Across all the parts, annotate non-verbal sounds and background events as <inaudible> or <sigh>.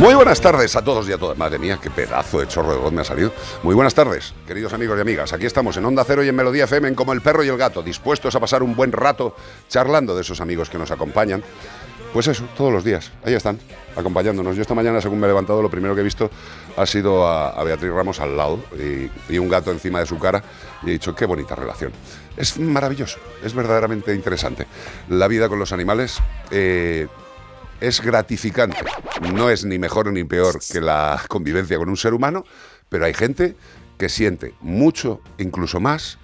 Muy buenas tardes a todos y a todas. Madre mía, qué pedazo de chorro de voz me ha salido. Muy buenas tardes, queridos amigos y amigas. Aquí estamos en Onda Cero y en Melodía FM en Como el Perro y el Gato, dispuestos a pasar un buen rato charlando de esos amigos que nos acompañan. Pues eso, todos los días. Ahí están, acompañándonos. Yo esta mañana, según me he levantado, lo primero que he visto ha sido a, Beatriz Ramos al lado y, y un gato encima de su cara y he dicho, qué bonita relación. Es maravilloso, es verdaderamente interesante. La vida con los animales eh, es gratificante. No es ni mejor ni peor que la convivencia con un ser humano, pero hay gente que siente mucho, incluso más,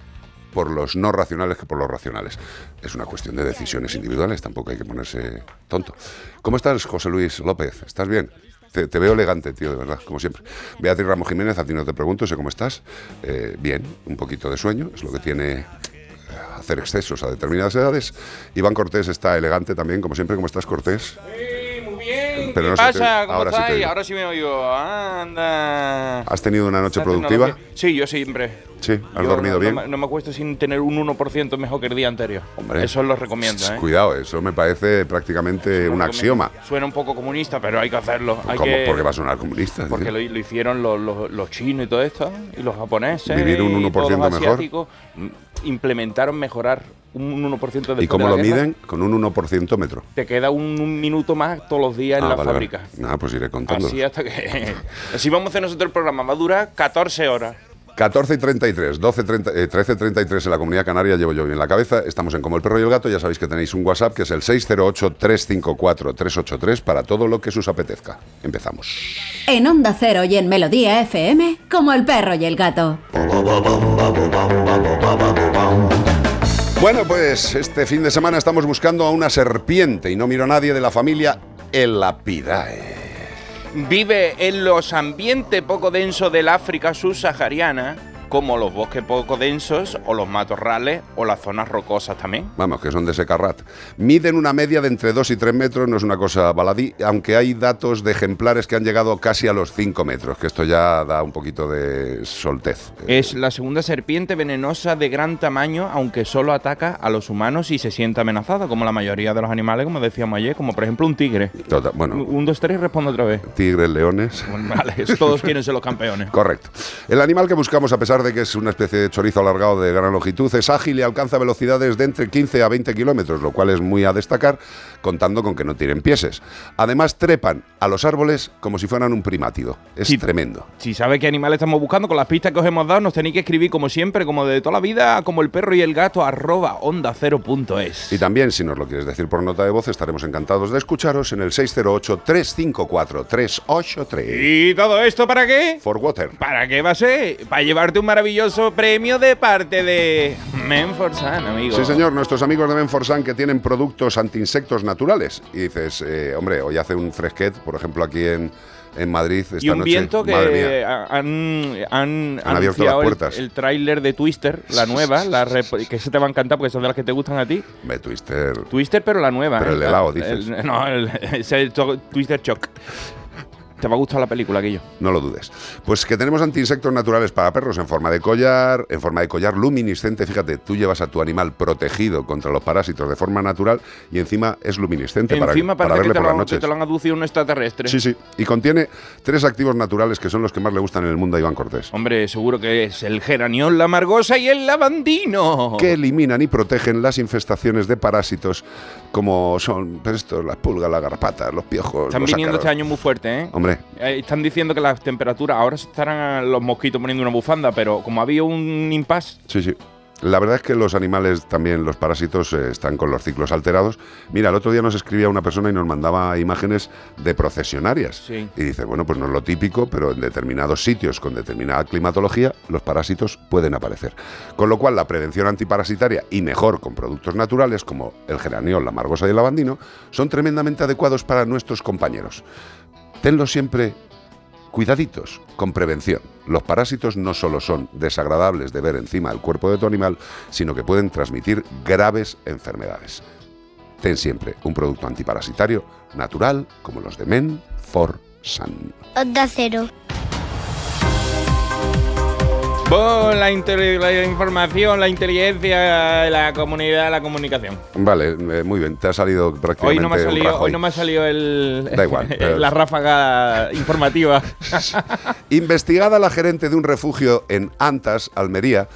por los no racionales que por los racionales. Es una cuestión de decisiones individuales, tampoco hay que ponerse tonto. ¿Cómo estás, José Luis López? ¿Estás bien? Te, veo elegante, tío, de verdad, como siempre. Beatriz Ramos Jiménez, a ti no te pregunto, sé cómo estás. Eh, bien, un poquito de sueño, es lo que tiene eh, hacer excesos a determinadas edades. Iván Cortés está elegante también, como siempre. ¿Cómo estás, Cortés? Sí. Pero ¿Qué no se te- pasa? ¿Cómo ahora sí estáis? ahora sí me oigo. Anda. ¿Has tenido una noche productiva? Sí, yo siempre. Sí, ¿has Yo dormido no, bien? No me, no me acuesto sin tener un 1% mejor que el día anterior. Hombre. Eso lo recomiendo, ¿eh? Cuidado, eso me parece prácticamente un axioma. Suena un poco comunista, pero hay que hacerlo. Hay ¿Cómo? que- Porque va a sonar comunista. Porque lo, lo hicieron los, los- los chinos y todo esto, y los japoneses. Vivir un y 1% todos los mejor. mm, implementaron mejorar un 1% de ¿Y cómo lo miden? Con un 1% metro. Te queda un, un minuto más todos los días en Ah, la vale, vale. fábrica. Nada, pues iré contando. Así hasta que. Así vamos a hacer nosotros el programa. Va a durar 14 horas. 14 y 33, 12 30, eh, 13 33 en la comunidad canaria llevo yo bien la cabeza. Estamos en Como el Perro y el Gato. Ya sabéis que tenéis un WhatsApp que es el 608-354-383 para todo lo que os apetezca. Empezamos. En Onda Cero y en Melodía FM, como el perro y el gato. Bueno, pues este fin de semana estamos buscando a una serpiente y no miro a nadie de la familia Elapidae. Vive en los ambientes poco densos del África subsahariana, como los bosques poco densos, o los matorrales, o las zonas rocosas también. Vamos, que son de secarrat. Miden una media de entre 2 y 3 metros, no es una cosa baladí, aunque hay datos de ejemplares que han llegado casi a los 5 metros, que esto ya da un poquito de soltez. Es la segunda serpiente venenosa de gran tamaño, aunque solo ataca a los humanos y se siente amenazada, como la mayoría de los animales, como decíamos ayer, como por ejemplo un tigre. Total- bueno, Un, dos, tres, responde otra vez. tigres, leones. Bueno, Vale, <laughs> todos quieren ser los campeones. Correcto. El animal que buscamos, a pesar de que es una especie de chorizo alargado de gran longitud, es ágil y alcanza velocidades de entre 15 a 20 kilómetros, lo cual es muy a destacar, contando con que no tienen pieses. Además, trepan a los árboles como si fueran un primátido. Es Sí. tremendo. Si sabes qué animal estamos buscando, con las pistas que os hemos dado, nos tenéis que escribir como siempre, como de toda la vida, como el perro y el gato, arroba onda cero punto es. Y también, si nos lo quieres decir por nota de voz, estaremos encantados de escucharos en el 608-354-383. ¿Y todo esto para qué? For Water. ¿Para qué va a ser? Para llevarte un maravilloso premio de parte de Menforsan, amigo. Sí, señor, nuestros amigos de Menforsan que tienen productos antiinsectos naturales. Y dices, eh, hombre, hoy hace un fresquet, por ejemplo, aquí en, en Madrid esta Y un noche. viento Madre que mía. han, han, Han abierto las anunciado el- puertas. el, tráiler de Twister, la nueva, la que se te va a encantar porque son de las que te gustan a ti. Me Twister. Twister, pero la nueva. Pero ¿eh? el helado, dices. El- no, el, <laughs> ese Twister Shock. Te va a gustar la película, aquello. No lo dudes. Pues que tenemos antiinsectos naturales para perros en forma de collar, en forma de collar luminiscente. Fíjate, tú llevas a tu animal protegido contra los parásitos de forma natural y encima es luminiscente para, Encima para parece verle que por lo, las han- que noches. te lo han aducido un extraterrestre. Sí, sí. Y contiene tres activos naturales que son los que más le gustan en el mundo a Iván Cortés. Hombre, seguro que es el geranión, la margosa y el lavandino. que eliminan y protegen las infestaciones de parásitos como son pues esto, las pulgas, las garrapatas, los piojos. Están los viniendo este año muy fuerte, ¿eh? Hombre, Eh, Están diciendo que las temperaturas, ahora se estarán los mosquitos poniendo una bufanda, pero como había un impasse, sí, sí. La verdad es que los animales también, los parásitos, eh, están con los ciclos alterados. Mira, el otro día nos escribía una persona y nos mandaba imágenes de procesionarias. Sí. Y dice, bueno, pues no es lo típico, pero en determinados sitios con determinada climatología, los parásitos pueden aparecer. Con lo cual, la prevención antiparasitaria, y mejor con productos naturales como el geraniol, la margosa y el lavandino, son tremendamente adecuados para nuestros compañeros. Tenlo siempre cuidaditos, con prevención. Los parásitos no solo son desagradables de ver encima del cuerpo de tu animal, sino que pueden transmitir graves enfermedades. Ten siempre un producto antiparasitario natural como los de Men for Sun. Cero. Bon, la, la información, la inteligencia, la comunidad, la comunicación. Vale, eh, muy bien, te ha salido Hoy prácticamente no me ha salido, hoy no me ha salido el, Da igual, <laughs> la ráfaga informativa. <laughs> Investigada la gerente de un refugio en Antas, Almería,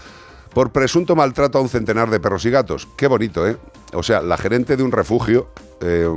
por presunto maltrato a un centenar de perros y gatos. Qué bonito, ¿eh? O sea, la gerente de un refugio eh,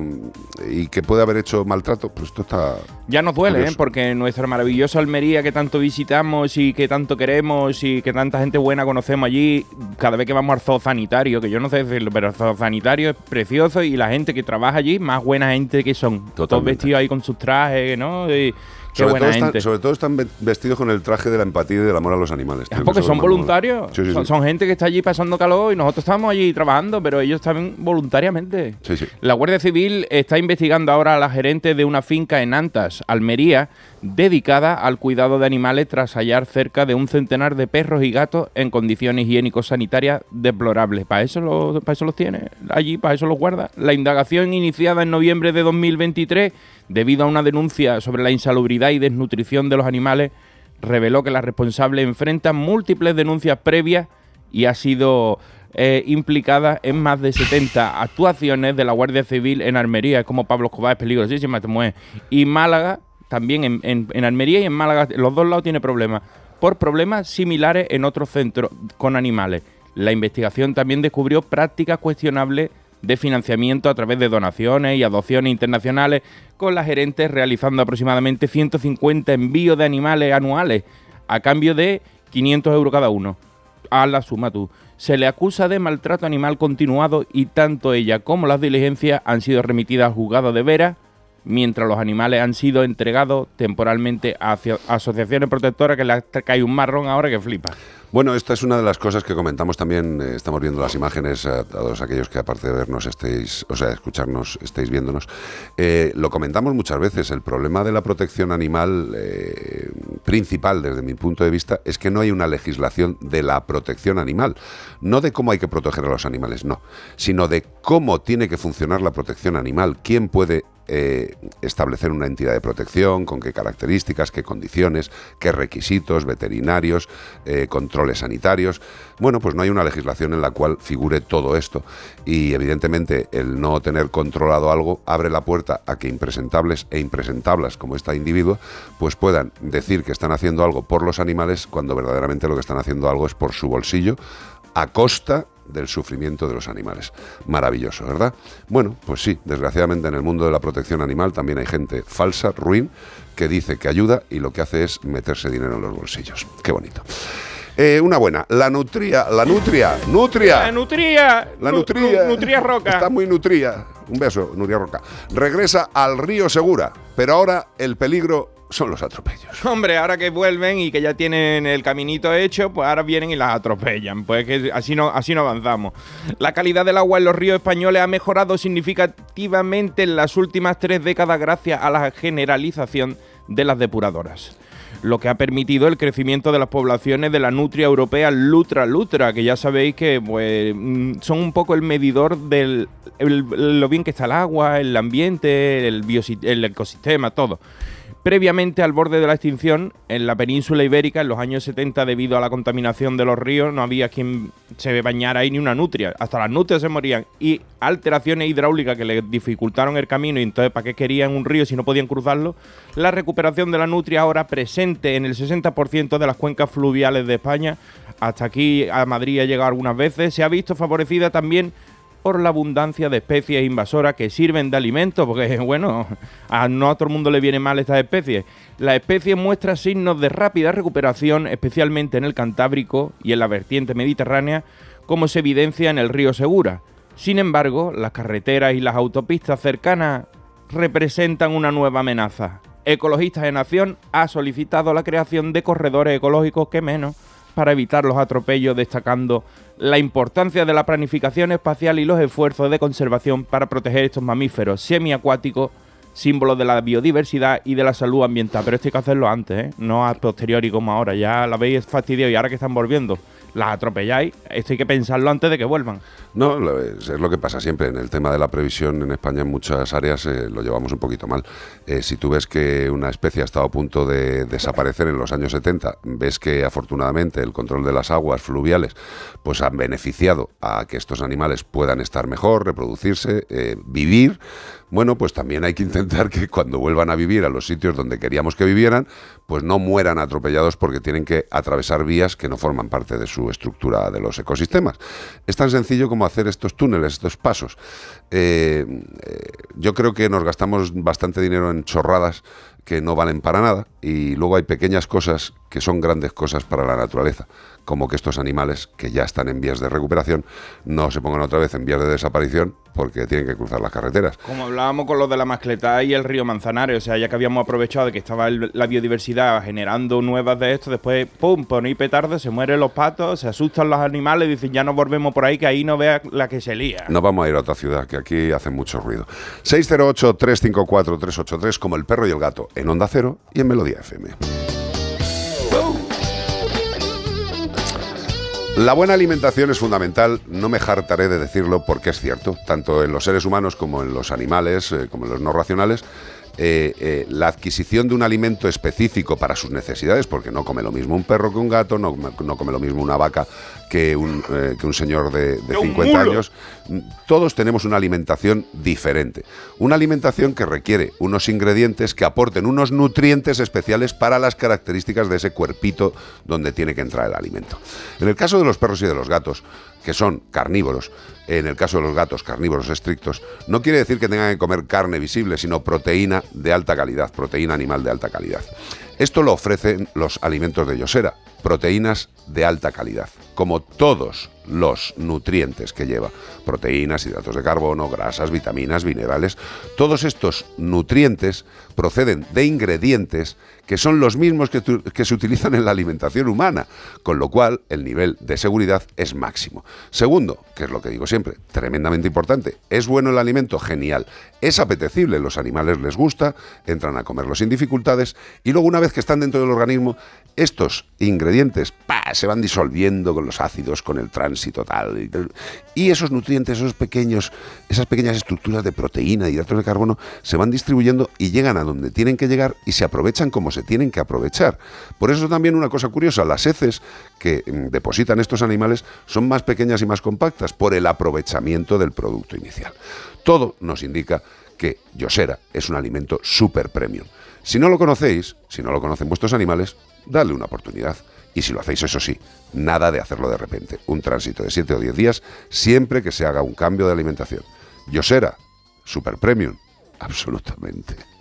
y que puede haber hecho maltrato, pues esto está... Ya nos duele, ¿eh? Porque nuestra maravillosa Almería que tanto visitamos y que tanto queremos y que tanta gente buena conocemos allí, cada vez que vamos al zoo sanitario, que yo no sé decirlo, pero el zoo sanitario es precioso y la gente que trabaja allí, más buena gente que son. Todos vestidos ahí con sus trajes, ¿no? Y qué Sobre buena todo, gente. están, sobre todo están ve- vestidos con el traje de la empatía y del amor a los animales. que porque son voluntarios. Sí, sí, son, sí. son gente que está allí pasando calor y nosotros estamos allí trabajando, pero ellos también voluntariamente. Sí, sí. La Guardia Civil está investigando ahora a la gerente de una finca en Antas, Almería, dedicada al cuidado de animales tras hallar cerca de un centenar de perros y gatos en condiciones higiénico-sanitarias deplorables. ¿Para eso, lo- ¿Para eso los tiene allí? ¿Para eso los guarda? La indagación iniciada en noviembre de 2023, debido a una denuncia sobre la insalubridad y desnutrición de los animales, reveló que la responsable enfrenta múltiples denuncias previas y ha sido eh, implicada en más de 70 actuaciones de la Guardia Civil en Almería. Es como Pablo Escobar, es peligrosísima, te mueves. Y Málaga, también en, Almería y en Málaga, los dos lados tiene problemas. Por problemas similares en otros centros con animales. La investigación también descubrió prácticas cuestionables de financiamiento a través de donaciones y adopciones internacionales, con la gerente realizando aproximadamente 150 envíos de animales anuales a cambio de 500 euros cada uno. A la suma tú. Se le acusa de maltrato animal continuado y tanto ella como las diligencias han sido remitidas al juzgado de Vera, mientras los animales han sido entregados temporalmente a aso- asociaciones protectoras que le cae un marrón ahora que flipa. Bueno, esta es una de las cosas que comentamos también. eh, estamos viendo las imágenes a, a todos aquellos que aparte de vernos estéis, o sea, escucharnos, estéis viéndonos. Eh, lo comentamos muchas veces. El problema de la protección animal eh, principal, desde mi punto de vista, es que no hay una legislación de la protección animal. No de cómo hay que proteger a los animales, no, sino de cómo tiene que funcionar la protección animal. ¿Quién puede eh, establecer una entidad de protección, con qué características, qué condiciones, qué requisitos veterinarios, eh, sanitarios. Bueno, pues no hay una legislación en la cual figure todo esto. Y evidentemente el no tener controlado algo abre la puerta a que impresentables e impresentables como esta individuo, pues puedan decir que están haciendo algo por los animales cuando verdaderamente lo que están haciendo algo es por su bolsillo a costa del sufrimiento de los animales. Maravilloso, ¿verdad? Bueno, pues sí, desgraciadamente en el mundo de la protección animal también hay gente falsa, ruin, que dice que ayuda y lo que hace es meterse dinero en los bolsillos. Qué bonito. Eh, una buena, la nutria, la nutria, nutria. La nutría. La Nu- nutria. nu- Nutria Roca. Está muy nutria. Un beso, Nuria Roca. Regresa al río Segura, pero ahora el peligro son los atropellos. Hombre, ahora que vuelven y que ya tienen el caminito hecho, pues ahora vienen y las atropellan. Pues que así no, así no avanzamos. La calidad del agua en los ríos españoles ha mejorado significativamente en las últimas tres décadas gracias a la generalización de las depuradoras lo que ha permitido el crecimiento de las poblaciones de la nutria europea Lutra Lutra, que ya sabéis que pues, mm, son un poco el medidor de lo bien que está el agua, el ambiente, el, el ecosistema, todo. Previamente al borde de la extinción, en la península ibérica, en los años 70, debido a la contaminación de los ríos, no había quien se bañara ahí ni una nutria. Hasta las nutrias se morían. Y alteraciones hidráulicas que les dificultaron el camino, y entonces, ¿para qué querían un río si no podían cruzarlo? La recuperación de la nutria ahora presente en el 60% de las cuencas fluviales de España. Hasta aquí a Madrid ha llegado algunas veces. Se ha visto favorecida también por la abundancia de especies invasoras que sirven de alimento, porque <laughs> bueno, a no a todo el mundo le vienen mal estas especies. La especie muestra signos de rápida recuperación, especialmente en el Cantábrico y en la vertiente mediterránea, como se evidencia en el río Segura. Sin embargo, las carreteras y las autopistas cercanas representan una nueva amenaza. Ecologistas de Nación ha solicitado la creación de corredores ecológicos que menos para evitar los atropellos, destacando la importancia de la planificación espacial y los esfuerzos de conservación para proteger estos mamíferos semiacuáticos, símbolos de la biodiversidad y de la salud ambiental. Pero esto hay que hacerlo antes, ¿eh? no a posteriori como ahora. Ya la veis fastidio y ahora que están volviendo las atropelláis, esto hay que pensarlo antes de que vuelvan. No, es, lo que pasa siempre. En el tema de la previsión en España, en muchas áreas eh, lo llevamos un poquito mal. Eh, si tú ves que una especie ha estado a punto de desaparecer en los años 70, ves que afortunadamente el control de las aguas fluviales pues han beneficiado a que estos animales puedan estar mejor, reproducirse, eh, vivir, bueno, pues también hay que intentar que cuando vuelvan a vivir a los sitios donde queríamos que vivieran, pues no mueran atropellados porque tienen que atravesar vías que no forman parte de su estructura de los ecosistemas. Es tan sencillo como hacer estos túneles, estos pasos. Eh, eh, yo creo que nos gastamos bastante dinero en chorradas que no valen para nada y luego hay pequeñas cosas que son grandes cosas para la naturaleza como que estos animales que ya están en vías de recuperación no se pongan otra vez en vías de desaparición porque tienen que cruzar las carreteras. Como hablábamos con los de la Mascleta y el río Manzanares, o sea, ya que habíamos aprovechado de que estaba la biodiversidad generando nuevas de esto, después, pum, ponéis petardo, se mueren los patos, se asustan los animales y dicen, ya nos volvemos por ahí, que ahí no vea la que se lía. No vamos a ir a otra ciudad, que aquí hace mucho ruido. 608-354-383, como el perro y el gato, en Onda Cero y en Melodía FM. La buena alimentación es fundamental, no me hartaré de decirlo porque es cierto, tanto en los seres humanos como en los animales, eh, como en los no racionales, eh, eh, la adquisición de un alimento específico para sus necesidades, porque no come lo mismo un perro que un gato, no, come lo mismo una vaca que un, eh, que un señor de, de 50 años. Todos tenemos una alimentación diferente. Una alimentación que requiere unos ingredientes que aporten unos nutrientes especiales para las características de ese cuerpito donde tiene que entrar el alimento. En el caso de los perros y de los gatos, que son carnívoros, en el caso de los gatos carnívoros estrictos, no quiere decir que tengan que comer carne visible, sino proteína de alta calidad, proteína animal de alta calidad. Esto lo ofrecen los alimentos de Yosera, proteínas de alta calidad, como todos los nutrientes que lleva, proteínas, hidratos de carbono, grasas, vitaminas, minerales, todos estos nutrientes proceden de ingredientes que son los mismos que, se utilizan en la alimentación humana, con lo cual el nivel de seguridad es máximo. Segundo, que es lo que digo siempre, tremendamente importante, ¿es bueno el alimento? Genial. Es apetecible, los animales les gusta, entran a comerlo sin dificultades y luego una vez que están dentro del organismo, estos ingredientes se van disolviendo con los ácidos, con el tránsito Y esos nutrientes, esos pequeños, esas pequeñas estructuras de proteína, hidratos de carbono, se van distribuyendo y llegan a donde tienen que llegar y se aprovechan como se tienen que aprovechar. Por eso también una cosa curiosa, las heces que mm, depositan estos animales son más pequeñas y más compactas por el aprovechamiento del producto inicial. Todo nos indica que Yosera es un alimento super premium. Si no lo conocéis, si no lo conocen vuestros animales, dadle una oportunidad. Y si lo hacéis, eso sí, nada de hacerlo de repente. Un tránsito de 7 o 10 días siempre que se haga un cambio de alimentación. Yosera, super premium, absolutamente.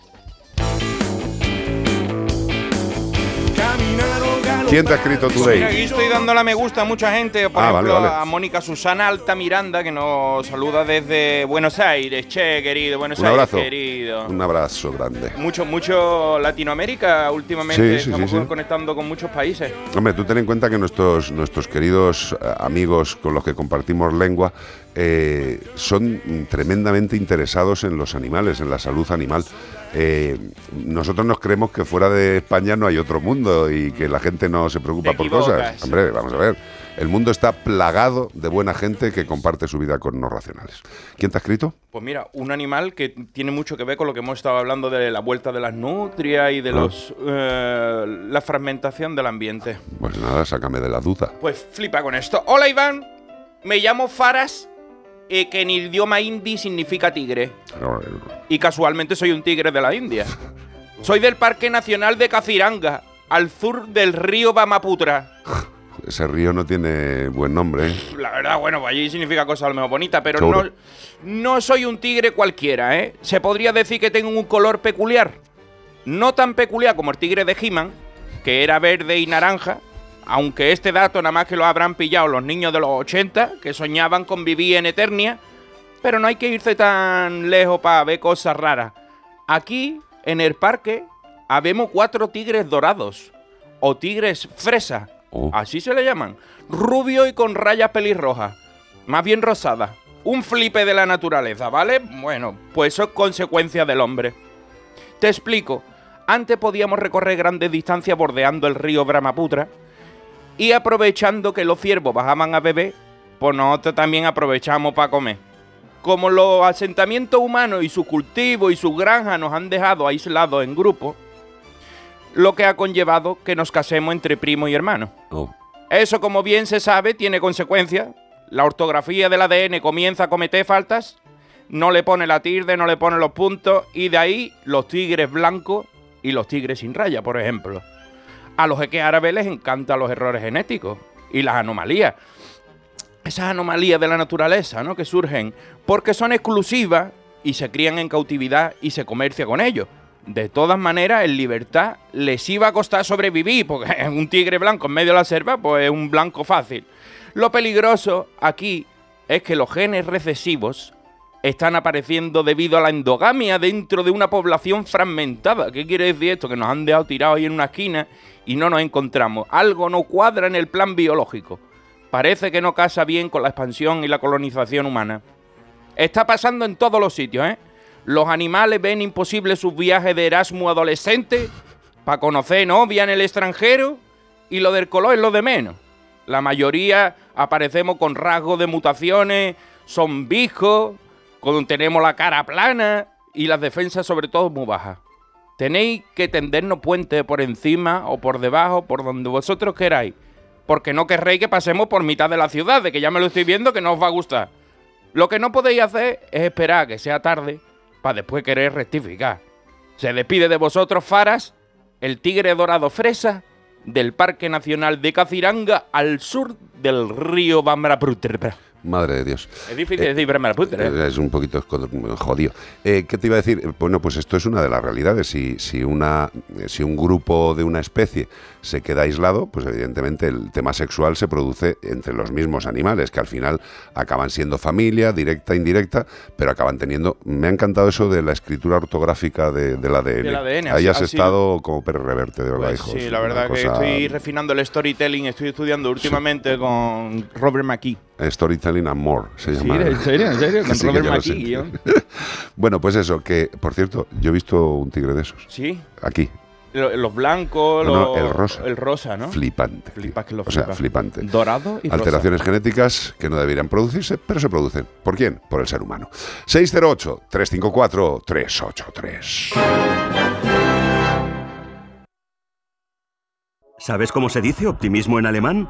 ¿Quién te ha escrito Today? aquí estoy dando la me gusta a mucha gente, por ah, ejemplo a Mónica Susana Alta Miranda, que nos saluda desde Buenos Aires. Che, querido, Buenos Un Aires, querido. Un abrazo grande. Mucho, mucho Latinoamérica últimamente. Estamos conectando con muchos países. Hombre, tú ten en cuenta que nuestros, nuestros queridos eh, amigos con los que compartimos lengua eh, son tremendamente interesados en los animales, en la salud animal. eh, nosotros nos creemos que fuera de España no hay otro mundo y que la gente no se preocupa por cosas. Hombre, vamos a ver. El mundo está plagado de buena gente que comparte su vida con no racionales. ¿Quién te ha escrito? Pues mira, un animal que tiene mucho que ver con lo que hemos estado hablando de la vuelta de las nutrias y de Ah. los eh, la fragmentación del ambiente. Pues nada, sácame de la duda. Pues flipa con esto. Hola Iván, me llamo Faras, eh, que en idioma hindi significa tigre. Y casualmente soy un tigre de la India. Soy del Parque Nacional de Kaziranga, al sur del río Brahmaputra. <laughs> Ese río no tiene buen nombre. ¿eh? La verdad, bueno, pues allí significa cosas a lo mejor bonitas, pero no, no soy un tigre cualquiera, ¿eh? Se podría decir que tengo un color peculiar. No tan peculiar como el tigre de He-Man, que era verde y naranja, aunque este dato nada más que lo habrán pillado los niños de los 80, que soñaban con vivir en Eternia, pero no hay que irse tan lejos para ver cosas raras. Aquí, en el parque, habemos cuatro tigres dorados, o tigres fresa, Oh. así se le llaman, rubio y con rayas pelirrojas, más bien rosadas. Un flipe de la naturaleza, ¿vale? Bueno, pues eso es consecuencia del hombre. Te explico. Antes podíamos recorrer grandes distancias bordeando el río Brahmaputra y aprovechando que los ciervos bajaban a beber, pues nosotros también aprovechamos para comer. Como los asentamientos humanos y sus cultivos y sus granjas nos han dejado aislados en grupos, lo que ha conllevado que nos casemos entre primo y hermano. Oh. Eso, como bien se sabe, tiene consecuencias. La ortografía del ADN comienza a cometer faltas, no le pone la tilde, no le pone los puntos, y de ahí los tigres blancos y los tigres sin raya, por ejemplo. A los jeques árabes les encantan los errores genéticos y las anomalías. Esas anomalías de la naturaleza, ¿no? Que surgen porque son exclusivas y se crían en cautividad y se comercia con ellos. De todas maneras, en libertad les iba a costar sobrevivir, porque <laughs> un tigre blanco en medio de la selva, pues es un blanco fácil. Lo peligroso aquí es que los genes recesivos están apareciendo debido a la endogamia dentro de una población fragmentada. ¿Qué quiere decir esto? Que nos han dejado tirados ahí en una esquina y no nos encontramos. Algo no cuadra en el plan biológico. Parece que no casa bien con la expansión y la colonización humana. Está pasando en todos los sitios, ¿eh? Los animales ven imposible sus viajes de Erasmus adolescente para conocer novia en el extranjero y lo del color es lo de menos. La mayoría aparecemos con rasgos de mutaciones, son bijos, con, tenemos la cara plana y las defensas sobre todo muy bajas. Tenéis que tendernos puentes por encima o por debajo, por donde vosotros queráis. Porque no querréis que pasemos por mitad de la ciudad, de que ya me lo estoy viendo que no os va a gustar. Lo que no podéis hacer es esperar a que sea tarde para después querer rectificar. Se despide de vosotros, Faras, el tigre dorado fresa del Parque Nacional de Kaziranga al sur del río Brahmaputra. Madre de Dios. Es difícil decir Brahmaputra. ¿eh? Eh, Es un poquito jodido. Eh, ¿Qué te iba a decir? Bueno, pues esto es una de las realidades. Si, si, una, eh, si un grupo de una especie se queda aislado, pues evidentemente el tema sexual se produce entre los mismos animales, que al final acaban siendo familia, directa, indirecta, pero acaban teniendo... Me ha encantado eso de la escritura ortográfica de, del ADN. Del ADN, Ahí así- has así estado como perro reverte, de verdad, Pues sí, la verdad que cosa- estoy refinando el storytelling, estoy estudiando últimamente con Robert McKee. Storytelling and More, se Sí, llama. en serio, en serio, <laughs> con Robert McKee. <laughs> Bueno, pues eso, que por cierto, yo he visto un tigre de esos. Sí, Aquí, lo- los blancos, No, no, los- el rosa. El rosa, ¿no? flipante. tío. Flipas que lo o sea, flipante. Dorado y rosa. Alteraciones genéticas que no deberían producirse, pero se producen. ¿Por quién? Por el ser humano. 608-354-383. ¿Sabes cómo se dice optimismo en alemán?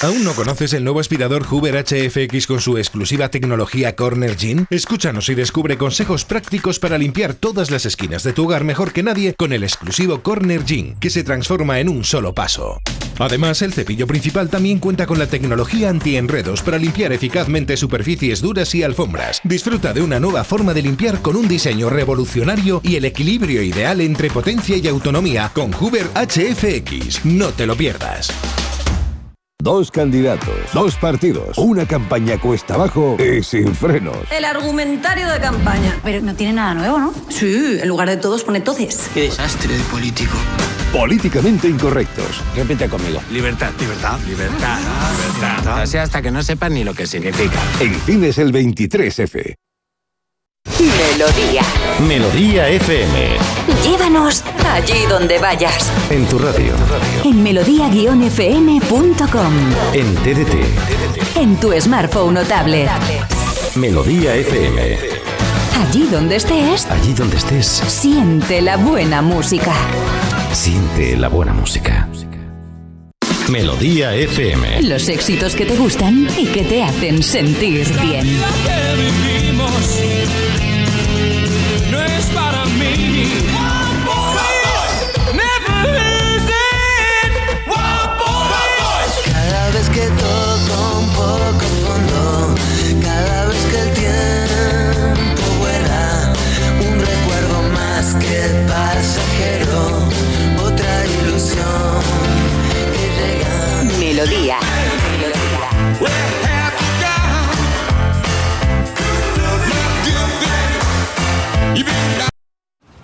¿Aún no conoces el nuevo aspirador Hoover HFX con su exclusiva tecnología Corner Gene? Escúchanos y descubre consejos prácticos para limpiar todas las esquinas de tu hogar mejor que nadie con el exclusivo Corner Gene, que se transforma en un solo paso. Además, el cepillo principal también cuenta con la tecnología anti-enredos para limpiar eficazmente superficies duras y alfombras. Disfruta de una nueva forma de limpiar con un diseño revolucionario y el equilibrio ideal entre potencia y autonomía con Hoover HFX. No te lo pierdas. Dos candidatos, dos partidos, una campaña cuesta abajo y sin frenos. El argumentario de campaña. Pero no tiene nada nuevo, ¿no? Sí, en lugar de todos pone toces. Qué desastre de político. Políticamente incorrectos. Repite conmigo. Libertad, libertad, libertad, libertad. Así hasta que no sepan ni lo que significa. En cines el 23F. Melodía. Melodía FM. Llévanos allí donde vayas. En tu radio. En melodía-fm.com. En TDT. En tu smartphone o tablet. Melodía FM. Allí donde estés. Allí donde estés. Siente la buena música. Siente la buena música. Melodía FM. Los éxitos que te gustan y que te hacen sentir bien. No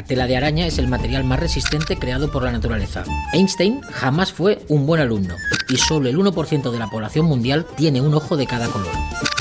La tela de araña es el material más resistente creado por la naturaleza. Einstein jamás fue un buen alumno y solo el 1% de la población mundial tiene un ojo de cada color.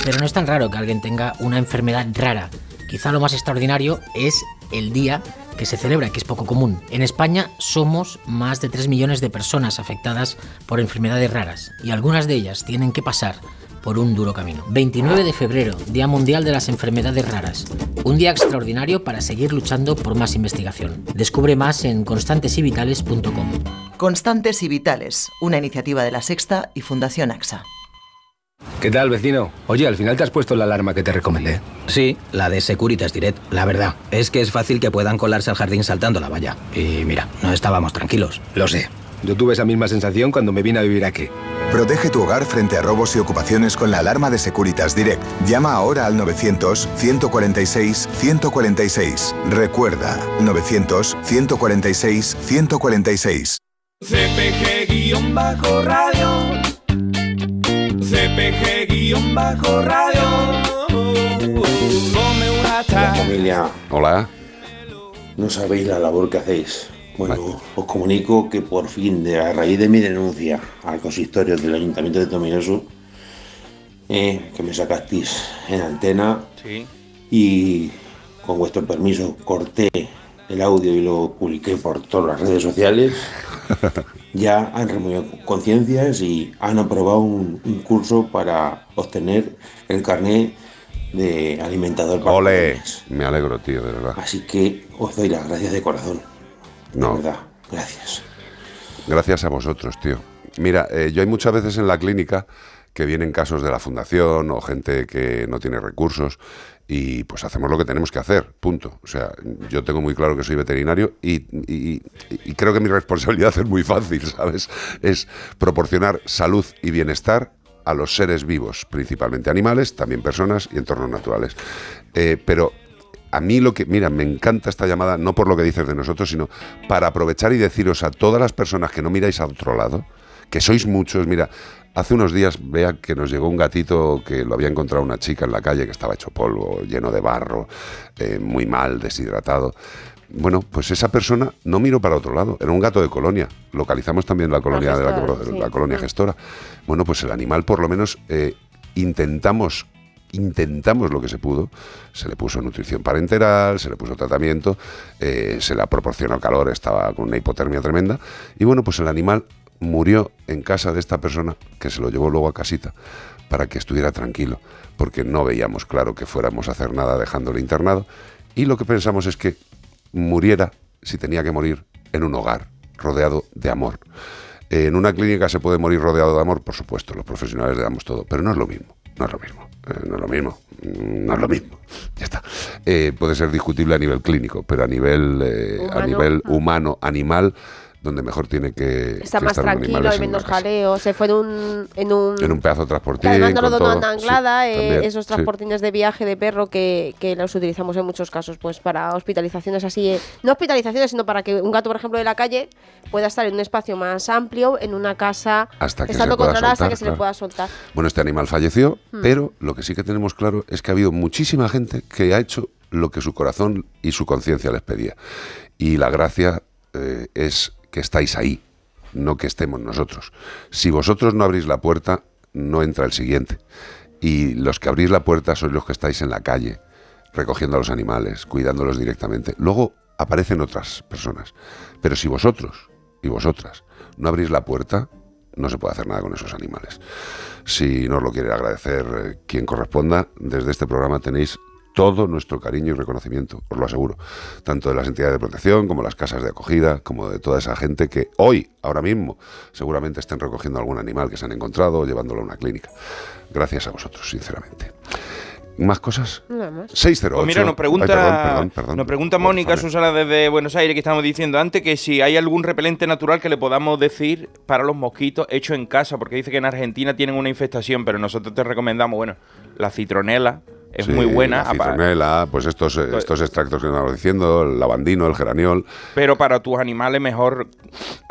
Pero no es tan raro que alguien tenga una enfermedad rara. Quizá lo más extraordinario es el día que se celebra, que es poco común. En España somos más de 3 millones de personas afectadas por enfermedades raras y algunas de ellas tienen que pasar por un duro camino. 29 de febrero, Día Mundial de las Enfermedades Raras. Un día extraordinario para seguir luchando por más investigación. Descubre más en constantesivitales.com. Constantes y Vitales, una iniciativa de la Sexta y Fundación AXA. ¿Qué tal, vecino? Oye, al final te has puesto la alarma que te recomendé. Sí, la de Securitas Direct. La verdad, es que es fácil que puedan colarse al jardín saltando la valla. Y mira, no estábamos tranquilos. Lo sé. Yo tuve esa misma sensación cuando me vine a vivir aquí. Protege tu hogar frente a robos y ocupaciones con la alarma de Securitas Direct. Llama ahora al 900-146-146. Recuerda, 900-146-146. CPG-radio. CPG-radio. Hola familia. Hola. No sabéis la labor que hacéis. Bueno, os comunico que por fin, de, a raíz de mi denuncia al consistorio del Ayuntamiento de Tomelloso, eh, que me sacasteis en antena Sí. y con vuestro permiso corté el audio y lo publiqué por todas las redes sociales, <laughs> ya han removido conciencias y han aprobado un, un curso para obtener el carnet de alimentador para Ole, me alegro, tío, de verdad. Así que os doy las gracias de corazón. No. De verdad, gracias. Gracias a vosotros, tío. Mira, eh, yo hay muchas veces en la clínica que vienen casos de la fundación o gente que no tiene recursos y pues hacemos lo que tenemos que hacer, punto. O sea, yo tengo muy claro que soy veterinario y, y- y creo que mi responsabilidad es muy fácil, <laughs> ¿sabes? Es proporcionar salud y bienestar a los seres vivos, principalmente animales, también personas y entornos naturales. Eh, pero a mí lo que, mira, me encanta esta llamada, no por lo que dices de nosotros, sino para aprovechar y deciros a todas las personas que no miráis a otro lado, que sois muchos, mira, hace unos días vea que nos llegó un gatito que lo había encontrado una chica en la calle que estaba hecho polvo, lleno de barro, eh, muy mal, deshidratado. Bueno, pues esa persona no miró para otro lado, era un gato de colonia. Localizamos también la colonia de la, gestora, colo- sí. la colonia gestora. Bueno, pues el animal por lo menos eh, intentamos intentamos lo que se pudo. Se le puso nutrición parenteral, se le puso tratamiento, eh, se le proporcionó calor, estaba con una hipotermia tremenda. Y bueno, pues el animal murió en casa de esta persona que se lo llevó luego a casita para que estuviera tranquilo, porque no veíamos claro que fuéramos a hacer nada dejándolo internado. Y lo que pensamos es que muriera, si tenía que morir, en un hogar, rodeado de amor. En una clínica se puede morir rodeado de amor, por supuesto, los profesionales le damos todo, pero no es lo mismo, no es lo mismo, eh, no es lo mismo, mm, no es lo mismo, ya está. Eh, puede ser discutible a nivel clínico, pero a nivel, eh, a nivel humano, animal, donde mejor tiene que, Está que más estar tranquilo, hay menos jaleo. Se fue en un. En un, En un pedazo de transportín, además no lo donó Anglada, Sí, eh, también, esos sí. transportines de viaje de perro que, que los utilizamos en muchos casos, pues para hospitalizaciones así, eh, no hospitalizaciones, sino para que un gato, por ejemplo, de la calle pueda estar en un espacio más amplio, en una casa, Hasta que estando controlada hasta que se le pueda soltar. Bueno, este animal falleció, Hmm. pero lo que sí que tenemos claro es que ha habido muchísima gente que ha hecho lo que su corazón y su conciencia les pedía. Y la gracia eh, es que estáis ahí, no que estemos nosotros. Si vosotros no abrís la puerta, no entra el siguiente. Y los que abrís la puerta sois los que estáis en la calle, recogiendo a los animales, cuidándolos directamente. Luego aparecen otras personas. Pero si vosotros y vosotras no abrís la puerta, no se puede hacer nada con esos animales. Si nos lo quiere agradecer eh, quien corresponda, desde este programa tenéis todo nuestro cariño y reconocimiento, os lo aseguro, tanto de las entidades de protección como las casas de acogida, como de toda esa gente que hoy, ahora mismo, seguramente estén recogiendo algún animal que se han encontrado o llevándolo a una clínica. Gracias a vosotros, sinceramente. ¿Más cosas? Nada más. 608. Pues mira, nos pregunta, Ay, perdón, perdón, perdón. nos pregunta Mónica Susana desde Buenos Aires, que estamos diciendo antes, que si hay algún repelente natural que le podamos decir para los mosquitos hecho en casa, porque dice que en Argentina tienen una infestación, pero nosotros te recomendamos, bueno, la citronela es Sí, muy buena, La citronela, pues estos, eh, estos extractos que estamos diciendo, el lavandino, el geraniol. pero para tus animales mejor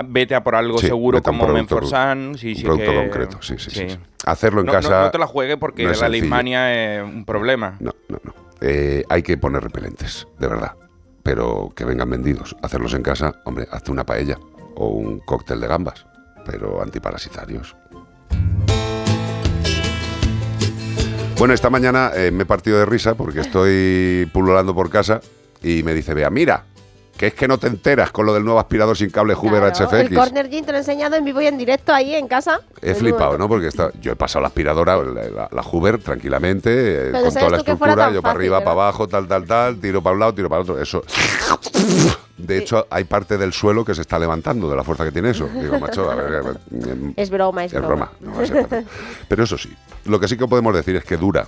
vete a por algo Sí, seguro como Menforsan. Sí, sí producto que- concreto, sí, sí, sí. Hacerlo en No- casa. No, no te la juegues porque no la leishmania es un problema. No, no, no. Eh, hay que poner repelentes, de verdad. Pero que vengan vendidos. Hacerlos en casa, hombre, hazte una paella o un cóctel de gambas, pero antiparasitarios. Bueno, esta mañana eh, me he partido de risa porque estoy pululando por casa y me dice, vea, mira, que es que no te enteras con lo del nuevo aspirador sin cable Hoover Claro, HFX. El Corner Gym te lo he enseñado en vivo y en directo ahí en casa. He flipado, ¿no? Porque está, yo he pasado la aspiradora, la, la- la Hoover, tranquilamente, eh, con toda la estructura, yo para arriba, ¿verdad? para abajo, tal, tal, tal, tiro para un lado, tiro para el otro. Eso. <laughs> De hecho, hay parte del suelo que se está levantando de la fuerza que tiene eso. <laughs> Digo, macho, a ver. em, Es broma, es, es broma. no va a ser fácil. Pero eso sí, lo que sí que podemos decir es que dura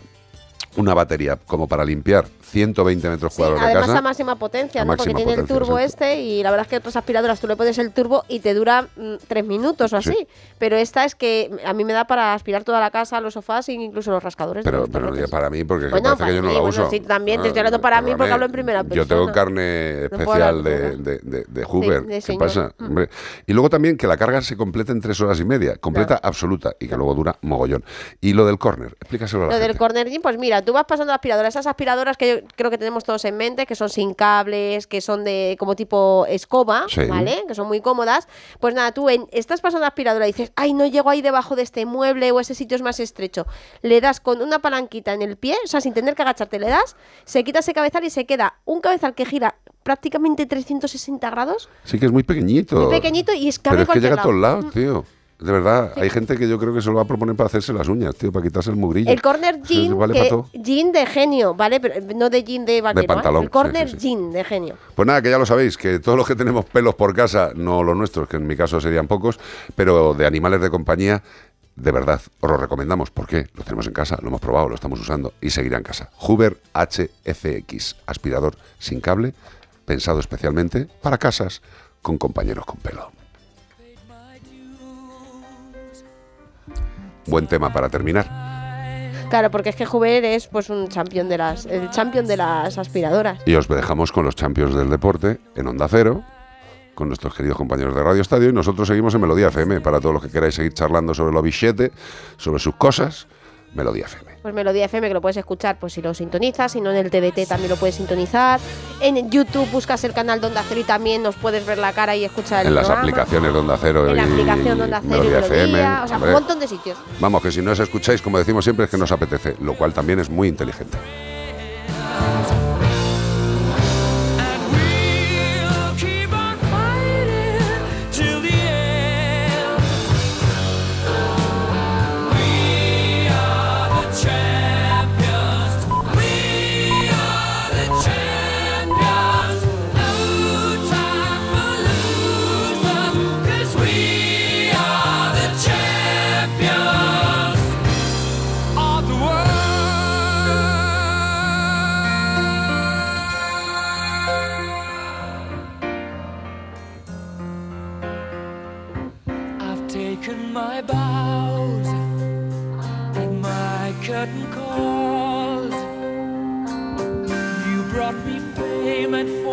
una batería como para limpiar 120 metros Sí, cuadrados de además casa. a máxima potencia, A ¿no? Porque tiene el turbo exacto. este y la verdad es que otras aspiradoras tú le pones el turbo y te dura mm, tres minutos o así. Sí. Pero esta es que a mí me da para aspirar toda la casa, los sofás e incluso los rascadores. Pero, pero para mí porque Bueno, parece que yo no para la mí, bueno, uso. sí, también te estoy Ah, hablando para mí porque hablo en primera Yo tengo persona. carne especial de, de- de, de- Hoover. ¿Qué señor. pasa? Mm. Hombre, Y luego también que la carga se completa en tres horas y media, completa absoluta, y que luego dura mogollón. Y lo del corner, explícaselo a la Lo del gente. Corner Gym, pues mira, tú vas pasando la aspiradora, esas aspiradoras que yo creo que tenemos todos en mente, que son sin cables, que son de como tipo escoba, Sí. ¿vale? Que son muy cómodas. Pues nada, tú en- estás pasando la aspiradora y dices, ay, no llego ahí debajo de este mueble o ese sitio es más estrecho. Le das con una palanquita en el pie, o sea, sin tener que agacharte, le das, se quita ese cabezal y se queda un cabezal que gira prácticamente 360 grados, Sí que es muy pequeñito. muy pequeñito y es cabe Pero es que llega a todos lado. lados, tío. De verdad, hay gente que yo creo que se lo va a proponer para hacerse las uñas, tío, para quitarse el mugrillo. El corner jean, vale que, jean de genio, ¿vale? Pero no de jean de vaquero, ¿eh? pantalón, El corner sí, sí, jean de genio. Pues nada, que ya lo sabéis, que todos los que tenemos pelos por casa, no los nuestros, que en mi caso serían pocos, pero de animales de compañía, de verdad, os lo recomendamos. ¿Por qué? Lo tenemos en casa, lo hemos probado, lo estamos usando y seguirá en casa. Hoover HFX, aspirador sin cable, pensado especialmente para casas con compañeros con pelo. Buen tema para terminar. Claro, porque es que Hoover es pues un champion de las, el champion de las aspiradoras. Y os dejamos con los champions del deporte en Onda Cero, con nuestros queridos compañeros de Radio Estadio, y nosotros seguimos en Melodía FM. Para todos los que queráis seguir charlando sobre lo bichete, sobre sus cosas, Melodía FM. Pues Melodía FM, que lo puedes escuchar pues si lo sintonizas, si no en el TBT también lo puedes sintonizar. En YouTube buscas el canal de Onda Cero y también nos puedes ver la cara y escuchar el En las aplicaciones de Onda Cero En la y aplicación de Onda Cero y Melodía Melodía, FM. o sea, Hombre, un montón de sitios. Vamos, que si no os escucháis, como decimos siempre, es que nos apetece, lo cual también es muy inteligente.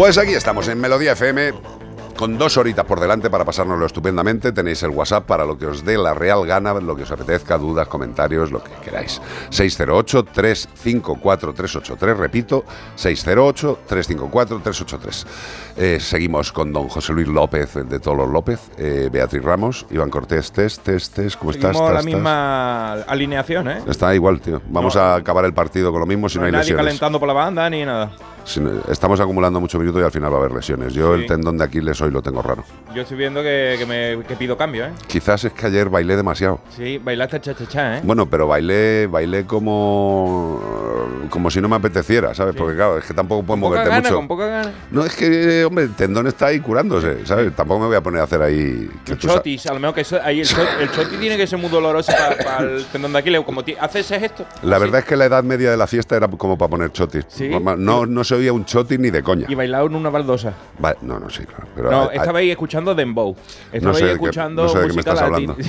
Pues aquí estamos en Melodía FM con dos horitas por delante para pasárnoslo estupendamente. Tenéis el WhatsApp para lo que os dé la real gana, lo que os apetezca, dudas, comentarios, lo que queráis. 608-354-383, repito, 608-354-383. Eh, seguimos con don José Luis López, de todos los López, eh, Beatriz Ramos, Iván Cortés, test, test, test, ¿cómo estás? Seguimos la ¿Estás? misma alineación, ¿eh? Está igual, tío. Vamos a acabar el partido con lo mismo si no, hay nadie lesiones. calentando por la banda ni nada. No- estamos acumulando muchos minutos y al final va a haber lesiones. Yo Sí. el tendón de Aquiles hoy lo tengo raro. Yo estoy viendo que, que me, que pido cambio, ¿eh? Quizás es que ayer bailé demasiado. Sí, bailaste cha-cha-cha, ¿eh? Bueno, pero bailé, bailé como como si no me apeteciera, ¿sabes? Porque claro, es que tampoco puedes moverte gana, mucho. con poca gana. No, es que, hombre, el tendón está ahí curándose, ¿sabes? Tampoco me voy a poner a hacer ahí... que Chotis, a lo mejor que eso, ahí el, choti tiene que ser muy doloroso para el tendón de Aquiles. Como ti- hace ese gesto. La verdad es que la edad media de la fiesta era como para poner chotis. Sí. No, no se oía un chotis ni de coña. Y bailado en una baldosa. No, no, sí, claro. Pero no, estabais escuchando Dembow. Estabais sé de qué- escuchando no sé de qué me estás latina. <laughs>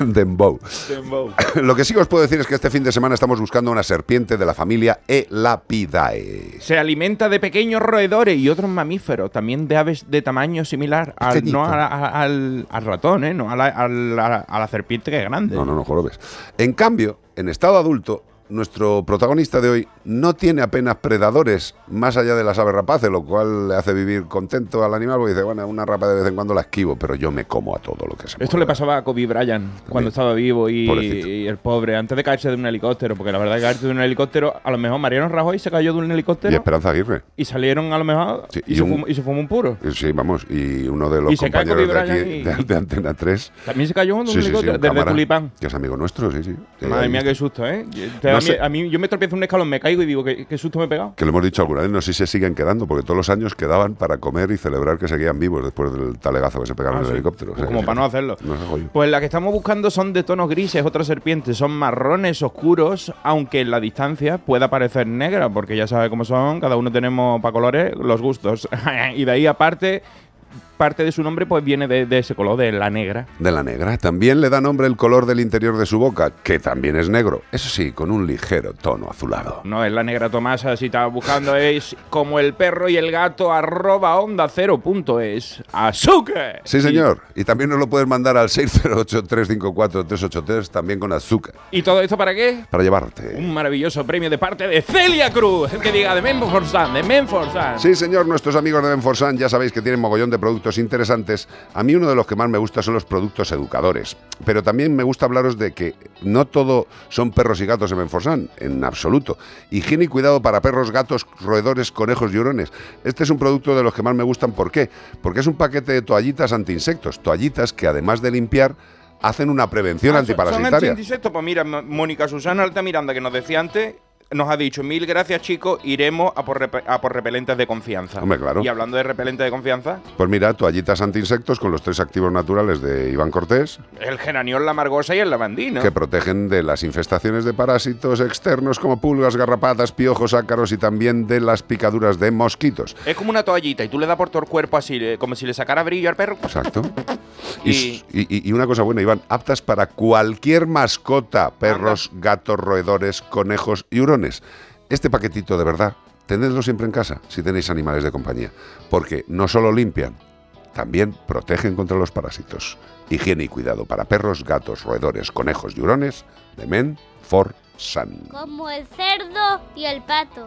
Dembow. Dembow. Lo que sí que os puedo decir es que este fin de semana estamos buscando una serpiente de la familia Elapidae. Se alimenta de pequeños roedores y otros mamíferos, también de aves de tamaño similar al, no a- a- al, al ratón, ¿eh? no a la, a la- a la serpiente que es grande. No, no, no, jorobes. En cambio, en estado adulto, nuestro protagonista de hoy no tiene apenas predadores más allá de las aves rapaces, lo cual le hace vivir contento al animal porque dice, bueno, una rapa de vez en cuando la esquivo, pero yo me como a todo lo que se Esto le pasaba a Kobe Bryant cuando estaba vivo y, y el pobre, antes de caerse de un helicóptero, porque la verdad que caerse de un helicóptero, a lo mejor Mariano Rajoy se cayó de un Y helicóptero Esperanza Aguirre. y salieron a lo mejor Sí, y, y se un- fumó, y se fumó un puro. Y Sí, vamos, y uno de los Y compañeros de aquí, de, y- de Antena 3. También se cayó de un Sí, sí, sí, helicóptero un desde Tulipán. Que es amigo nuestro, sí, sí. Madre ahí- mía, qué susto, ¿eh? Te- No a, mí, sé. a mí- yo me tropiezo un escalón, me caigo y digo, ¿qué, qué susto me he pegado? Que lo hemos dicho alguna vez, no sé si se siguen quedando, porque todos los años quedaban para comer y celebrar que seguían vivos después del talegazo que se pegaron Ah, en el sí. helicóptero. O sea, Como para no hacerlo. No se jodió. Pues la que estamos buscando son de tonos grises, otras serpientes son marrones oscuros, aunque en la distancia pueda parecer negra, porque ya sabe cómo son, cada uno tenemos para colores los gustos. <laughs> y de ahí aparte parte de su nombre pues viene de, de ese color, de la negra. De la negra. También le da nombre el color del interior de su boca, que también es negro. Eso sí, con un ligero tono azulado. No es la negra Tomasa, si estaba buscando es como el perro y el gato arroba onda cero punto es azúcar. Sí, señor. Y también nos lo puedes mandar al 608-354-383, también con azúcar. ¿Y todo esto para qué? Para llevarte. Un maravilloso premio de parte de Celia Cruz, el que diga de Menforsan, de Menforsan. Sí, señor, nuestros amigos de Benforsan ya sabéis que tienen mogollón de productos interesantes. A mí uno de los que más me gusta son los productos educadores. Pero también me gusta hablaros de que no todo son perros y gatos en Benforsan, en absoluto. Higiene y cuidado para perros, gatos, roedores, conejos y hurones. Este es un producto de los que más me gustan. ¿Por qué? Porque es un paquete de toallitas anti-insectos. Toallitas que además de limpiar, hacen una prevención Ah, ¿Son antiparasitaria. anti-insectos? Pues mira, Mónica Susana Altamiranda, que nos decía antes, nos ha dicho, mil gracias chicos, iremos a por, a por repelentes de confianza. Hombre, claro. Y hablando de repelentes de confianza, Pues mira, toallitas anti-insectos con los tres activos naturales de Iván Cortés, el geraniol, la margosa y el lavandino. que protegen de las infestaciones de parásitos externos como pulgas, garrapatas, piojos, ácaros y también de las picaduras de mosquitos. Es como una toallita y tú le das por todo el cuerpo así, como si le sacara brillo al perro. Exacto. Y, Y- y- una cosa buena, Iván, aptas para cualquier mascota, perros, gatos, roedores, conejos y Este paquetito de verdad, tenedlo siempre en casa si tenéis animales de compañía, porque no solo limpian, también protegen contra los parásitos. Higiene y cuidado para perros, gatos, roedores, conejos y hurones de Men for Sun. Como el cerdo y el pato.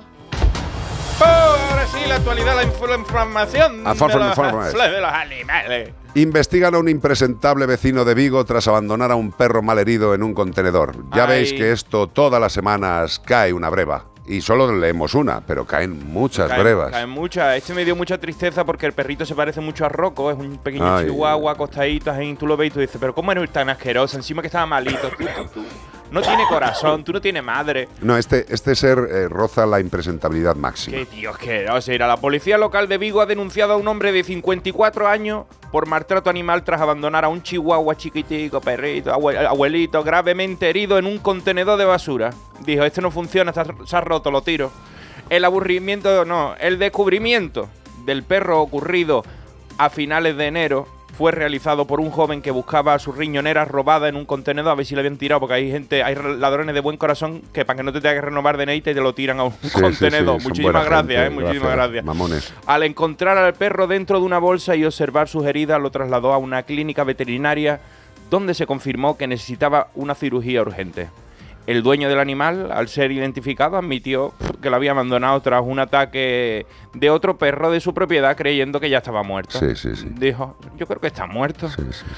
Ahora sí, la actualidad, la, inf- la información de, los, de los animales. Investigan a un impresentable vecino de Vigo tras abandonar a un perro malherido en un contenedor. Ya Ay. veis que esto todas las semanas cae una breva. Y solo leemos una, pero caen muchas Caen- brevas. caen muchas. Este me dio mucha tristeza porque el perrito se parece mucho a Rocco, es un pequeño Ay. chihuahua acostadito, ahí tú lo ves y tú dices, pero ¿cómo eres tan asqueroso? Encima que estaba malito. Tú, tú- tú no tiene corazón, tú no tienes madre. No, este, este ser eh, roza la impresentabilidad máxima. Qué tío asqueroso. Mira, la policía local de Vigo ha denunciado a un hombre de 54 años por maltrato animal tras abandonar a un chihuahua chiquitico, perrito, abue- abuelito, gravemente herido en un contenedor de basura. Dijo, este no funciona, está- se ha roto, lo tiro. El aburrimiento, no, el descubrimiento del perro ocurrido a finales de enero fue realizado por un joven que buscaba a su riñonera robada en un contenedor a ver si le habían tirado, porque hay gente, hay ladrones de buen corazón que para que no te tengas que renovar de y te lo tiran a un Sí, contenedor. sí, Muchísimas gracias, gente, eh, muchísimas gracias. Al encontrar al perro dentro de una bolsa y observar sus heridas, lo trasladó a una clínica veterinaria donde se confirmó que necesitaba una cirugía urgente. El dueño del animal, al ser identificado, admitió que lo había abandonado tras un ataque de otro perro de su propiedad creyendo que ya estaba muerto. Sí, sí, sí. Dijo, yo creo que está muerto.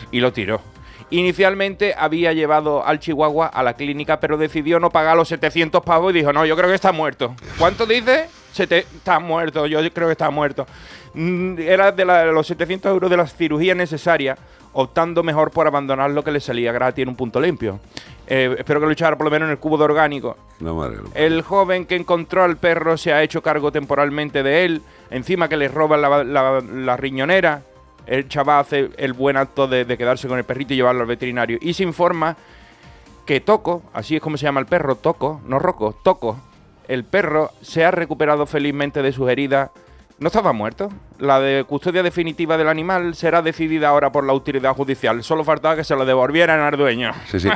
Y lo tiró. Inicialmente había llevado al chihuahua a la clínica, pero decidió no pagar los 700 pavos y dijo, no, yo creo que está muerto. ¿Cuánto dice? Sete- está muerto, yo creo que está muerto. Mm, Era de la- los 700 euros de la cirugía necesaria, optando mejor por abandonar lo que le salía gratis en un punto limpio. Eh, espero que lo echara por lo menos en el cubo de orgánico. No, madre, no. El joven que encontró al perro se ha hecho cargo temporalmente de él, encima que le roban la, la- la riñonera. El chaval hace el buen acto de, de quedarse con el perrito y llevarlo al veterinario. Y se informa que Toco, así es como se llama el perro, Toco, no Roco, Toco, el perro se ha recuperado felizmente de sus heridas. No estaba muerto. La de custodia definitiva del animal será decidida ahora por la autoridad judicial. Solo faltaba que se lo devolvieran al dueño. Sí, sí.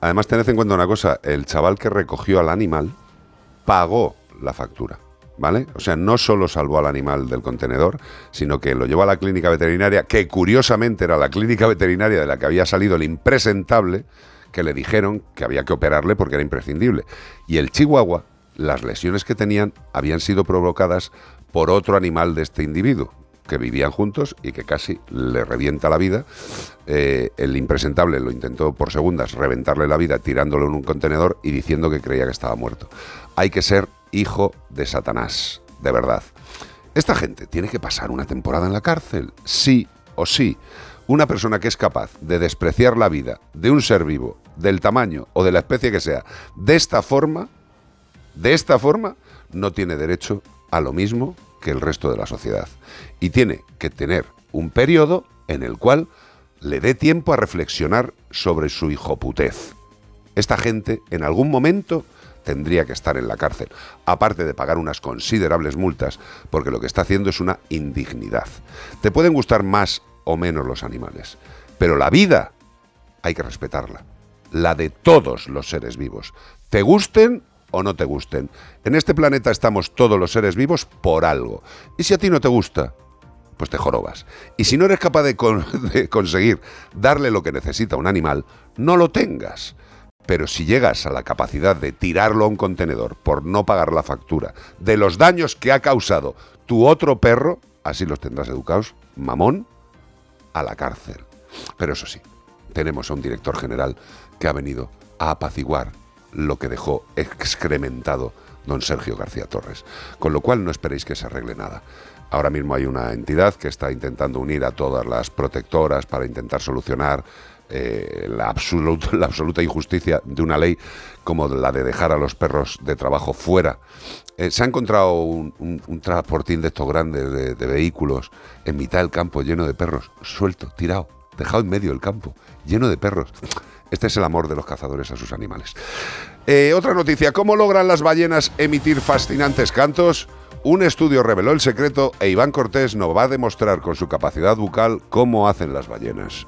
Además, tened en cuenta una cosa: el chaval que recogió al animal pagó la factura. ¿Vale? O sea, no solo salvó al animal del contenedor, sino que lo llevó a la clínica veterinaria, que curiosamente era la clínica veterinaria de la que había salido el impresentable, que le dijeron que había que operarle porque era imprescindible. Y el chihuahua, las lesiones que tenían habían sido provocadas por otro animal de este individuo, que vivían juntos y que casi le revienta la vida. Eh, el impresentable lo intentó por segundas reventarle la vida tirándolo en un contenedor y diciendo que creía que estaba muerto. Hay que ser hijo de Satanás, de verdad. Esta gente tiene que pasar una temporada en la cárcel, sí o sí. Una persona que es capaz de despreciar la vida de un ser vivo, del tamaño o de la especie que sea, de esta forma, de esta forma, no tiene derecho a lo mismo que el resto de la sociedad. Y tiene que tener un periodo en el cual le dé tiempo a reflexionar sobre su hijoputez. Esta gente en algún momento tendría que estar en la cárcel, aparte de pagar unas considerables multas, porque lo que está haciendo es una indignidad. Te pueden gustar más o menos los animales, pero la vida hay que respetarla, la de todos los seres vivos, te gusten o no te gusten. En este planeta estamos todos los seres vivos por algo, y si a ti no te gusta, pues te jorobas. Y si no eres capaz de, con- <laughs> de conseguir darle lo que necesita un animal, no lo tengas. Pero si llegas a la capacidad de tirarlo a un contenedor por no pagar la factura de los daños que ha causado tu otro perro, así los tendrás educados, mamón, a la cárcel. Pero eso sí, tenemos a un director general que ha venido a apaciguar lo que dejó excrementado don Sergio García Torres. Con lo cual no esperéis que se arregle nada. Ahora mismo hay una entidad que está intentando unir a todas las protectoras para intentar solucionar eh, la, absoluta, <laughs> injusticia de una ley como la de dejar a los perros de trabajo fuera. Eh, se ha encontrado un, transportín de estos grandes de, de vehículos en mitad del campo lleno de perros, suelto, tirado, dejado en medio del campo, lleno de perros. Este es el amor de los cazadores a sus animales. Eh, otra noticia, ¿cómo logran las ballenas emitir fascinantes cantos? Un estudio reveló el secreto e Iván Cortés nos va a demostrar con su capacidad bucal cómo hacen las ballenas.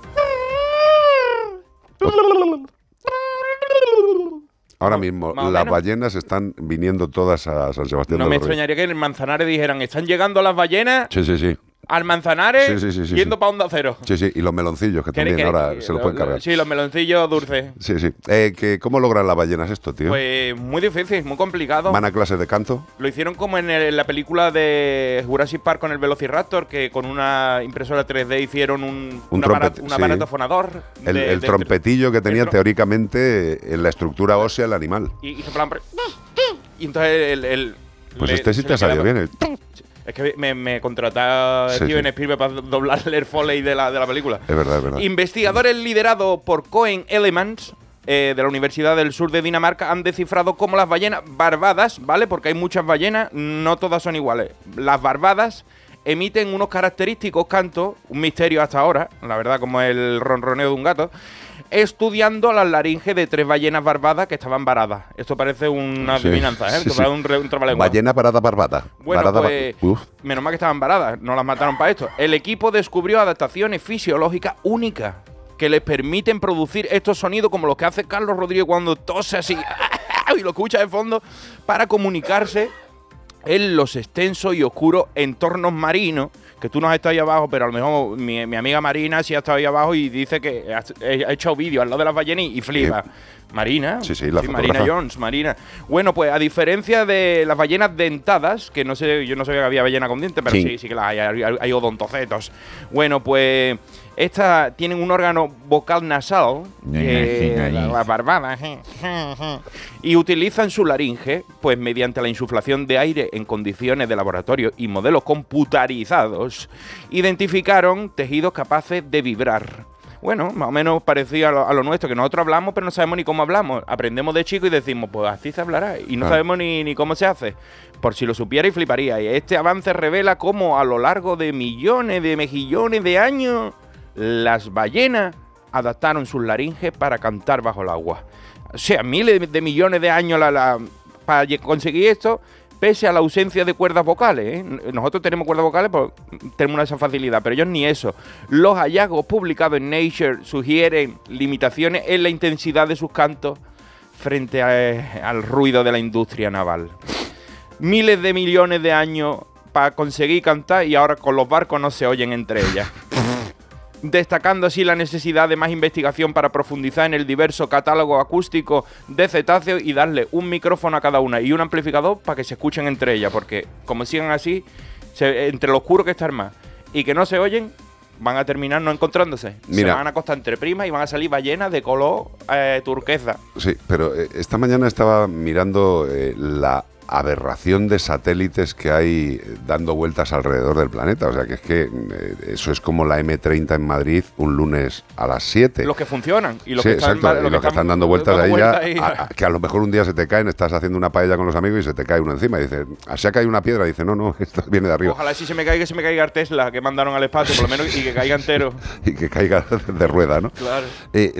Ahora mismo las menos. ballenas están viniendo todas a San Sebastián No de me los Reyes. extrañaría que en el Manzanares dijeran, están llegando las ballenas Sí, sí, sí. Al Manzanares Sí, sí, yendo para Onda Cero. Sí, sí, y los meloncillos que ¿Quiere- también ahora se los pueden cargar. Sí, los meloncillos dulces. Sí, sí. Eh, que, ¿Cómo logran las ballenas esto, tío? Pues muy difícil, muy complicado. ¿Van a clases de canto? Lo hicieron como en, el- en la película de Jurassic Park con el Velociraptor, que con una impresora 3D hicieron un, Un un, aparato, un aparato fonador. El, de- el de- trompetillo que tenía teóricamente en la estructura ósea el animal. Y, y plan- y entonces el. el- Pues le- este sí te ha salido bien. el- Es que me, me Sí, Steven sí. Spielberg para doblar el foley de la, de la película. Es verdad, es verdad. Investigadores liderados por Cohen Elements eh, de la Universidad del Sur de Dinamarca han descifrado cómo las ballenas barbadas, ¿vale? Porque hay muchas ballenas, no todas son iguales. Las barbadas emiten unos característicos cantos, un misterio hasta ahora, la verdad, como el ronroneo de un gato, estudiando las laringes de tres ballenas barbadas que estaban varadas. Esto parece una Sí, adivinanza, ¿eh? sí, Esto sí. parece un, re- un. Ballena parada barbata. Bueno, pues, menos mal que estaban varadas, no las mataron para esto. El equipo descubrió adaptaciones fisiológicas únicas que les permiten producir estos sonidos como los que hace Carlos Rodríguez cuando tose así <laughs> y lo escucha de fondo para comunicarse en los extensos y oscuros entornos marinos, que tú no has estado ahí abajo, pero a lo mejor mi, mi amiga Marina sí ha estado ahí abajo y dice que ha, ha hecho vídeos al lado de las ballenas y flipa. Marina. Sí, sí, la Marina. Jones, Marina. Bueno, pues a diferencia de las ballenas dentadas, que no sé, yo no sabía que había ballena con dientes, pero Sí. sí, sí, que las hay, hay, hay odontocetos. Bueno, pues estas tienen un órgano vocal nasal, la- je, je, y utilizan su laringe, pues mediante la insuflación de aire en condiciones de laboratorio y modelos computarizados, identificaron tejidos capaces de vibrar. Bueno, más o menos parecido a lo, a lo nuestro, que nosotros hablamos, pero no sabemos ni cómo hablamos. Aprendemos de chico y decimos, pues así se hablará. Y no Ah. sabemos ni, ni cómo se hace. Por si lo supiera y fliparía. Y este avance revela cómo a lo largo de millones de mejillones de años, las ballenas adaptaron sus laringes para cantar bajo el agua. O sea, miles de- millones de años para conseguir esto, pese a la ausencia de cuerdas vocales. ¿eh? Nosotros tenemos cuerdas vocales, pues tenemos esa facilidad, pero ellos ni eso. Los hallazgos publicados en Nature sugieren limitaciones en la intensidad de sus cantos frente a- al ruido de la industria naval. Miles de millones de años para conseguir cantar y ahora con los barcos no se oyen entre ellas destacando así la necesidad de más investigación para profundizar en el diverso catálogo acústico de cetáceos y darle un micrófono a cada una y un amplificador para que se escuchen entre ellas, porque como sigan así, se- entre lo oscuro que está el mar y que no se oyen, van a terminar no encontrándose. Mira. Se van a acostar entre primas y van a salir ballenas de color eh, turquesa. Sí, pero eh, esta mañana estaba mirando eh, la aberración de satélites que hay dando vueltas alrededor del planeta. O sea, que es que eh, eso es como la M30 en Madrid un lunes a las 7. Los que funcionan y los Sí, que están, exacto, lo y los que están dando vueltas dando ahí ya, vueltas ahí. a- a- que a lo mejor un día se te caen, estás haciendo una paella con los amigos y se te cae uno encima. Y dices, ¿se ha caído una piedra? Y dice, no, no, <laughs> esto viene de arriba. Ojalá si se me caiga, se me caiga el Tesla que mandaron al espacio, por lo menos, y que caiga entero. <laughs> y que caiga de rueda, ¿no? Claro. Eh,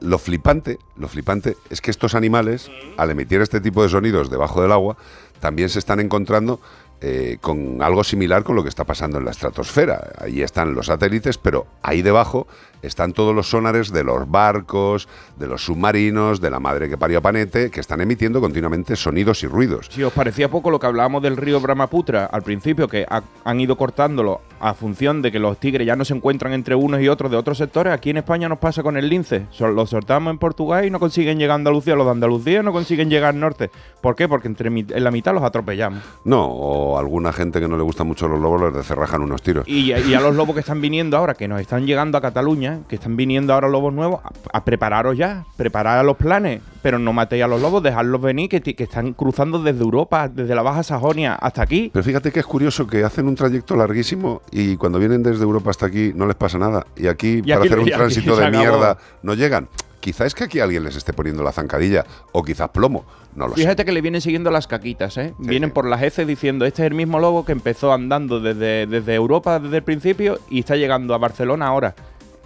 lo flipante, lo flipante es que estos animales, al emitir este tipo de sonidos debajo del agua, también se están encontrando eh, con algo similar con lo que está pasando en la estratosfera. Ahí están los satélites, pero ahí debajo están todos los sonares de los barcos, de los submarinos, de la madre que parió a Panete, que están emitiendo continuamente sonidos y ruidos. Si os parecía poco lo que hablábamos del río Brahmaputra al principio, que ha- han ido cortándolo a función de que los tigres ya no se encuentran entre unos y otros de otros sectores, aquí en España nos pasa con el lince. Los soltamos en Portugal y no consiguen llegar a Andalucía, los de Andalucía no consiguen llegar al norte. ¿Por qué? Porque entre mi- en la mitad los atropellamos. No, o alguna gente que no le gustan mucho los lobos les decerrajan unos tiros. Y, y a los lobos que están viniendo ahora, que nos están llegando a Cataluña, que están viniendo ahora lobos nuevos, a, a prepararos ya, preparar los planes, pero no matéis a los lobos, dejadlos venir, que, están cruzando desde Europa, desde la Baja Sajonia hasta aquí. Pero fíjate que es curioso que hacen un trayecto larguísimo y cuando vienen desde Europa hasta aquí no les pasa nada. Y aquí, Y para aquí- hacer un tránsito de mierda, no llegan. Quizá es que aquí alguien les esté poniendo la zancadilla o quizás plomo. No lo sé. Fíjate que le vienen siguiendo las caquitas, ¿eh? Vienen por las heces diciendo, este es el mismo lobo que empezó andando desde, desde Europa desde el principio y está llegando a Barcelona ahora.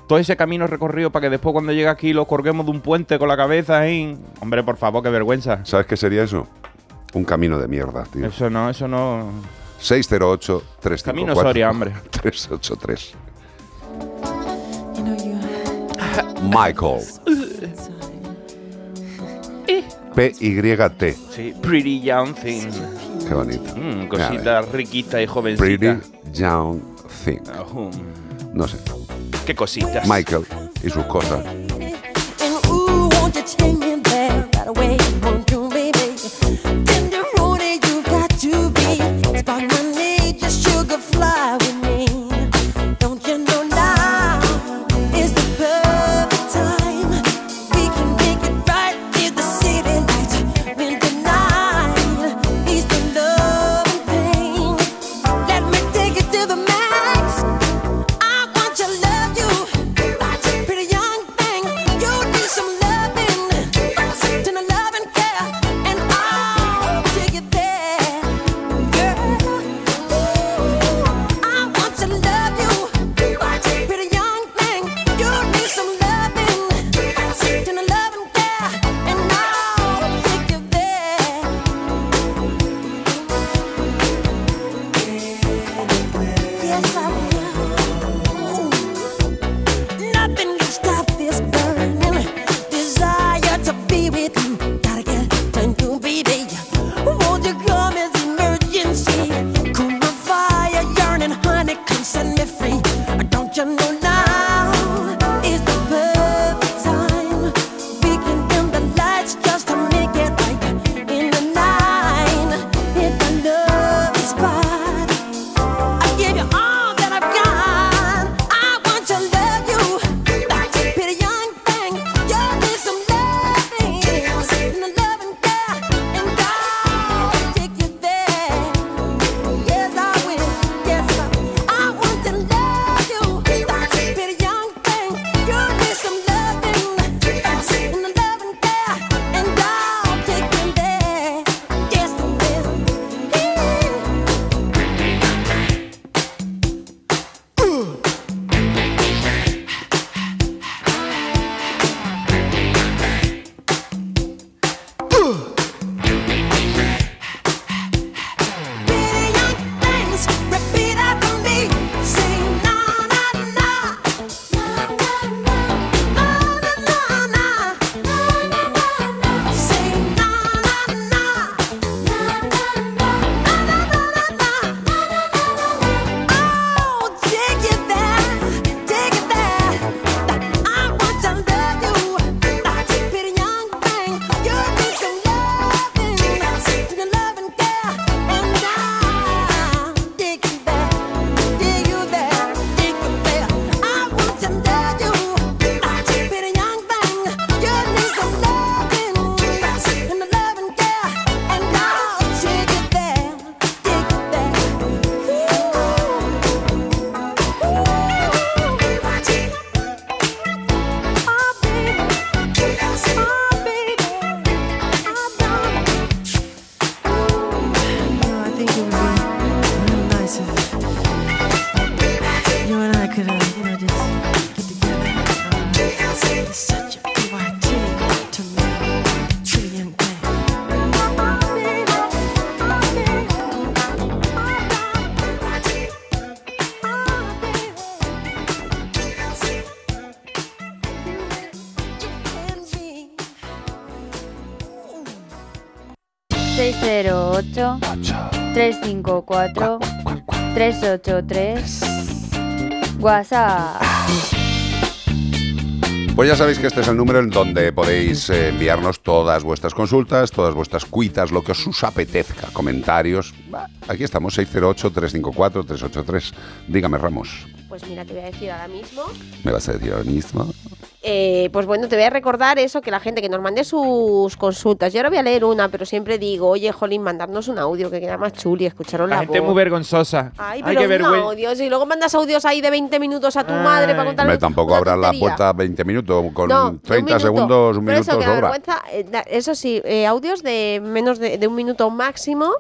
Todo ese camino recorrido para que después cuando llegue aquí lo colguemos de un puente con la cabeza ahí. Hombre, por favor, qué vergüenza. ¿Sabes qué sería eso? Un camino de mierda, tío. Eso no, eso no... 608 354 Camino Soria, hombre. <laughs> 383 Michael. P-Y-T. Sí, Pretty Young Thing. Qué bonito. Mm, Mira, cosita riquita y jovencita. Pretty Young Thing. No sé. Qué cositas. Michael y sus cosas. 608 354 383 WhatsApp. Pues ya sabéis que este es el número en donde podéis eh, enviarnos todas vuestras consultas, todas vuestras cuitas, lo que os apetezca, comentarios. Aquí estamos, 608-354-383. Dígame, Ramos. Pues mira, te voy a decir ahora mismo. ¿Me vas a decir ahora mismo? Eh, pues bueno, te voy a recordar eso, que la gente que nos mande sus consultas. Yo ahora voy a leer una, pero siempre digo, oye, Jolín, mandarnos un audio que queda más chuli, escucharon la, La gente voz. muy vergonzosa. Ay, Ay, pero qué un vergüenza. audio, y luego mandas audios ahí de 20 minutos a tu madre para contarle Hombre, tampoco una abran la puerta 20 minutos, con No, de un 30 minuto. segundos, un Pero minuto eso, sobra. vergüenza, eh, eso sí, eh, audios de menos de, de un minuto máximo,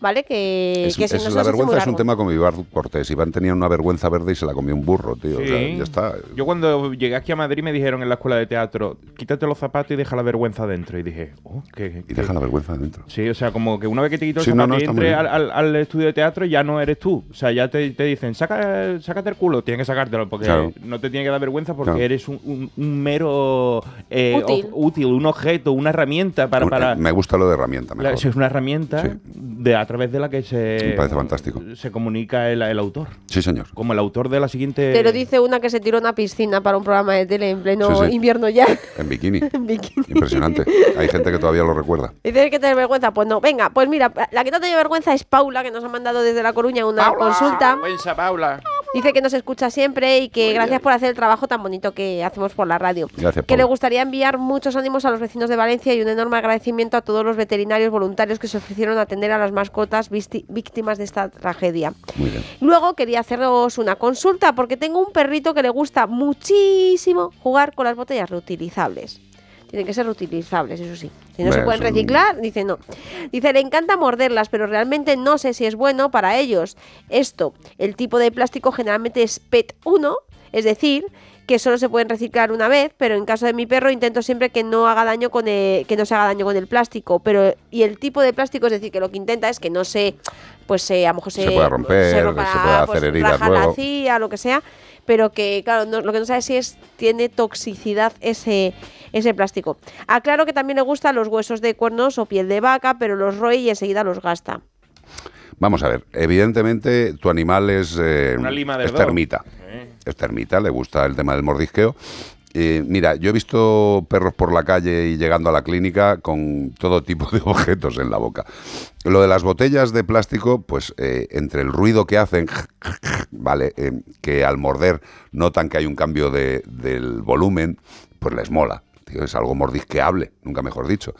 ¿vale? Que, Es- que es- la vergüenza es un tema como Iván Cortés. Iván tenía una vergüenza verde y se la comió un burro, tío. O sea, Sí. ya está. Yo cuando llegué aquí a Madrid me dijeron en la escuela de teatro, quítate los zapatos y deja la vergüenza dentro. Y dije, oh, que... Y deja la vergüenza dentro. Sí, o sea, como que una vez que te quitas Sí, el zapato no, y entres al, bien. al- al estudio de teatro, ya no eres tú. O sea, ya te, te dicen, Saca, sácate el culo, tienes que sacártelo, porque Claro. no te tiene que dar vergüenza porque Claro. eres un, un- un mero eh, Útil. útil, un objeto, una herramienta para... Para Me gusta lo de herramienta, la- mejor. es una herramienta de, a través de la que se, Me parece fantástico. se comunica el, el autor. Sí, señor. Como el autor de la siguiente... Pero dice una que se tiró a una piscina para un programa de tele en pleno Sí, sí. invierno ya. En bikini. <laughs> En bikini. Impresionante. Hay gente que todavía lo recuerda. Dice que tener vergüenza. Pues no, venga, pues mira, la que no tiene vergüenza es Paula, que nos ha mandado desde La Coruña una consulta. Vergüenza, Paula. Dice que nos escucha siempre y que gracias por hacer el trabajo tan bonito que hacemos por la radio. Gracias, Que le gustaría enviar muchos ánimos a los vecinos de Valencia y un enorme agradecimiento a todos los veterinarios voluntarios que se ofrecieron a atender a las mascotas víctimas de esta tragedia. Muy bien. Luego quería haceros una consulta porque tengo un perrito que le gusta muchísimo jugar con las botellas reutilizables. Tienen que ser reutilizables, eso sí. Si no se pueden reciclar, dice no. Dice, le encanta morderlas, pero realmente no sé si es bueno para ellos. Esto, el tipo de plástico generalmente es PET 1, es decir, que solo se pueden reciclar una vez, pero en caso de mi perro intento siempre que no haga daño con el, que no se haga daño con el plástico, pero y el tipo de plástico es decir, que lo que intenta es que no se pues se a lo mejor se, Se pueda romper, se se rompa, pueda pues, hacer heridas rajar la luego. cía, lo que sea, pero que claro, no- lo que no sabe si es tiene toxicidad ese ese plástico. Aclaro que también le gustan los huesos de cuernos o piel de vaca, pero los roe y enseguida los gasta. Vamos a ver. Evidentemente, tu animal es, eh, Una lima de es termita. Es termita, le gusta el tema del mordisqueo. Eh, mira, yo he visto perros por la calle y llegando a la clínica con todo tipo de <laughs> objetos en la boca. Lo de las botellas de plástico, pues eh, entre el ruido que hacen, <laughs> vale, eh, que al morder notan que hay un cambio de- del volumen, pues les mola. Tío, es algo mordisqueable, nunca mejor dicho.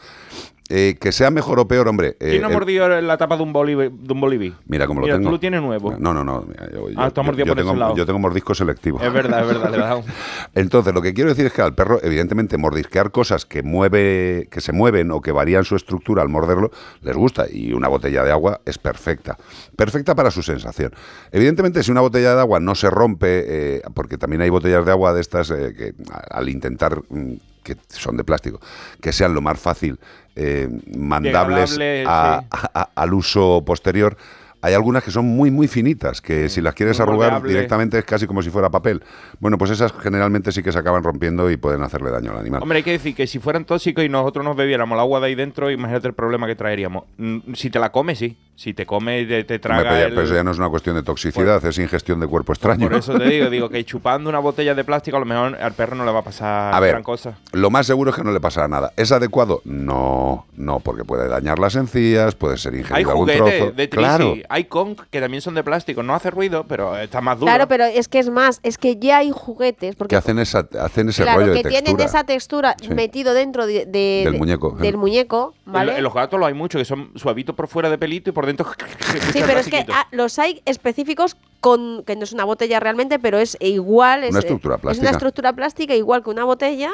Eh, que sea mejor o peor, hombre. eh, ¿Quién no ha el- mordido la tapa de un bolivi? De un bolivi? Mira cómo lo Mira, tengo. tú lo tienes nuevo. No, no, no. mira, yo, Ah, yo- tú has mordido yo por ese tengo, lado. yo tengo mordisco selectivo. Es verdad, es verdad, le dado. <laughs> Entonces, lo que quiero decir es que al perro, evidentemente, mordisquear cosas que mueve, que se mueven o que varían su estructura al morderlo, les gusta. Y una botella de agua es perfecta. Perfecta para su sensación. Evidentemente, si una botella de agua no se rompe, eh, porque también hay botellas de agua de estas eh, que al intentar mm, que son de plástico, que sean lo más fácil eh, mandables a- sí. a- a- al uso posterior. Hay algunas que son muy, muy finitas, que si las quieres arrugar directamente es casi como si fuera papel. Bueno, pues esas generalmente sí que se acaban rompiendo y pueden hacerle daño al animal. Hombre, hay que decir que si fueran tóxicos y nosotros nos bebiéramos el agua de ahí dentro, imagínate el problema que traeríamos. Mm, Si te la comes, sí. Si te comes, te, te Hombre, traga pero, ya, el- pero eso ya no es una cuestión de toxicidad, es ingestión de cuerpo extraño. Por eso te <laughs> digo, digo que chupando una botella de plástico a lo mejor al perro no le va a pasar A ver, gran cosa. Lo más seguro es que no le pasará nada. ¿Es adecuado? No, no, porque puede dañar las encías, puede ser ingerido Hay algún juguetes trozo. de Trisi, claro, hay Kong que también son de plástico, no hace ruido, pero está más duro. Claro, pero es que es más, es que ya hay juguetes porque que hacen, esa, hacen ese claro rollo que de textura. tienen esa textura Sí. metido dentro de, de- Del de- muñeco, del eh. muñeco, En- ¿vale? En, los gatos lo hay mucho, que son suavitos por fuera de pelito y por dentro. <laughs> Sí, pero es que ah, los hay específicos con que no es una botella realmente, pero es igual. Es, Una estructura Es plástica. una estructura plástica igual que una botella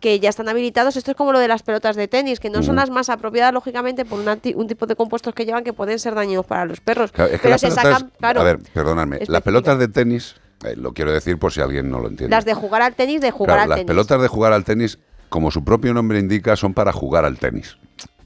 que ya están habilitados. Esto es como lo de las pelotas de tenis, que no son las más apropiadas, lógicamente, por una un tipo de compuestos que llevan que pueden ser dañinos para los perros. Claro, es que pero las se pelotas, sacan, claro, a ver, perdonadme, las pelotas de tenis, eh, lo quiero decir por si alguien no lo entiende. las de jugar al tenis, de jugar Claro, al las tenis. pelotas de jugar al tenis, como su propio nombre indica, son para jugar al tenis.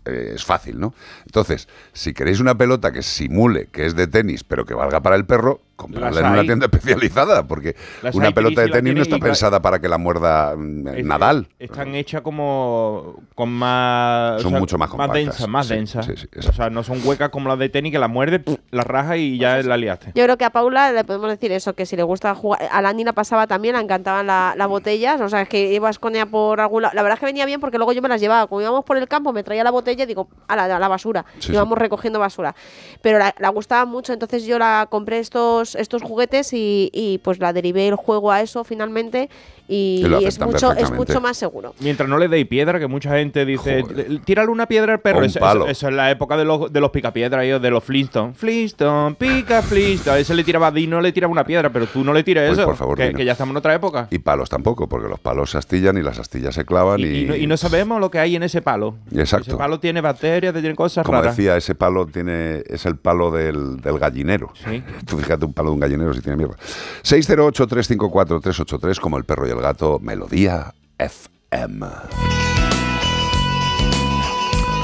Eh, es fácil, ¿no? Entonces, si queréis una pelota que simule que es de tenis, pero que valga para el perro, comprarla en una tienda especializada, porque Las una pelota de la tenis no está y pensada para que la muerda mm, Es- Nadal. Están hechas como con más. Son mucho más compactas, densas, más sí, densas. sí, sí, o sea, no son huecas como las de tenis que las muerde, pf, las raja y ya la liaste. Yo creo que a Paula le podemos decir eso, que si le gusta jugar, a la la pasaba también, le encantaban la- las botellas, o sea, es que ibas con ella por algún lado. La verdad es que venía bien porque luego yo me las llevaba, como íbamos por el campo, me traía la botella y digo, a la, a la basura, Sí, íbamos recogiendo basura. Pero la, la gustaba mucho, entonces yo la compré estos, estos juguetes y, y, pues la derivé el juego a eso finalmente y, es, mucho, es perfectamente. mucho más seguro. Mientras no le deis piedra, que mucha gente dice, tírale una piedra al perro. un Eso, eso- palo. eso es la época de los, de los picapiedras, ellos, de los Flintstones. Flintstone, pica Flintstone. A ese le tiraba Dino, le tiraba una piedra, pero tú no le tires Uy, eso. por favor, que, ya estamos en otra época. Y palos tampoco, porque los palos se astillan y las astillas se clavan y... Y, no, y no sabemos lo que hay en ese palo. Exacto. Ese palo tiene bacterias, tiene cosas Como raras. decía, ese palo tiene es el palo del, del gallinero. <laughs> Tú fíjate un palo de un gallinero si tiene mierda. 608-354-383, como el perro y el gato, Melodía FM.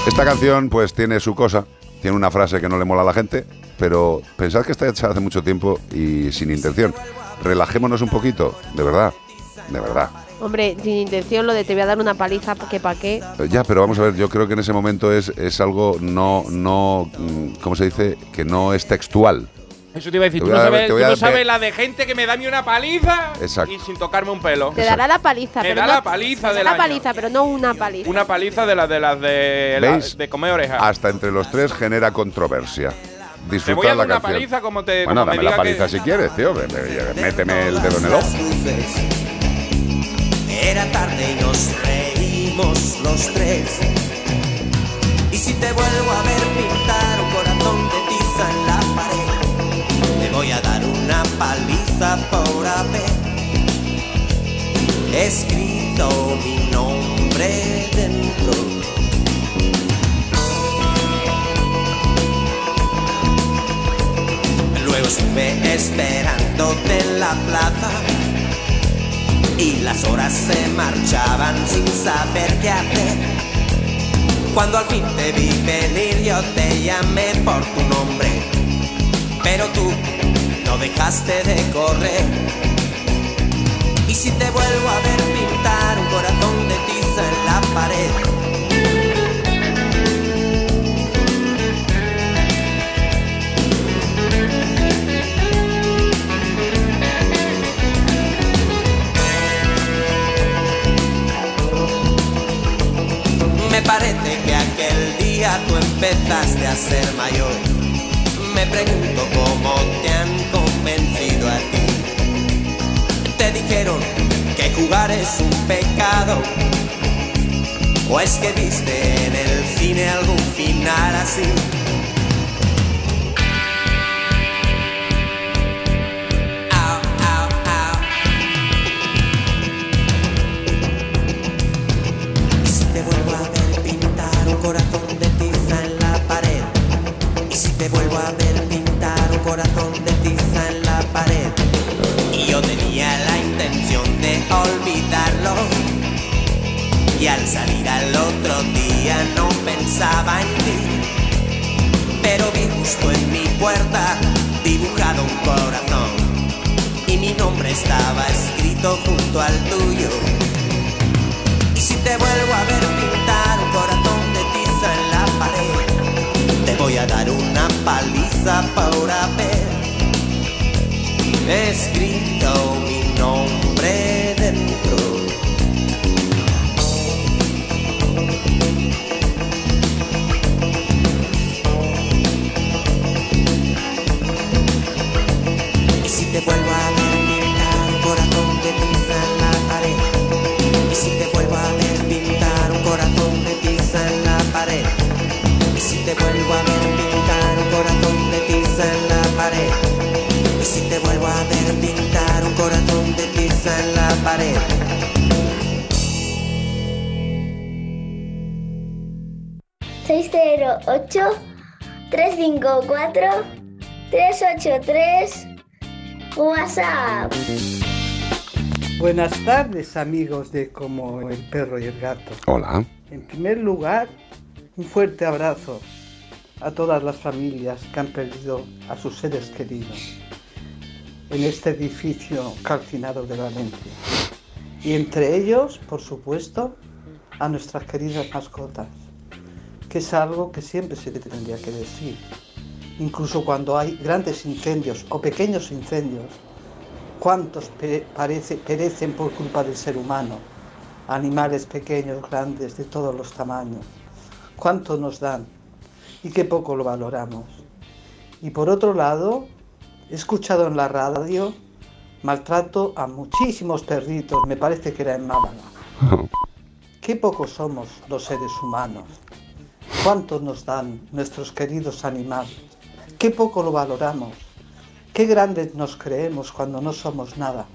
Esta canción pues tiene su cosa, tiene una frase que no le mola a la gente, pero pensad que está hecha hace mucho tiempo y sin intención. Relajémonos un poquito, de verdad, de verdad. Hombre, sin intención lo de te voy a dar una paliza, que pa' qué. Eh, Ya, pero vamos a ver, yo creo que en ese momento es, es algo no, no, mm, ¿cómo se dice? Que no es textual. Eso te iba a decir, Te tú no a- sabes, te tú voy a no dar- sabes la de gente que me da a mí una paliza Exacto. y sin tocarme un pelo. Te dará la paliza, Me pero da no- la paliza te da la paliza, pero no una paliza. Una paliza de las de las de, la- de comer orejas. Hasta entre los tres genera controversia. Te Disfrutad voy a la dar una canción. paliza como te Bueno, como me dame la diga paliza que- si quieres, tío. Méteme el dedo en el ojo. Era tarde y nos reímos los tres. Luego estuve esperándote en la plaza y las horas se marchaban sin saber qué hacer. Cuando al fin te vi venir yo te llamé por tu nombre, pero tú no dejaste de correr. Y si te vuelvo a ver pintar un corazón Me parece que aquel día tú empezaste a ser mayor. Me pregunto cómo te han convencido a ti. Te dijeron que jugar es un pecado. ¿O es que viste en el cine algún final así? Ver pintar un corazón de tiza en la pared. seis cero ocho tres cinco cuatro tres ocho tres WhatsApp. Buenas tardes amigos de Como el perro y el gato. Hola. En primer lugar, un fuerte abrazo a todas las familias que han perdido a sus seres queridos. En este edificio calcinado de Valencia. Y entre ellos, por supuesto, a nuestras queridas mascotas, que es algo que siempre se tendría que decir. Incluso cuando hay grandes incendios o pequeños incendios, ¿cuántos perecen por culpa del ser humano? Animales pequeños, grandes, de todos los tamaños. ¿Cuánto nos dan? Y qué poco lo valoramos. Y por otro lado, he escuchado en la radio maltrato a muchísimos perritos, me parece que era en Málaga. <laughs> Qué pocos somos los seres humanos. ¿Cuánto nos dan nuestros queridos animales? Qué poco lo valoramos. Qué grandes nos creemos cuando no somos nada.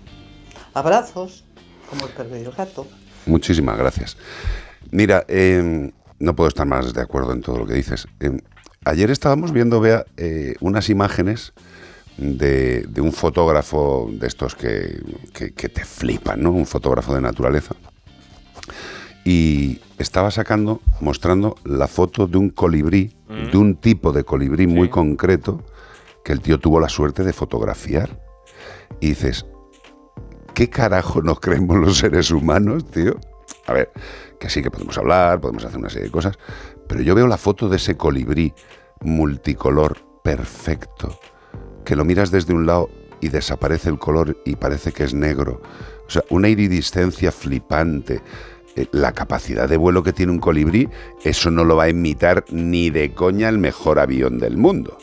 Abrazos, como el perro y el gato. Muchísimas gracias. Mira, eh, no puedo estar más de acuerdo en todo lo que dices. Eh, ayer estábamos viendo, Bea, eh, unas imágenes de, de un fotógrafo de estos que, que- que te flipan, ¿no? Un fotógrafo de naturaleza. Y estaba sacando, mostrando la foto de un colibrí, de un tipo de colibrí muy concreto, que el tío tuvo la suerte de fotografiar. Y dices, ¿qué carajo nos creemos los seres humanos, tío? A ver, que sí que podemos hablar, podemos hacer una serie de cosas, pero yo veo la foto de ese colibrí multicolor perfecto, que lo miras desde un lado y desaparece el color y parece que es negro. O sea, una iridiscencia flipante. Eh, La capacidad de vuelo que tiene un colibrí, eso no lo va a imitar ni de coña el mejor avión del mundo.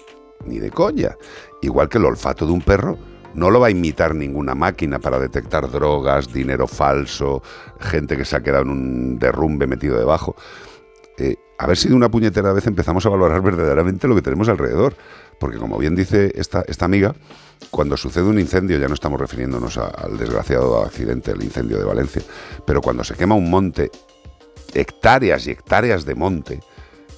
Ni de coña. Igual que el olfato de un perro, no lo va a imitar ninguna máquina para detectar drogas, dinero falso, gente que se ha quedado en un derrumbe metido debajo. Eh, a ver si de una puñetera vez empezamos a valorar verdaderamente lo que tenemos alrededor. Porque como bien dice esta, amiga, cuando sucede un incendio, ya no estamos refiriéndonos al desgraciado accidente, el incendio de Valencia, pero cuando se quema un monte, hectáreas y hectáreas de monte,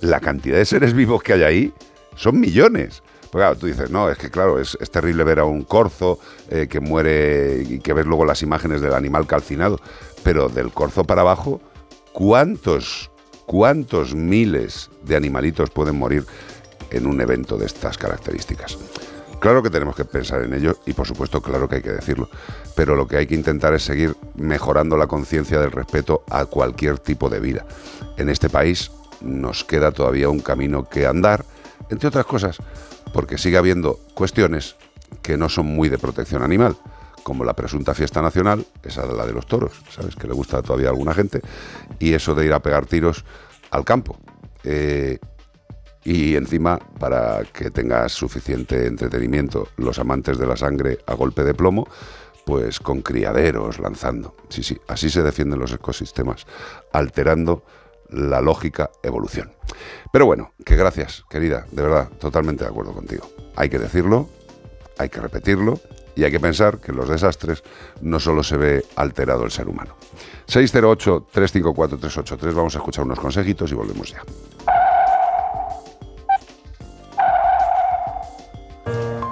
la cantidad de seres vivos que hay ahí son millones. Porque claro, tú dices, no, es que claro, es, es terrible ver a un corzo eh, que muere y que ves luego las imágenes del animal calcinado, pero del corzo para abajo, ¿cuántos, cuántos miles de animalitos pueden morir en un evento de estas características? Claro que tenemos que pensar en ello y por supuesto claro que hay que decirlo, pero lo que hay que intentar es seguir mejorando la conciencia del respeto a cualquier tipo de vida. En este país nos queda todavía un camino que andar, entre otras cosas, porque sigue habiendo cuestiones que no son muy de protección animal, como la presunta fiesta nacional, esa de la de los toros, ¿sabes? Que le gusta todavía a alguna gente, y eso de ir a pegar tiros al campo. Eh, y encima, para que tengas suficiente entretenimiento, los amantes de la sangre a golpe de plomo, pues con criaderos lanzando. Sí, sí, así se defienden los ecosistemas, alterando la lógica evolución. Pero bueno, que gracias, querida, de verdad, totalmente de acuerdo contigo. Hay que decirlo, hay que repetirlo y hay que pensar que en los desastres no solo se ve alterado el ser humano. 608-354-383, vamos a escuchar unos consejitos y volvemos ya.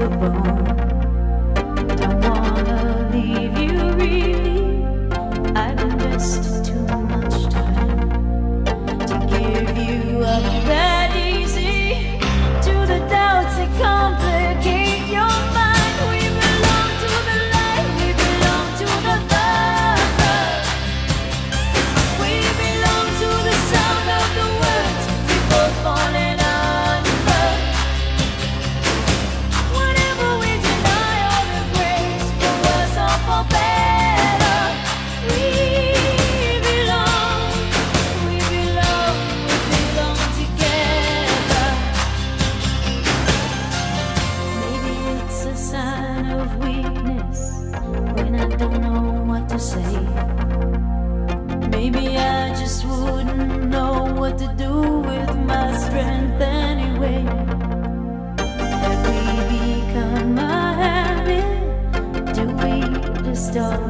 The bone. still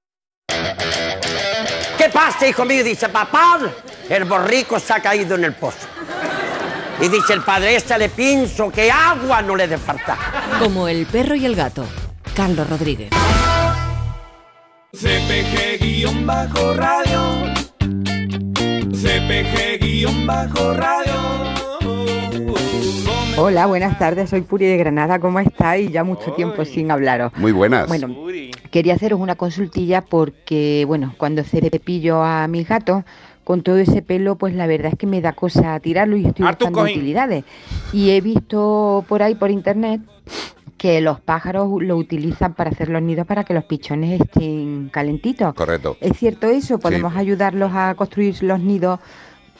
¿Qué pasa, hijo mío? Dice, papá, el borrico se ha caído en el pozo. Y dice el padre, le pienso que agua no le dé falta. Como el perro y el gato. Carlos Rodríguez. CPG-radio. CPG-radio. Hola, buenas tardes, soy Puri de Granada, ¿cómo estáis? Ya mucho tiempo sin hablaros. Muy buenas. Bueno, quería haceros una consultilla porque, bueno, cuando cepillo a mis gatos, con todo ese pelo, pues la verdad es que me da cosa tirarlo y estoy buscando utilidades. Y he visto por ahí, por internet, que los pájaros lo utilizan para hacer los nidos para que los pichones estén calentitos. Correcto. ¿Es cierto eso? ¿Podemos ayudarlos a construir los nidos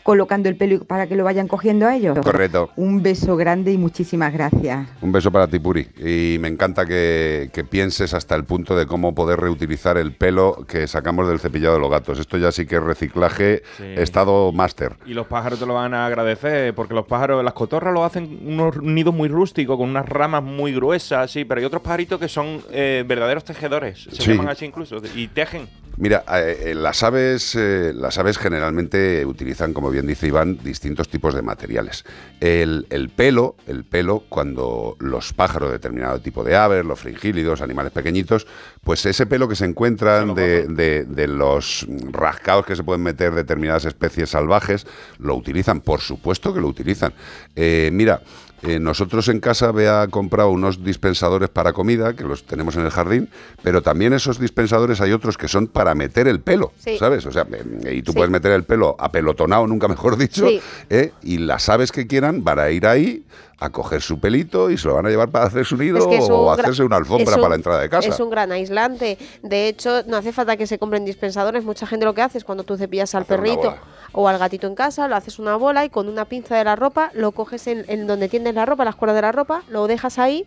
colocando el pelo para que lo vayan cogiendo a ellos? Correcto. Un beso grande y muchísimas gracias. Un beso para ti, Puri. Y me encanta que, que pienses hasta el punto de cómo poder reutilizar el pelo que sacamos del cepillado de los gatos. Esto ya sí que es reciclaje Sí. estado máster. Y los pájaros te lo van a agradecer, porque los pájaros, las cotorras lo hacen unos nidos muy rústicos, con unas ramas muy gruesas, sí, pero hay otros pajaritos que son eh, verdaderos tejedores, se Sí. llaman así incluso, y tejen. Mira, eh, eh, las aves, eh, las aves generalmente utilizan, como bien dice Iván, distintos tipos de materiales. El, el pelo, el pelo, cuando los pájaros, determinado tipo de aves, los fringílidos, animales pequeñitos, pues ese pelo que se encuentran de, de- de los rascados que se pueden meter determinadas especies salvajes, lo utilizan, por supuesto que lo utilizan. Eh, mira, eh, nosotros en casa Bea ha comprado unos dispensadores para comida, que los tenemos en el jardín, pero también esos dispensadores hay otros que son para meter el pelo, Sí. ¿sabes? O sea, eh, y tú Sí. puedes meter el pelo apelotonado, nunca mejor dicho, Sí. ¿eh? y las aves que quieran van a ir ahí a coger su pelito y se lo van a llevar para hacer su nido Es que es o hacerse una alfombra un- para la entrada de casa. Es un gran aislante. De hecho, no hace falta que se compren dispensadores. Mucha gente lo que hace es cuando tú cepillas al Hacer perrito o al gatito en casa, lo haces una bola y con una pinza de la ropa lo coges en, en donde tiendes la ropa, las cuerdas de la ropa, lo dejas ahí.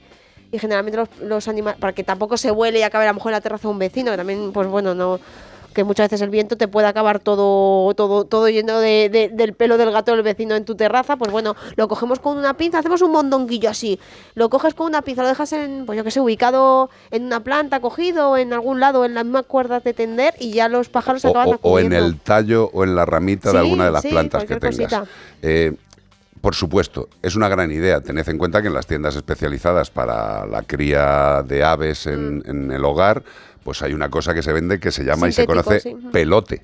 Y generalmente los, los animales, para que tampoco se huele y acabe a lo mejor en la terraza de un vecino, que también, pues bueno, no que muchas veces el viento te puede acabar todo todo todo lleno de, de- del pelo del gato del vecino en tu terraza, pues bueno, lo cogemos con una pinza, hacemos un mondonguillo así, lo coges con una pinza, lo dejas en, pues yo que sé, ubicado en una planta, cogido en algún lado, en las mismas cuerdas de tender y ya los pájaros se acaban o- en el tallo o en la ramita Sí, de alguna de las sí, plantas que tengas. Eh, por supuesto, es una gran idea. Tened en cuenta que en las tiendas especializadas para la cría de aves en, Mm. en el hogar, pues hay una cosa que se vende que se llama y se conoce sí. Mm. pelote.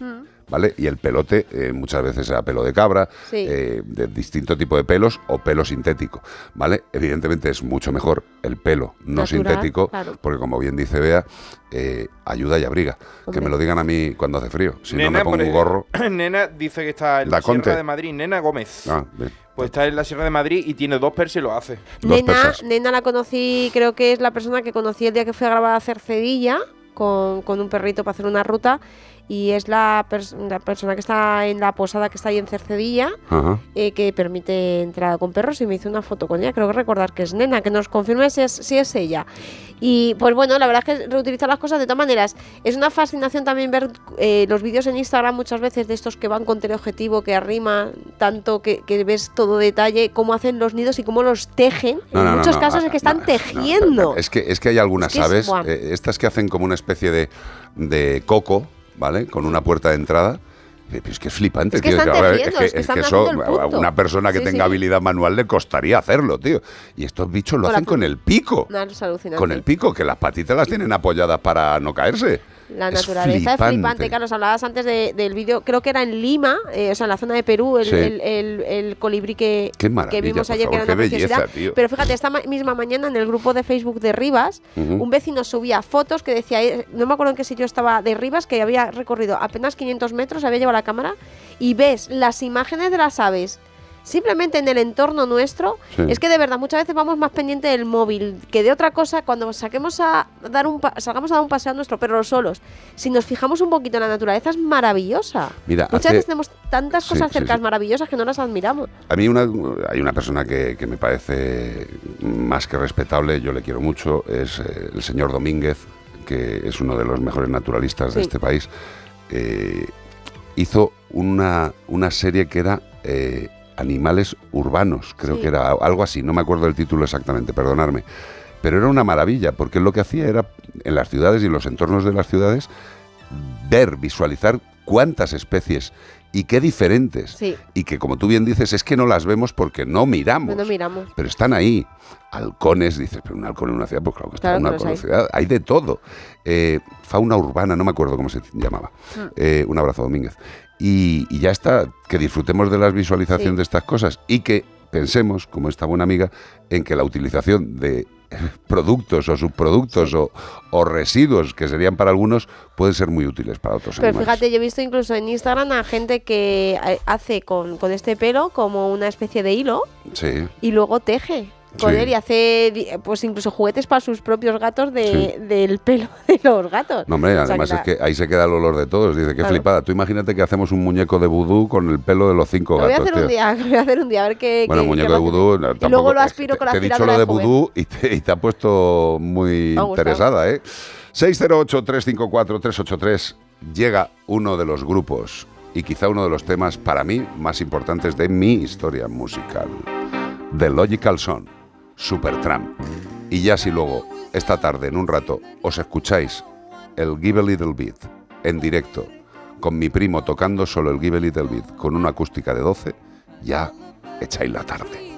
¿Vale? Y el pelote eh, muchas veces era pelo de cabra, Sí. eh, de distinto tipo de pelos o pelo sintético. ¿Vale? Evidentemente es mucho mejor el pelo no Natural, sintético, claro. porque como bien dice Bea, eh, ayuda y abriga. Que me lo digan a mí cuando hace frío. Si no me pongo un gorro. <clears throat> Nena dice que está en la Sierra de Madrid, Nena Gómez. Ah, bien. Pues está en la Sierra de Madrid y tiene dos persas y lo hace. Nena, Nena la conocí, creo que es la persona que conocí el día que fui a grabar a Cercedilla con, un perrito para hacer una ruta y es la, pers- la persona que está en la posada que está ahí en Cercedilla eh, que permite entrada con perros y me hizo una foto con ella. Creo que recordar que es Nena, que nos confirme si es, si es ella. Y pues bueno, la verdad es que reutilizar las cosas de todas maneras. Es una fascinación también ver eh, los vídeos en Instagram muchas veces de estos que van con teleobjetivo, que arrima tanto, que, que ves todo detalle, cómo hacen los nidos y cómo los tejen. No, en no, muchos no, casos es que están tejiendo. Es que, es que hay algunas Es que es- aves, buah. eh, estas que hacen como una especie de, de coco, ¿vale? Con una puerta de entrada. Eh, Es que es flipante, Es que tío. están ver, tejiendo, es que eso a una persona que Sí, tenga sí. habilidad manual le costaría hacerlo, tío. Y estos bichos lo Con hacen con el pico. No, es. Con el pico, que las patitas las tienen apoyadas para no caerse. La Es naturaleza es flipante. flipante. Carlos, hablabas antes de- del vídeo, creo que era en Lima, eh, o sea, en la zona de Perú, el, Sí. el- el- el colibrí que, vimos ayer, favor, que qué era una belleza, tío. Pero fíjate, esta ma- misma mañana en el grupo de Facebook de Rivas, un vecino subía fotos que decía, eh, no me acuerdo en qué sitio estaba de Rivas, que había recorrido apenas 500 metros, había llevado la cámara, y ves las imágenes de las aves simplemente en el entorno nuestro, Sí. es que de verdad muchas veces vamos más pendiente del móvil que de otra cosa cuando saquemos a dar un pa- salgamos a dar un paseo a nuestro perro solos. Si nos fijamos un poquito en la naturaleza es maravillosa. Mira, muchas hace- veces tenemos tantas cosas sí, cercas sí. maravillosas que no las admiramos. A mí una, hay una persona que, que me parece más que respetable, yo le quiero mucho, es eh, el señor Domínguez, que es uno de los mejores naturalistas de este país. Eh, hizo una, una serie que era eh, Animales Urbanos, creo Sí. que era algo así, no me acuerdo el título exactamente, perdonarme. Pero era una maravilla, porque lo que hacía era, en las ciudades y en los entornos de las ciudades, ver, visualizar cuántas especies y qué diferentes. Sí. Y que, como tú bien dices, es que no las vemos porque no miramos. No miramos. Pero están ahí. Halcones, dices, pero un halcón en una ciudad, pues claro que está Claro halcón en una ciudad. Hay de todo. Eh, fauna urbana, no me acuerdo cómo se llamaba. Mm. Eh, un abrazo, Domínguez. Y, y ya está, que disfrutemos de la visualización Sí. de estas cosas y que pensemos, como esta buena amiga, en que la utilización de <laughs> productos o subproductos o, o residuos que serían para algunos pueden ser muy útiles para otros Pero animales. fíjate, yo he visto incluso en Instagram a gente que eh, hace con, con este pelo como una especie de hilo Sí. y luego teje Sí. él y hace pues incluso juguetes para sus propios gatos de, del pelo <laughs> de los gatos. No, hombre, O sea, además es que ahí se queda el olor de todos. Dice, qué Claro. flipada. Tú imagínate que hacemos un muñeco de vudú con el pelo de los cinco Lo voy a gatos, hacer un día, <laughs> lo voy a hacer un día, a ver qué. Bueno, qué- muñeco qué de vudú. no, Y luego lo aspiro con la Te he dicho lo de vudú y te, y te ha puesto muy ha interesada, ¿eh? 608-354-383 llega uno de los grupos y quizá uno de los temas para mí más importantes de mi historia musical. The Logical Song, Supertramp. Y ya si luego, esta tarde, en un rato, os escucháis el Give a Little Bit en directo, con mi primo tocando solo el Give a Little Bit, con una acústica de 12, ya echáis la tarde.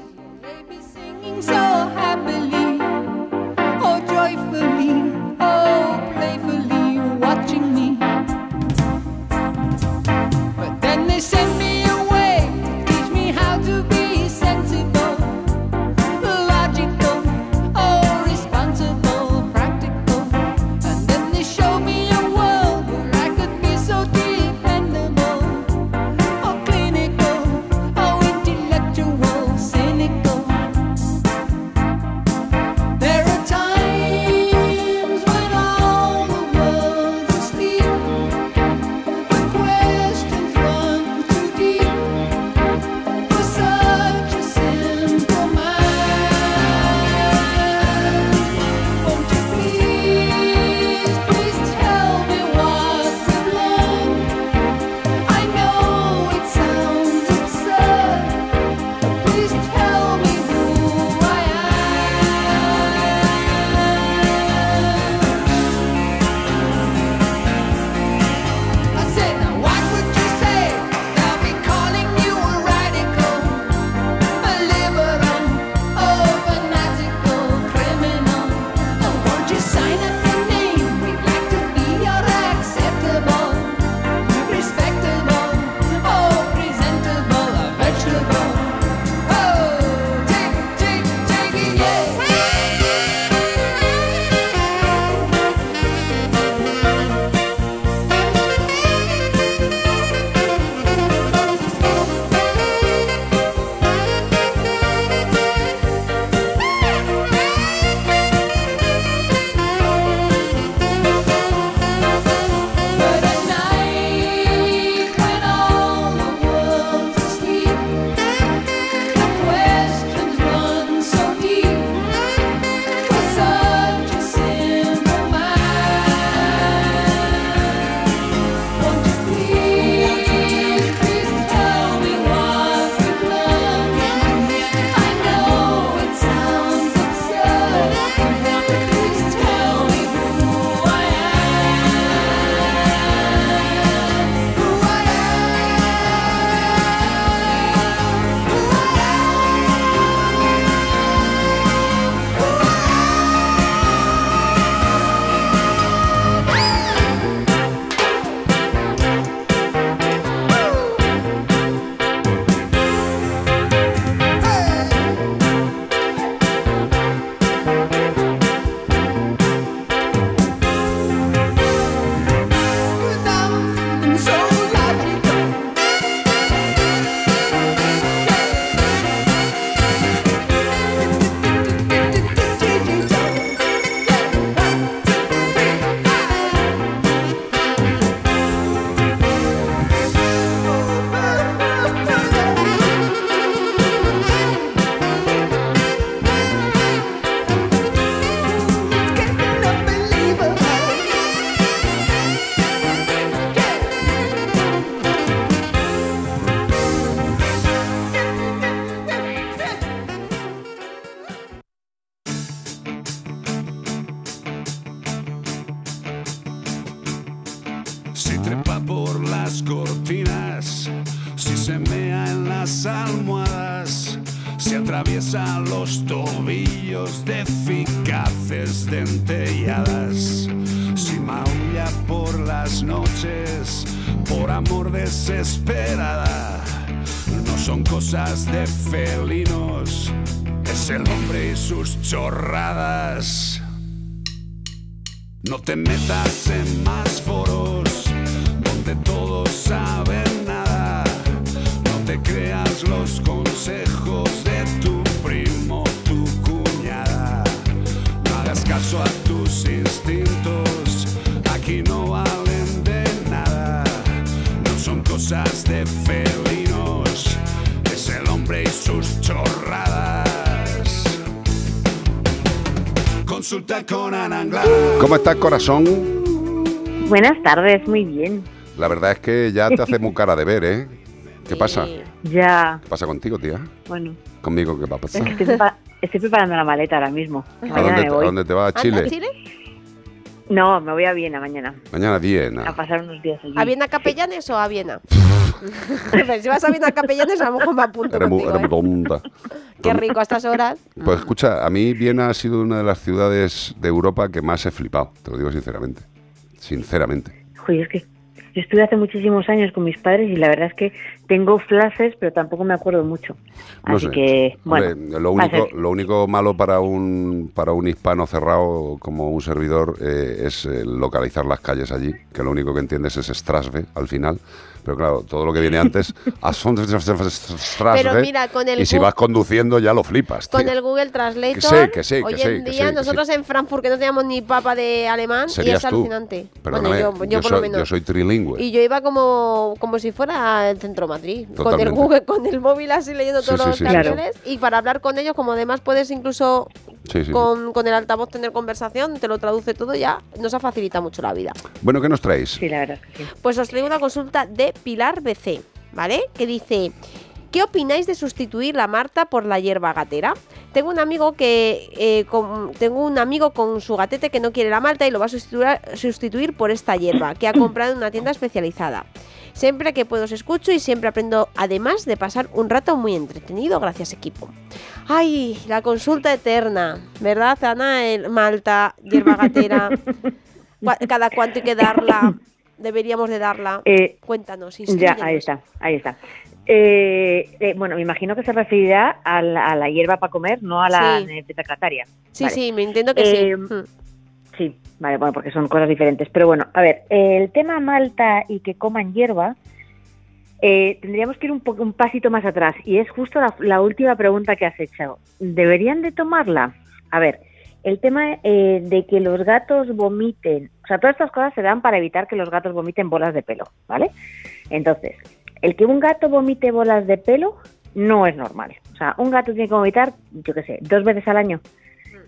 ¿Cómo estás, corazón? Buenas tardes, muy bien. La verdad es que ya te hace muy cara de ver, ¿eh? ¿Qué pasa? Ya, ¿Qué pasa contigo, tía? bueno, ¿Conmigo qué va a es pasar? que estoy, prepa- estoy preparando la maleta ahora mismo. ¿A dónde, me te- voy. a dónde te vas? ¿A Chile? No, me voy a Viena mañana. Mañana A 10. pasar unos días allí. ¿A Viena Capellanes o a Viena? <laughs> Pero si vas a Viena Capellanes, a lo mejor me apunto contigo, eres ¿eh? muy tonta. Qué rico a estas horas. Pues escucha, a mí Viena ha sido una de las ciudades de Europa que más he flipado, te lo digo sinceramente. Sinceramente. Joder, es que yo estuve hace muchísimos años con mis padres y la verdad es que tengo flashes, pero tampoco me acuerdo mucho. No Así sé. que, bueno, Hombre, lo, único, lo único malo para un, para un hispano cerrado como un servidor eh, es eh, localizar las calles allí, que lo único que entiendes es Strasbe al final. Pero claro, todo lo que viene antes, <laughs> Pero mira, con el y si vas conduciendo ya lo flipas. Con el Google Translator, Que sé, que que hoy en día nosotros en Frankfurt que no teníamos ni papa de alemán y es tú. alucinante. Perdóname, bueno, yo, yo por soy, lo menos. yo soy trilingüe. Y yo iba como, como si fuera el centro Madrid, con el. Google, con el móvil así leyendo Sí, todos sí, los sí, sí. carteles y para hablar con ellos, como además puedes incluso Sí, sí, sí. con, con el altavoz tener conversación, te lo traduce todo ya, nos ha facilitado mucho la vida. Bueno, ¿qué nos traéis? Sí, la verdad es que sí. Pues os traigo una consulta de Pilar BC, ¿vale? Que dice, ¿qué opináis de sustituir la Marta por la hierba gatera? Tengo un amigo que eh, con- tengo un amigo con su gatete que no quiere la Malta y lo va a sustituir, sustituir por esta hierba que ha comprado en una tienda especializada. Siempre que puedo os escucho y siempre aprendo, además de pasar un rato muy entretenido. Gracias, equipo. Ay, la consulta eterna, ¿verdad, Ana? El Malta, hierba gatera. <laughs> Cada cuánto hay que darla. Deberíamos de darla. Eh, Cuéntanos, Ya, ahí está, ahí está. Eh, eh, bueno, me imagino que se referirá a la, a la hierba para comer, no a la Sí. netecrataria. Sí, Vale. sí, me entiendo que Eh, sí. Mm. Sí, vale, bueno, porque son cosas diferentes. Pero bueno, a ver, el tema malta y que coman hierba, eh, tendríamos que ir un, un pasito más atrás. Y es justo la, la última pregunta que has hecho. ¿Deberían de tomarla? A ver, el tema eh, de que los gatos vomiten, o sea, todas estas cosas se dan para evitar que los gatos vomiten bolas de pelo, ¿vale? Entonces, el que un gato vomite bolas de pelo no es normal. O sea, un gato tiene que vomitar, yo qué sé, dos veces al año.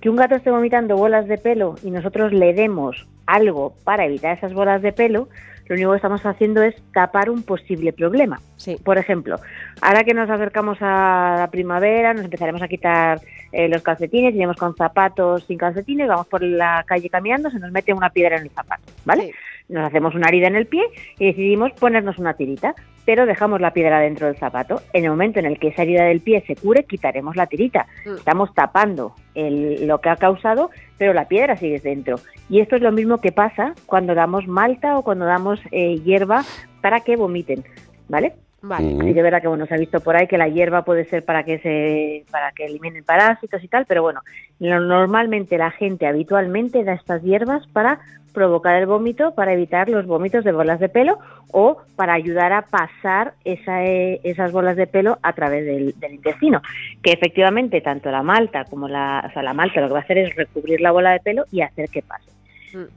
Que un gato esté vomitando bolas de pelo y nosotros le demos algo para evitar esas bolas de pelo, lo único que estamos haciendo es tapar un posible problema. Por ejemplo, ahora que nos acercamos a la primavera, nos empezaremos a quitar eh, los calcetines, iremos con zapatos sin calcetines, vamos por la calle caminando, se nos mete una piedra en el zapato, ¿vale? Nos hacemos una herida en el pie y decidimos ponernos una tirita, pero dejamos la piedra dentro del zapato. En el momento en el que esa herida del pie se cure, quitaremos la tirita. Mm. Estamos tapando el- lo que ha causado, pero la piedra sigue dentro. Y esto es lo mismo que pasa cuando damos malta o cuando damos eh, hierba para que vomiten, ¿vale? Vale. Que es verdad que bueno, se ha visto por ahí que la hierba puede ser para que se para que eliminen parásitos y tal, pero bueno, normalmente la gente habitualmente da estas hierbas para provocar el vómito, para evitar los vómitos de bolas de pelo o para ayudar a pasar esa, eh, esas bolas de pelo a través del, del intestino. Que efectivamente tanto la malta como la, o sea, la malta lo que va a hacer es recubrir la bola de pelo y hacer que pase.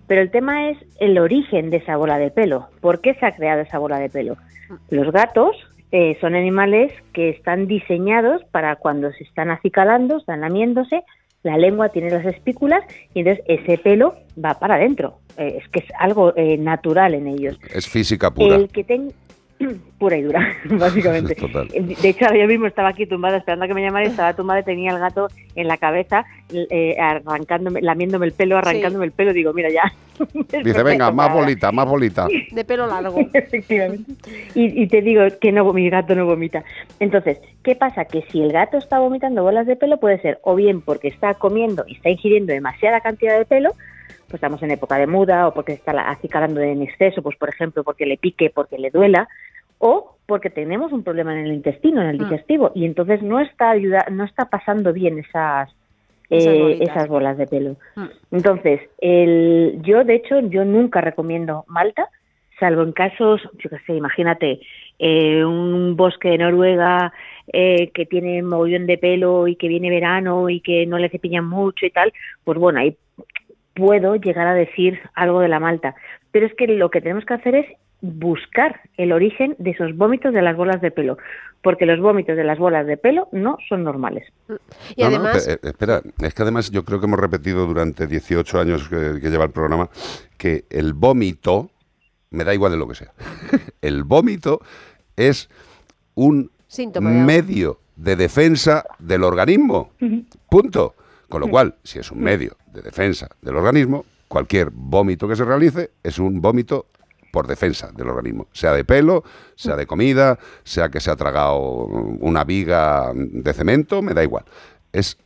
Pero el tema es el origen de esa bola de pelo. ¿Por qué se ha creado esa bola de pelo? Los gatos eh, son animales que están diseñados para cuando se están acicalando, están lamiéndose, la lengua tiene las espículas y entonces ese pelo va para adentro. Eh, es que es algo eh, natural en ellos. Es física pura. El que ten- <clears throat> pura y dura, <laughs> básicamente. <laughs> Total. De hecho, ahora yo mismo estaba aquí tumbada esperando a que me llamara y estaba tumbada y tenía el gato en la cabeza, eh, arrancándome, lamiéndome el pelo, arrancándome el pelo. Digo, mira, ya. <laughs> Dice, venga, más bolita, más bolita. De pelo largo. Efectivamente. Y, y te digo que no, mi gato no vomita. Entonces, ¿qué pasa? Que si el gato está vomitando bolas de pelo, puede ser o bien porque está comiendo y está ingiriendo demasiada cantidad de pelo, pues estamos en época de muda, o porque está la- acicalando en exceso, pues por ejemplo, porque le pique, porque le duela, o porque tenemos un problema en el intestino, en el digestivo, y entonces no está ayuda, no está pasando bien esas Esas eh, esas bolas de pelo. Entonces, el, yo de hecho, yo nunca recomiendo Malta, salvo en casos, yo qué sé, imagínate, eh, un bosque de Noruega eh, que tiene mogollón de pelo y que viene verano y que no le cepillan mucho y tal, pues bueno, ahí puedo llegar a decir algo de la Malta. Pero es que lo que tenemos que hacer es buscar el origen de esos vómitos de las bolas de pelo, porque los vómitos de las bolas de pelo no son normales. Y No, no, además, espe- eh, espera, es que además yo creo que hemos repetido durante 18 años que, que lleva el programa que el vómito, me da igual de lo que sea, <laughs> el vómito es un Síntoma medio de defensa del organismo. Punto. Con lo cual, si es un medio de defensa del organismo, cualquier vómito que se realice es un vómito por defensa del organismo, sea de pelo, sea de comida, sea que se ha tragado una viga de cemento, me da igual. Es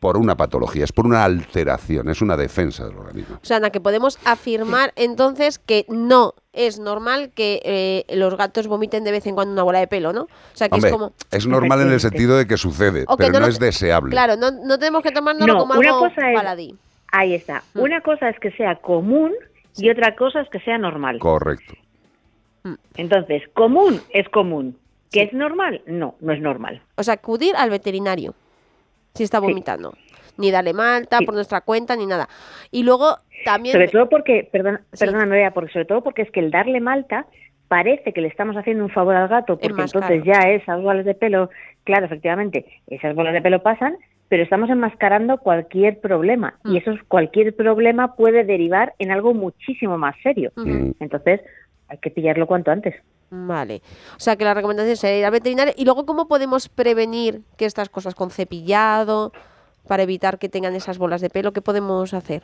por una patología, es por una alteración, es una defensa del organismo. o sea, Ana, que podemos afirmar entonces que no es normal que eh, los gatos vomiten de vez en cuando una bola de pelo, ¿no? O sea, que Hombre, es como... es normal en el sentido de que sucede, O que pero no es deseable. Claro, no, no tenemos que tomárnoslo No, como una algo cosa es- baladí. Ahí está. Una cosa es que sea común y otra cosa es que sea normal. Correcto. Entonces, común es común. ¿Que es normal? No, no es normal. O sea, acudir al veterinario si está vomitando. Ni darle malta por nuestra cuenta ni nada. Y luego también... Sobre todo porque, perdona Andrea, porque sobre todo porque es que el darle malta parece que le estamos haciendo un favor al gato, porque entonces ya esas bolas de pelo, claro, efectivamente, esas bolas de pelo pasan, pero estamos enmascarando cualquier problema Mm. y eso cualquier problema puede derivar en algo muchísimo más serio. Ujú. Entonces, hay que pillarlo cuanto antes. Vale. O sea, que la recomendación sería ir al veterinario. Y luego, ¿cómo podemos prevenir que estas cosas con cepillado, para evitar que tengan esas bolas de pelo, qué podemos hacer?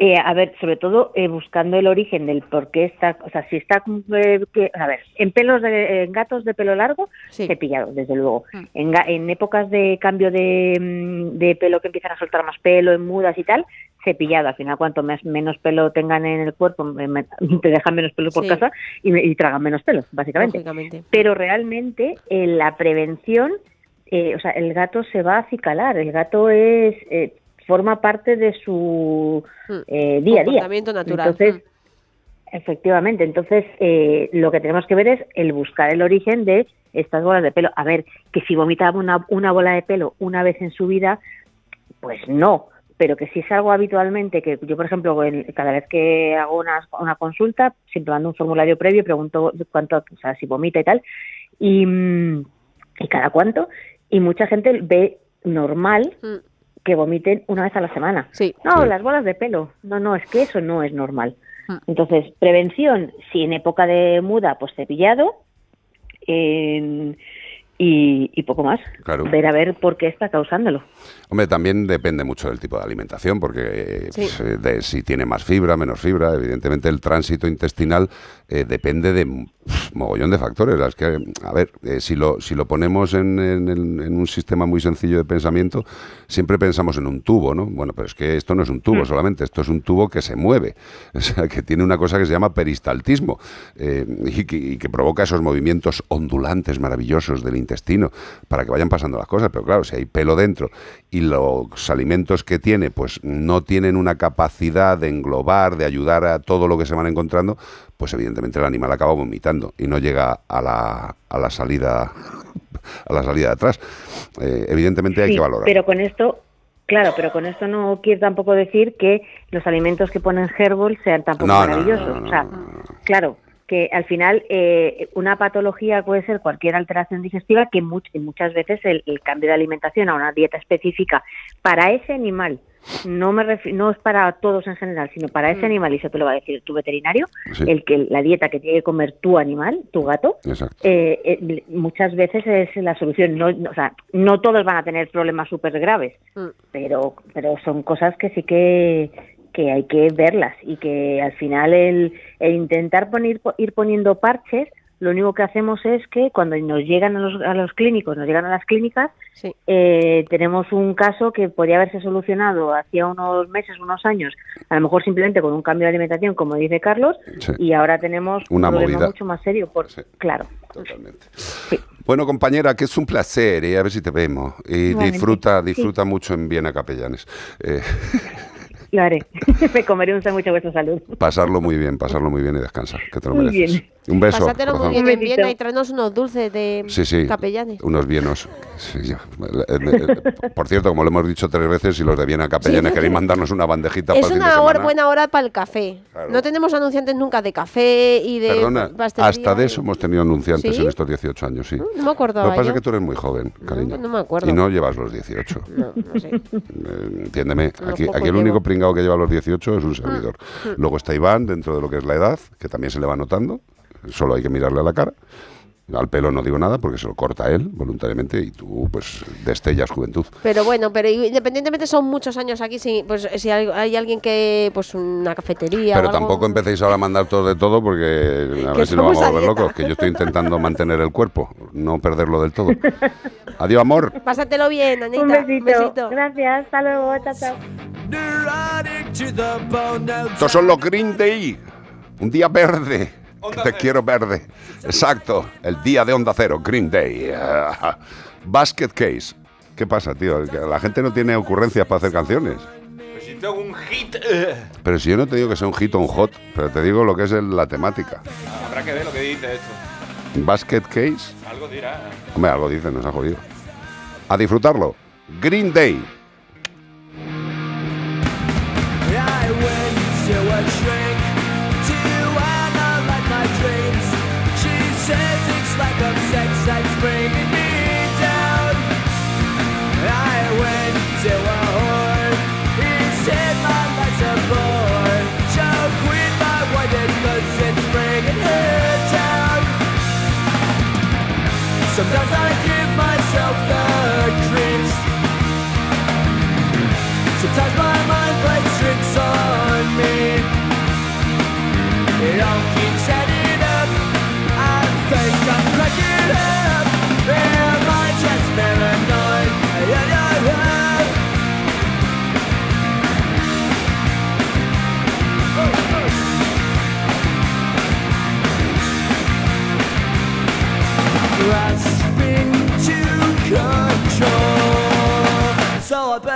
Eh, a ver, sobre todo eh, buscando el origen del por qué está, o sea, si está, eh, que- a ver, en pelos de en gatos de pelo largo, cepillado, desde luego. En, ga- en épocas de cambio de, mm, de pelo que empiezan a soltar más pelo, en mudas y tal, cepillado. Al final, cuanto más, menos pelo tengan en el cuerpo, <laughs> te dejan menos pelo por Sí. casa y, y tragan menos pelo, básicamente. Pero realmente eh, la prevención, eh, o sea, el gato se va a acicalar, el gato es eh, forma parte de su eh, día a día. Natural. Entonces, efectivamente, entonces eh, lo que tenemos que ver es el buscar el origen de estas bolas de pelo. A ver, que si vomitaba una, una bola de pelo una vez en su vida, pues no. Pero que si es algo habitualmente, que yo, por ejemplo, cada vez que hago una, una consulta, siempre mando un formulario previo y pregunto cuánto, o sea, si vomita y tal, y, mm, y cada cuánto, y mucha gente ve normal que vomiten una vez a la semana. No, Sí. las bolas de pelo. No, no, es que eso no es normal. Entonces, prevención, si en época de muda, pues cepillado, en- y, y poco más. Claro. Ver a ver por qué está causándolo. Hombre, también depende mucho del tipo de alimentación, porque eh, Sí. pues, eh, de si tiene más fibra, menos fibra, evidentemente el tránsito intestinal eh, depende de m- mogollón de factores. Es que, a ver, eh, si, lo, si lo ponemos en, en el- en un sistema muy sencillo de pensamiento, siempre pensamos en un tubo, ¿no? Bueno, pero es que esto no es un tubo Mm. solamente, esto es un tubo que se mueve, <laughs> o sea, que tiene una cosa que se llama peristaltismo eh, y, que, y que provoca esos movimientos ondulantes maravillosos del intestino para que vayan pasando las cosas. Pero claro, si hay pelo dentro y los alimentos que tiene pues no tienen una capacidad de englobar, de ayudar a todo lo que se van encontrando, pues evidentemente el animal acaba vomitando y no llega a la, a la salida a la salida de atrás. Eh, evidentemente hay Sí, que valorar. Pero con esto, claro, pero con esto no quiero tampoco decir que los alimentos que ponen Herbol sean tampoco No, no, no, maravillosos. o sea, claro, que al final eh, una patología puede ser cualquier alteración digestiva que much- muchas veces el, el cambio de alimentación a una dieta específica para ese animal no me no es para todos en general, sino para ese animal, y eso te lo va a decir tu veterinario, Sí. el que la dieta que tiene que comer tu animal, tu gato, eh, eh, muchas veces es la solución. No, no- o sea, no todos van a tener problemas súper graves, Mm. pero, pero son cosas que sí que, que hay que verlas y que al final el, el intentar poner, ir poniendo parches, lo único que hacemos es que cuando nos llegan a los, a los clínicos, nos llegan a las clínicas, eh, tenemos un caso que podría haberse solucionado hacía unos meses, unos años, a lo mejor simplemente con un cambio de alimentación, como dice Carlos, Sí. y ahora tenemos Una un problema movida. mucho más serio. Por, Claro. Totalmente. Bueno, compañera, que es un placer, y a ver si te vemos. Y disfruta, disfruta mucho en Viena Capellanes. Eh, <laughs> Lo haré. <laughs> Me comeré un sándwich a vuestra salud. pasarlo muy bien, pasarlo muy bien y descansa, que te lo Muy mereces. bien. Un beso. Pásatelo muy bien en. Viena y tráenos unos dulces de Sí, sí. capellanes. Unos bienos. Sí. Eh, eh, Por cierto, como lo hemos dicho tres veces, si los de Viena Capellanes Sí. queréis mandarnos una bandejita Es para el fin de una hora, buena hora para el café. Claro. No tenemos anunciantes nunca de café y de Perdona, pastelería. hasta de eso hemos tenido anunciantes ¿Sí? en estos 18 años, sí. No me acordaba Lo que pasa es que tú eres muy joven, cariño. no me acuerdo. Y no llevas los 18. No, no sé. Eh, entiéndeme, aquí, aquí el llevo. único pringado que lleva los 18 es un servidor. Mm. Luego está Iván, dentro de lo que es la edad, que también se le va notando. Solo hay que mirarle a la cara. Al pelo no digo nada porque se lo corta él voluntariamente y tú pues destellas juventud. Pero bueno, pero independientemente son muchos años aquí, si, pues, si hay, hay alguien que, pues una cafetería Pero o algo- tampoco empecéis ahora a mandar todo de todo porque a Que ver si nos vamos a volver locos, que yo estoy intentando mantener el cuerpo, no perderlo del todo. Adiós, amor. Pásatelo bien, Anita. Un besito. Gracias. Hasta luego. Chao, chao. Estos son los Green Day. Un día verde. Te quiero verde. Exacto. El día de Onda Cero. Green Day. Ah, Basket Case. ¿Qué pasa, tío? La gente no tiene ocurrencias para hacer canciones. Pues si tengo un hit. Pero si yo no te digo que sea un hit o un hot, pero te digo lo que es la temática. Habrá que ver lo que dice esto. Basket Case. Algo dirá. Hombre, algo dice, nos ha jodido. A disfrutarlo. Green Day. 潇洒 control.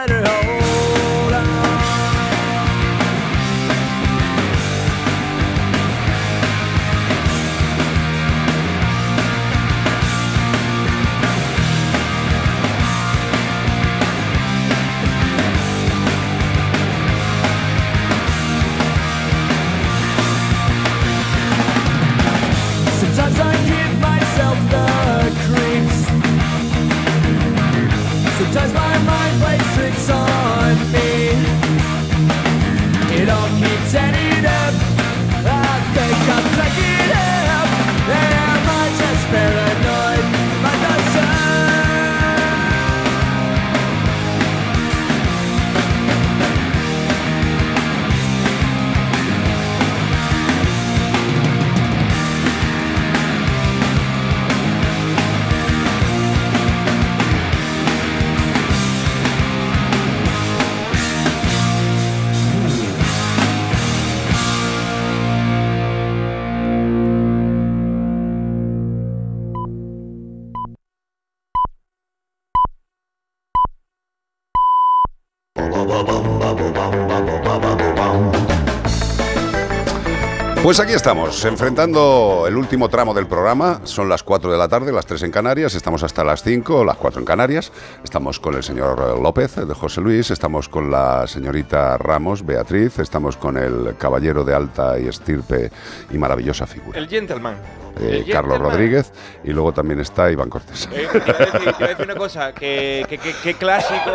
Pues aquí estamos, enfrentando el último tramo del programa. Son las 4 de la tarde, las 3 en Canarias. Estamos hasta las 5, las 4 en Canarias. Estamos con el señor López de José Luis. Estamos con la señorita Ramos, Beatriz. Estamos con el caballero de alta y estirpe y maravillosa figura. El gentleman. Eh, Carlos. Rodríguez. Y luego también está Iván Cortés. Eh, te iba a decir, te iba a decir una cosa, que, que- que- que clásico,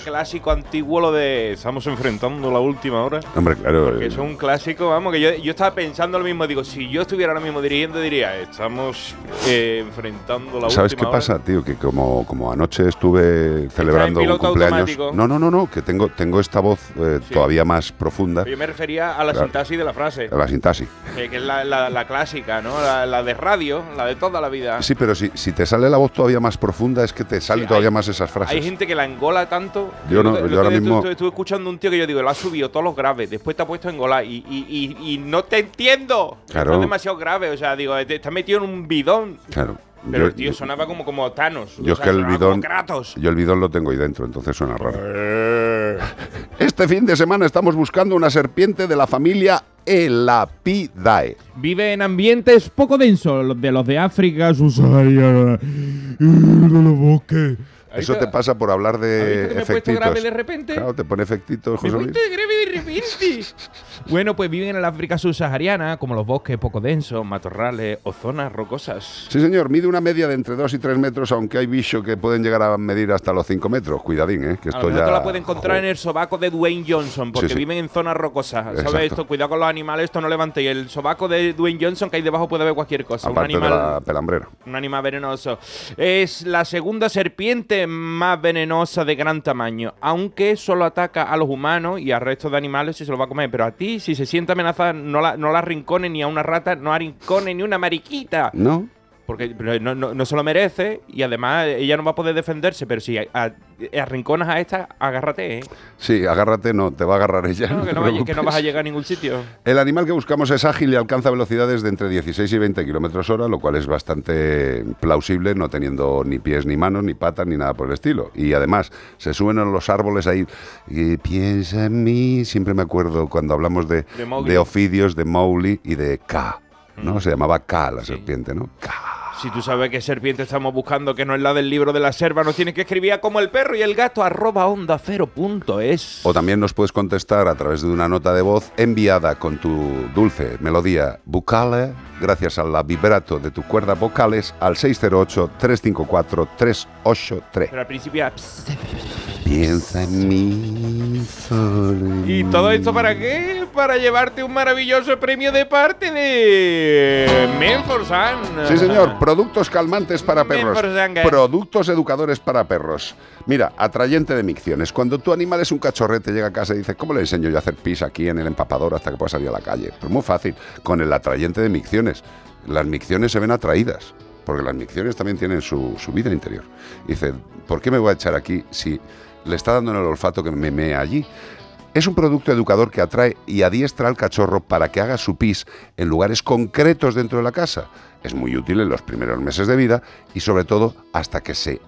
<laughs> clásico antiguo lo de estamos enfrentando la última hora. Hombre, claro. Que eh, es un clásico, vamos, que yo, yo estaba pensando lo mismo, digo, si yo estuviera ahora mismo dirigiendo, diría, estamos eh, enfrentando la ¿Sabes última qué hora. pasa, tío? Que como, como anoche estuve celebrando un cumpleaños. automático. No, no, no, no, que tengo, tengo esta voz eh, Sí. todavía más profunda. Yo me refería a la Claro. sintaxis de la frase, a La sintaxis. que, que es la, la- la clásica, ¿no? La, la de radio, la de toda la vida. Sí, pero si, si te sale la voz todavía más profunda, es que te salen Sí, todavía hay- más esas frases. Hay gente que la engola tanto. Yo no- yo ahora mismo- Estuve, estuve escuchando un tío que yo digo, lo ha subido todos los graves, después te ha puesto a engolar y, y, y, y no te entiendo. Claro. Es demasiado grave, o sea, digo, te- está metido en un bidón. Claro. Pero yo, el tío sonaba como, como Thanos. yo o es que el bidón. Yo el bidón lo tengo ahí dentro, entonces suena raro. Este fin de semana estamos buscando una serpiente de la familia Elapidae. Vive en ambientes poco densos, de los de África subsahariana <laughs> y de los bosques. Eso te pasa por hablar de ¿Has visto que me he puesto efectitos. grave de repente? Claro, te pone efectitos, Me he puesto grave de repente. <laughs> bueno, pues viven en el África subsahariana, como los bosques poco densos, matorrales o zonas rocosas. Sí, señor, mide una media de entre 2 y 3 metros, aunque hay bichos que pueden llegar a medir hasta los 5 metros. Cuidadín, ¿eh? Que A esto lo mejor ya. la puede encontrar en el sobaco de Dwayne Johnson, porque Sí, sí. viven en zonas rocosas. ¿Sabes Exacto. esto? Cuidado con los animales, esto no levantéis. El sobaco de Dwayne Johnson, que ahí debajo puede haber cualquier cosa. Aparte un de animal. la pelambrera. Un animal venenoso. Es la segunda serpiente más venenosa de gran tamaño, aunque solo ataca a los humanos y al resto de animales si se los va a comer. Pero a ti, si se siente amenazada, no la, no la arrincone ni a una rata, no arrincone ni una mariquita. ¿No? Porque no, no- no se lo merece y además ella no va a poder defenderse. Pero si a- a- arrinconas a esta, agárrate, ¿eh? Sí, agárrate, no, te va a agarrar ella. No, que, no vaya- que no preocupes. vas a llegar a ningún sitio. El animal que buscamos es ágil y alcanza velocidades de entre 16 y 20 kilómetros hora, lo cual es bastante plausible, no teniendo ni pies ni manos, ni patas, ni nada por el estilo. Y además, se suben en los árboles ahí y piensa en mí. Siempre me acuerdo cuando hablamos de, De ofidios, de Mowgli y de K. ¿no? Se llamaba K la serpiente, ¿no? K. Si tú sabes qué serpiente estamos buscando, que no es la del libro de la selva, nos tienes que escribir a como el perro y el gato arroba onda cero punto es. O también nos puedes contestar a través de una nota de voz enviada con tu dulce melodía bucale, gracias a la vibrato de tus cuerdas vocales, al 608-354-383. Pero al principio... Piensa en mí solo. ¿Y todo esto para qué? Para llevarte un maravilloso premio de parte de Menforsan. Sí, señor. Productos calmantes para perros. Productos educadores para perros. Mira, atrayente de micciones. Cuando tu animal es un cachorrete, llega a casa y dice, ¿cómo le enseño yo a hacer pis aquí en el empapador hasta que pueda salir a la calle? Pues muy fácil, con el atrayente de micciones. Las micciones se ven atraídas, porque las micciones también tienen su, su vida interior. Dice, ¿por qué me voy a echar aquí si le está dando en el olfato que me mea allí? Es un producto educador que atrae y adiestra al cachorro para que haga su pis en lugares concretos dentro de la casa. Es muy útil en los primeros meses de vida y sobre todo hasta que se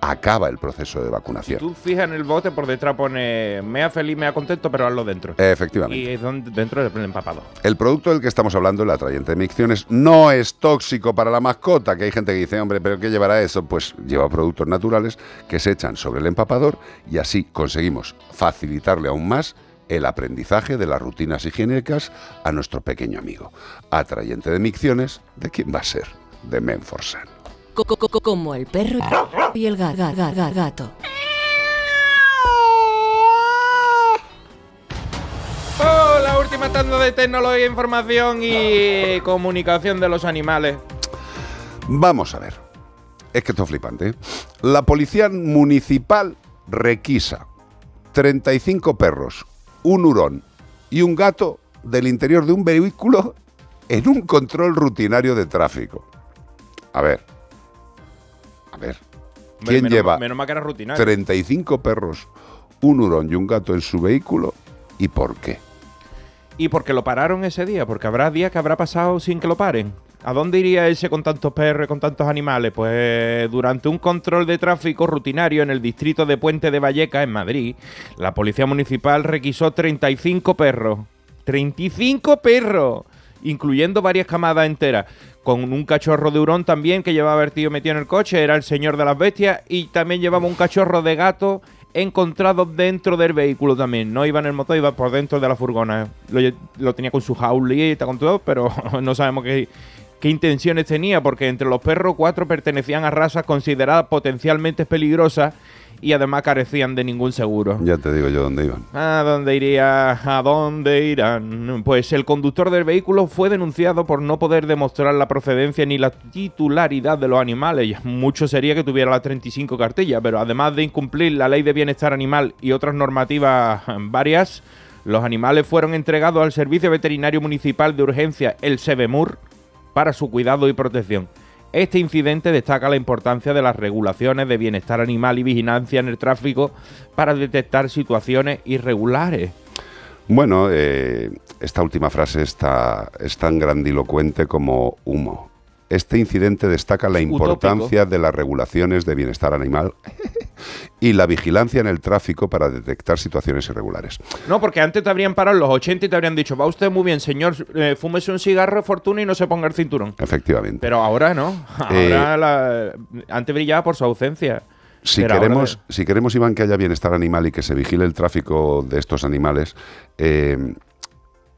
acaba el proceso de vacunación. Tú fijas en el bote, por detrás pone mea feliz, mea contento, pero hazlo dentro. Efectivamente. Y es donde- dentro del empapado. El producto del que estamos hablando, el atrayente de micciones, no es tóxico para la mascota, que hay gente que dice, hombre, ¿pero qué llevará eso? Pues lleva productos naturales que se echan sobre el empapador y así conseguimos facilitarle aún más el aprendizaje de las rutinas higiénicas a nuestro pequeño amigo. Atrayente de micciones, ¿de quién va a ser? De Menforsan. Co- co- co- Como el perro y el ga- ga- ga- ga- gato. Oh, la última tanda de tecnología, información y comunicación de los animales. Vamos a ver. Es que esto es flipante. ¿eh? La policía municipal requisa 35 perros, un hurón y un gato del interior de un vehículo en un control rutinario de tráfico. A ver. A ver. ¿Quién menos lleva menos mal que era rutinario. 35 perros, un hurón y un gato en su vehículo y por qué? ¿Y por qué lo pararon ese día? Porque habrá días que habrá pasado sin que lo paren. ¿A dónde iría ese con tantos perros con tantos animales? Pues durante un control de tráfico rutinario en el distrito de Puente de Valleca, en Madrid, la policía municipal requisó 35 perros. ¡35 perros! incluyendo varias camadas enteras. Con un cachorro de hurón también que llevaba el tío metido en el coche, era el señor de las bestias, y también llevaba un cachorro de gato encontrado dentro del vehículo también. No iba en el motor, iba por dentro de la furgona. Lo tenía con su jaulita, con todo, pero <laughs> no sabemos qué, qué intenciones tenía, porque entre los perros, cuatro pertenecían a razas consideradas potencialmente peligrosas y además carecían de ningún seguro. Ya te digo yo dónde iban. ¿A dónde iría? ¿A dónde irán? Pues el conductor del vehículo fue denunciado por no poder demostrar la procedencia ni la titularidad de los animales. Mucho sería que tuviera las 35 cartillas, pero además de incumplir la ley de bienestar animal y otras normativas eh, varias, los animales fueron entregados al Servicio Veterinario Municipal de Urgencia, el SEBEMUR, para su cuidado y protección. Este incidente destaca la importancia de las regulaciones de bienestar animal y vigilancia en el tráfico para detectar situaciones irregulares. Bueno, eh, esta última frase está, es tan grandilocuente como humo. Este incidente destaca la Utópico. importancia de las regulaciones de bienestar animal y la vigilancia en el tráfico para detectar situaciones irregulares. No, porque antes te habrían parado en los 80 y te habrían dicho, va usted muy bien, señor, eh, fúmese un cigarro, fortuna y no se ponga el cinturón. Efectivamente. Pero ahora no. Eh, Ahora la- antes brillaba por su ausencia. Si Pero ahora queremos, si queremos, Iván, que haya bienestar animal y que se vigile el tráfico de estos animales, eh,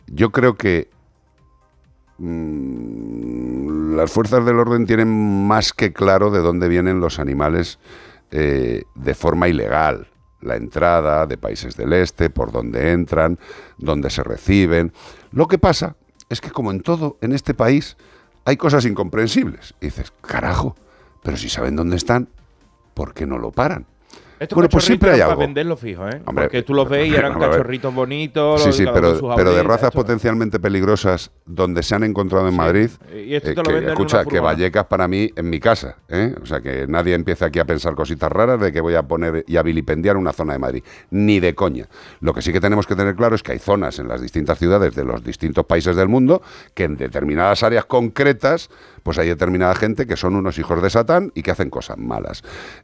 yo creo que mm, las fuerzas del orden tienen más que claro de dónde vienen los animales eh, de forma ilegal. La entrada de países del este, por dónde entran, dónde se reciben. Lo que pasa es que, como en todo en este país, hay cosas incomprensibles. Y dices, carajo, pero si saben dónde están, ¿por qué no lo paran? Estos bueno, pues siempre hay algo. para venderlo fijo, ¿eh? Hombre, Porque tú los ves y eran cachorritos bonitos. Sí, los- sí, pero, pero de razas esto. potencialmente peligrosas donde se han encontrado en Madrid. Y esto eh, te lo que, escucha, que. Vallecas para mí en mi casa. ¿eh? O sea, que nadie empiece aquí a pensar cositas raras de que voy a poner y a vilipendiar una zona de Madrid. Ni de coña. Lo que sí que tenemos que tener claro es que hay zonas en las distintas ciudades de los distintos países del mundo que en determinadas áreas concretas pues hay determinada gente que son unos hijos de Satán y que hacen cosas malas.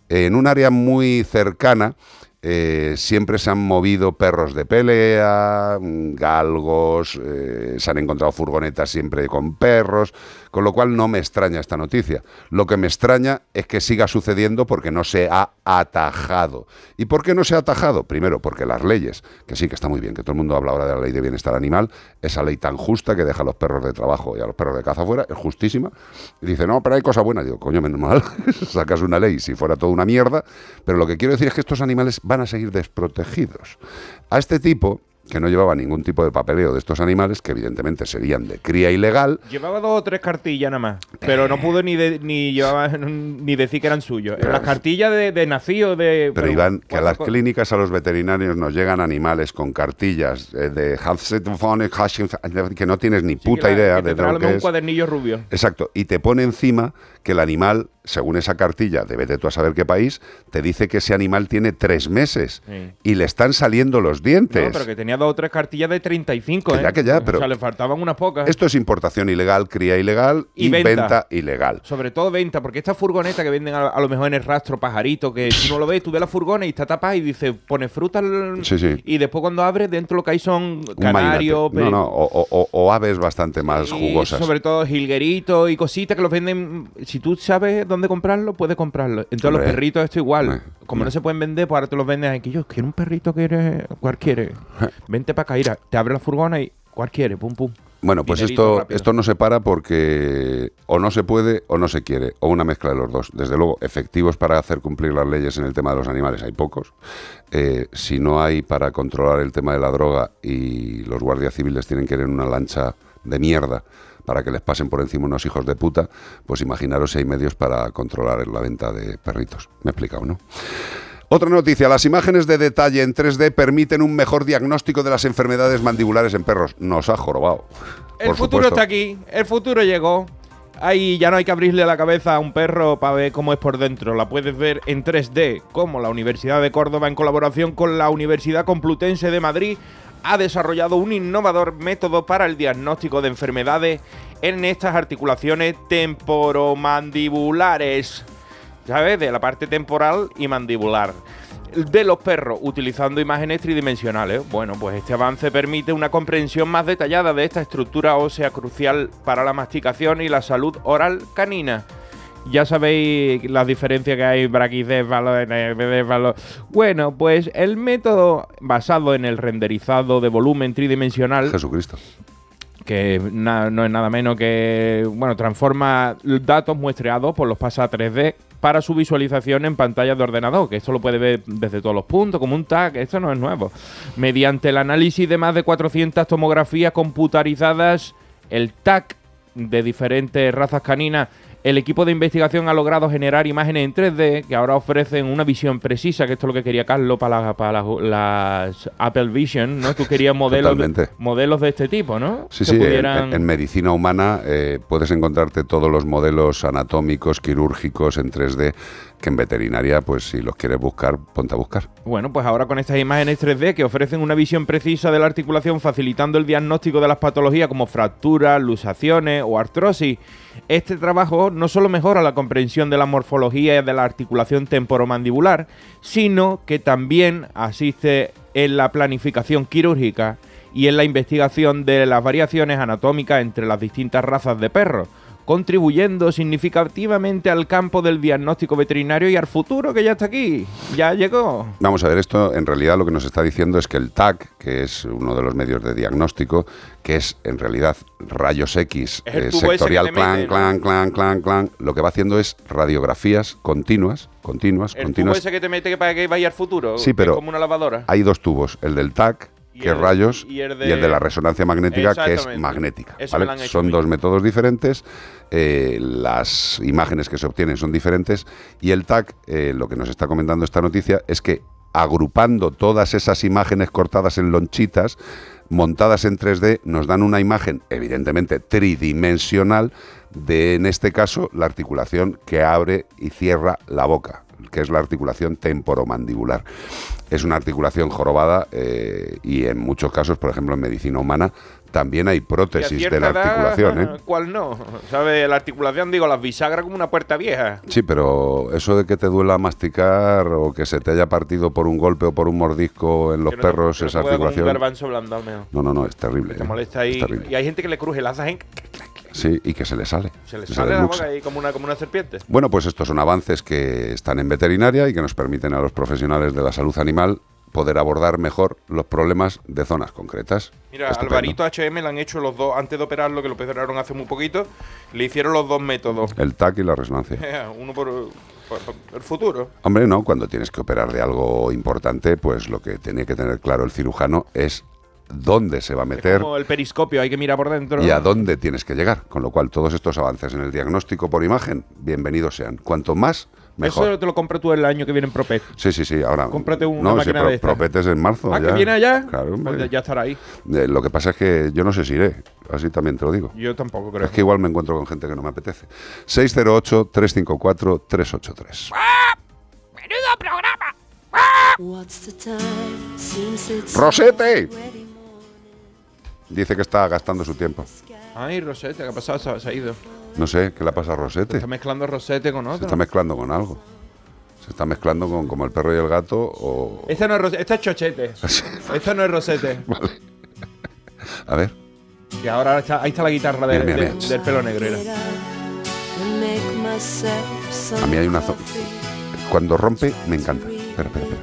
En un área muy cercana eh, siempre se han movido perros de pelea, mm, galgos, eh, se han encontrado furgonetas siempre con perros, con lo cual no me extraña esta noticia. Lo que me extraña es que siga sucediendo porque no se ha atajado. ¿Y por qué no se ha atajado? Primero, porque las leyes, que sí que está muy bien, que todo el mundo habla ahora de la ley de bienestar animal, esa ley tan justa que deja a los perros de trabajo y a los perros de caza fuera, es justísima. Y dice, no, pero hay cosas buenas. Digo, coño, menos mal, <laughs> sacas una ley si fuera toda una mierda. Pero lo que quiero decir es que estos animales van a seguir desprotegidos. A este tipo, que no llevaba ningún tipo de papeleo de estos animales, que evidentemente serían de cría ilegal, Llevaba dos o tres cartillas nada más, pero no pudo ni de- ni llevaba <laughs> ni decir que eran suyos. Las cartillas de, de nacido de. Pero Iván, que a las clínicas, a los veterinarios nos llegan animales con cartillas eh, de que no tienes ni puta que la- idea que te de lo que un es. cuadernillo rubio. Exacto, y te pone encima que el animal, según esa cartilla, de vete tú a saber qué país, te dice que ese animal tiene tres meses Sí. y le están saliendo los dientes. No, pero que tenía dos o tres cartillas de 35, Que ¿eh? ya, que ya, pero- O sea, le faltaban unas pocas. Esto es importación ilegal, cría ilegal y, Y venta. venta. ilegal. Sobre todo venta, porque esta furgoneta que venden a, a lo mejor en el rastro pajarito, que tú no lo ves, tú ves la furgoneta y está tapada y dice, pone fruta Sí, sí. y después cuando abres dentro lo que hay son canarios. No, no, o, o- o- aves bastante más jugosas. sobre todo jilgueritos y cositas que los venden. Si tú sabes dónde comprarlo, puedes comprarlo. Entonces Hombre. los perritos esto igual. Hombre. Como no se pueden vender, pues ahora te los venden aquí. Yo quiero un perrito que eres. ¿Cuál quiere? Vente para acá, ira. Te abre la furgona y ¿cuál quiere? Pum, pum. Bueno, pues Dinerito esto, rápido. esto no se para porque o no se puede o no se quiere, o una mezcla de los dos. Desde luego, efectivos para hacer cumplir las leyes en el tema de los animales hay pocos. Eh, si no hay para controlar el tema de la droga y los guardias civiles tienen que ir en una lancha de mierda para que les pasen por encima unos hijos de puta, pues imaginaros si hay medios para controlar la venta de perritos. Me he explicado, ¿no? Otra noticia, las imágenes de detalle en 3D permiten un mejor diagnóstico de las enfermedades mandibulares en perros. Nos ha jorobado. El por futuro supuesto. está aquí. El futuro llegó. Ahí ya no hay que abrirle la cabeza a un perro para ver cómo es por dentro. La puedes ver en 3D, como la Universidad de Córdoba, en colaboración con la Universidad Complutense de Madrid, ha desarrollado un innovador método para el diagnóstico de enfermedades en estas articulaciones temporomandibulares. ¿Sabes? De la parte temporal y mandibular. de los perros utilizando imágenes tridimensionales. Bueno, pues este avance permite una comprensión más detallada de esta estructura ósea crucial para la masticación y la salud oral canina. Ya sabéis las diferencias que hay braquicéfalo, enencéfalo. Bueno, pues el método basado en el renderizado de volumen tridimensional Jesucristo. que no es nada menos que, bueno, transforma datos muestreados por los pasa a 3D para su visualización en pantallas de ordenador, que esto lo puede ver desde todos los puntos, como un tag, esto no es nuevo. Mediante el análisis de más de 400 tomografías computarizadas, el TAC de diferentes razas caninas, el equipo de investigación ha logrado generar imágenes en 3D que ahora ofrecen una visión precisa, que esto es lo que quería Carlos para, la- para las- las Apple Vision, ¿no? Tú querías modelos, de, modelos de este tipo, ¿no? Sí, Que sí, en- pudieran- en, en medicina humana eh, puedes encontrarte todos los modelos anatómicos, quirúrgicos en 3D, que en veterinaria, pues si los quieres buscar, ponte a buscar. Bueno, pues ahora con estas imágenes 3D que ofrecen una visión precisa de la articulación, facilitando el diagnóstico de las patologías como fracturas, luxaciones o artrosis. Este trabajo no solo mejora la comprensión de la morfología y de la articulación temporomandibular, sino que también asiste en la planificación quirúrgica y en la investigación de las variaciones anatómicas entre las distintas razas de perros, contribuyendo significativamente al campo del diagnóstico veterinario y al futuro que ya está aquí, ya llegó. Vamos a ver, esto en realidad lo que nos está diciendo es que el TAC, que es uno de los medios de diagnóstico, que es en realidad rayos X, eh, tubo sectorial, clan, clan, clan, clan, clan, lo que va haciendo es radiografías continuas, continuas, El tubo continuas. ese que te mete para que vaya al futuro, Sí, que es pero como una lavadora. Hay dos tubos, el del TAC, que el- rayos, y el y el de la resonancia magnética, que es magnética. Son dos métodos diferentes, eh, las imágenes que se obtienen son diferentes, y el TAC, eh, lo que nos está comentando esta noticia, es que agrupando todas esas imágenes cortadas en lonchitas, montadas en 3D, nos dan una imagen evidentemente tridimensional de, en este caso, la articulación que abre y cierra la boca, que es la articulación temporomandibular. Es una articulación jorobada eh, y en muchos casos, por ejemplo en medicina humana, también hay prótesis de la articulación. ¿eh? <laughs> ¿Cuál no? ¿Sabes? La articulación, digo, las bisagras como una puerta vieja. Sí, pero eso de que te duela masticar o que se te haya partido por un golpe o por un mordisco en los no perros no esa con articulación. Blando. No, no, no, es terrible. Te ¿eh? molesta Es ahí. Y hay gente que le cruje las en Sí, y que se le sale. se le sale la boca ahí como una, como una serpiente. Bueno, pues estos son avances que están en veterinaria y que nos permiten a los profesionales de la salud animal poder abordar mejor los problemas de zonas concretas. Mira, Estupendo. Alvarito HM le han hecho los dos, antes de operarlo, que lo operaron hace muy poquito, le hicieron los dos métodos. El TAC y la resonancia. <laughs> Uno por el futuro. Hombre, no, cuando tienes que operar de algo importante, pues lo que tiene que tener claro el cirujano es dónde se va a meter Como el periscopio, hay que mirar por dentro. y a dónde tienes que llegar. Con lo cual, todos estos avances en el diagnóstico por imagen, bienvenidos sean. Cuanto más, mejor. Eso te lo compras tú el año que viene en Propet. Sí, sí, sí. Ahora, Cómprate una no, máquina si pro- de estas. Propetes en marzo. Ah, ya. que viene allá. Claro. Pues ya- ya estará ahí. Eh, lo que pasa es que yo no sé si iré. Así también te lo digo. Yo tampoco creo. Es que igual me encuentro con gente que no me apetece. 608-354-383. ¡Menudo programa! It's ¡Rosete! Dice que está gastando su tiempo. Ay, Rosete, ¿qué ha pasado? Se, ha- se ha ido. No sé, ¿qué le pasa a Rosete? Está mezclando Rosete con Se otro. está mezclando con algo. Se está mezclando con como el perro y el gato o... Esta no es Rosete, esta es Chochete. <laughs> esta no es Rosete. A ver. Y ahora está- ahí está la guitarra de- Mira, mira, de- mira. del pelo negro. A mí hay una zona... Cuando rompe, me encanta. Espera, espera, espera.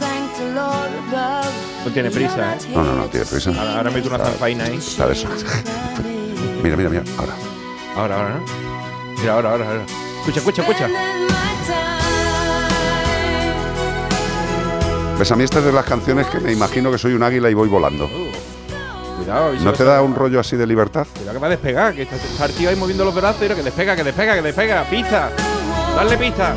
ya No tiene prisa, ¿eh? No, no, no, tiene prisa. Ahora, ahora meto una zanfaina ahí. Está de eso. <laughs> Mira, mira, mira. Ahora. Ahora, ahora, ¿no? Mira, ahora, ahora, ahora. Escucha, escucha, escucha. ¿Ves? A mí estas de las canciones que me imagino que soy un águila y voy volando. Cuidado. y se ¿No te da un rollo así de libertad? Cuidado que va a despegar, que está, está el tío ahí moviendo los brazos y que despega, que despega, que despega. Pista. Dale pista.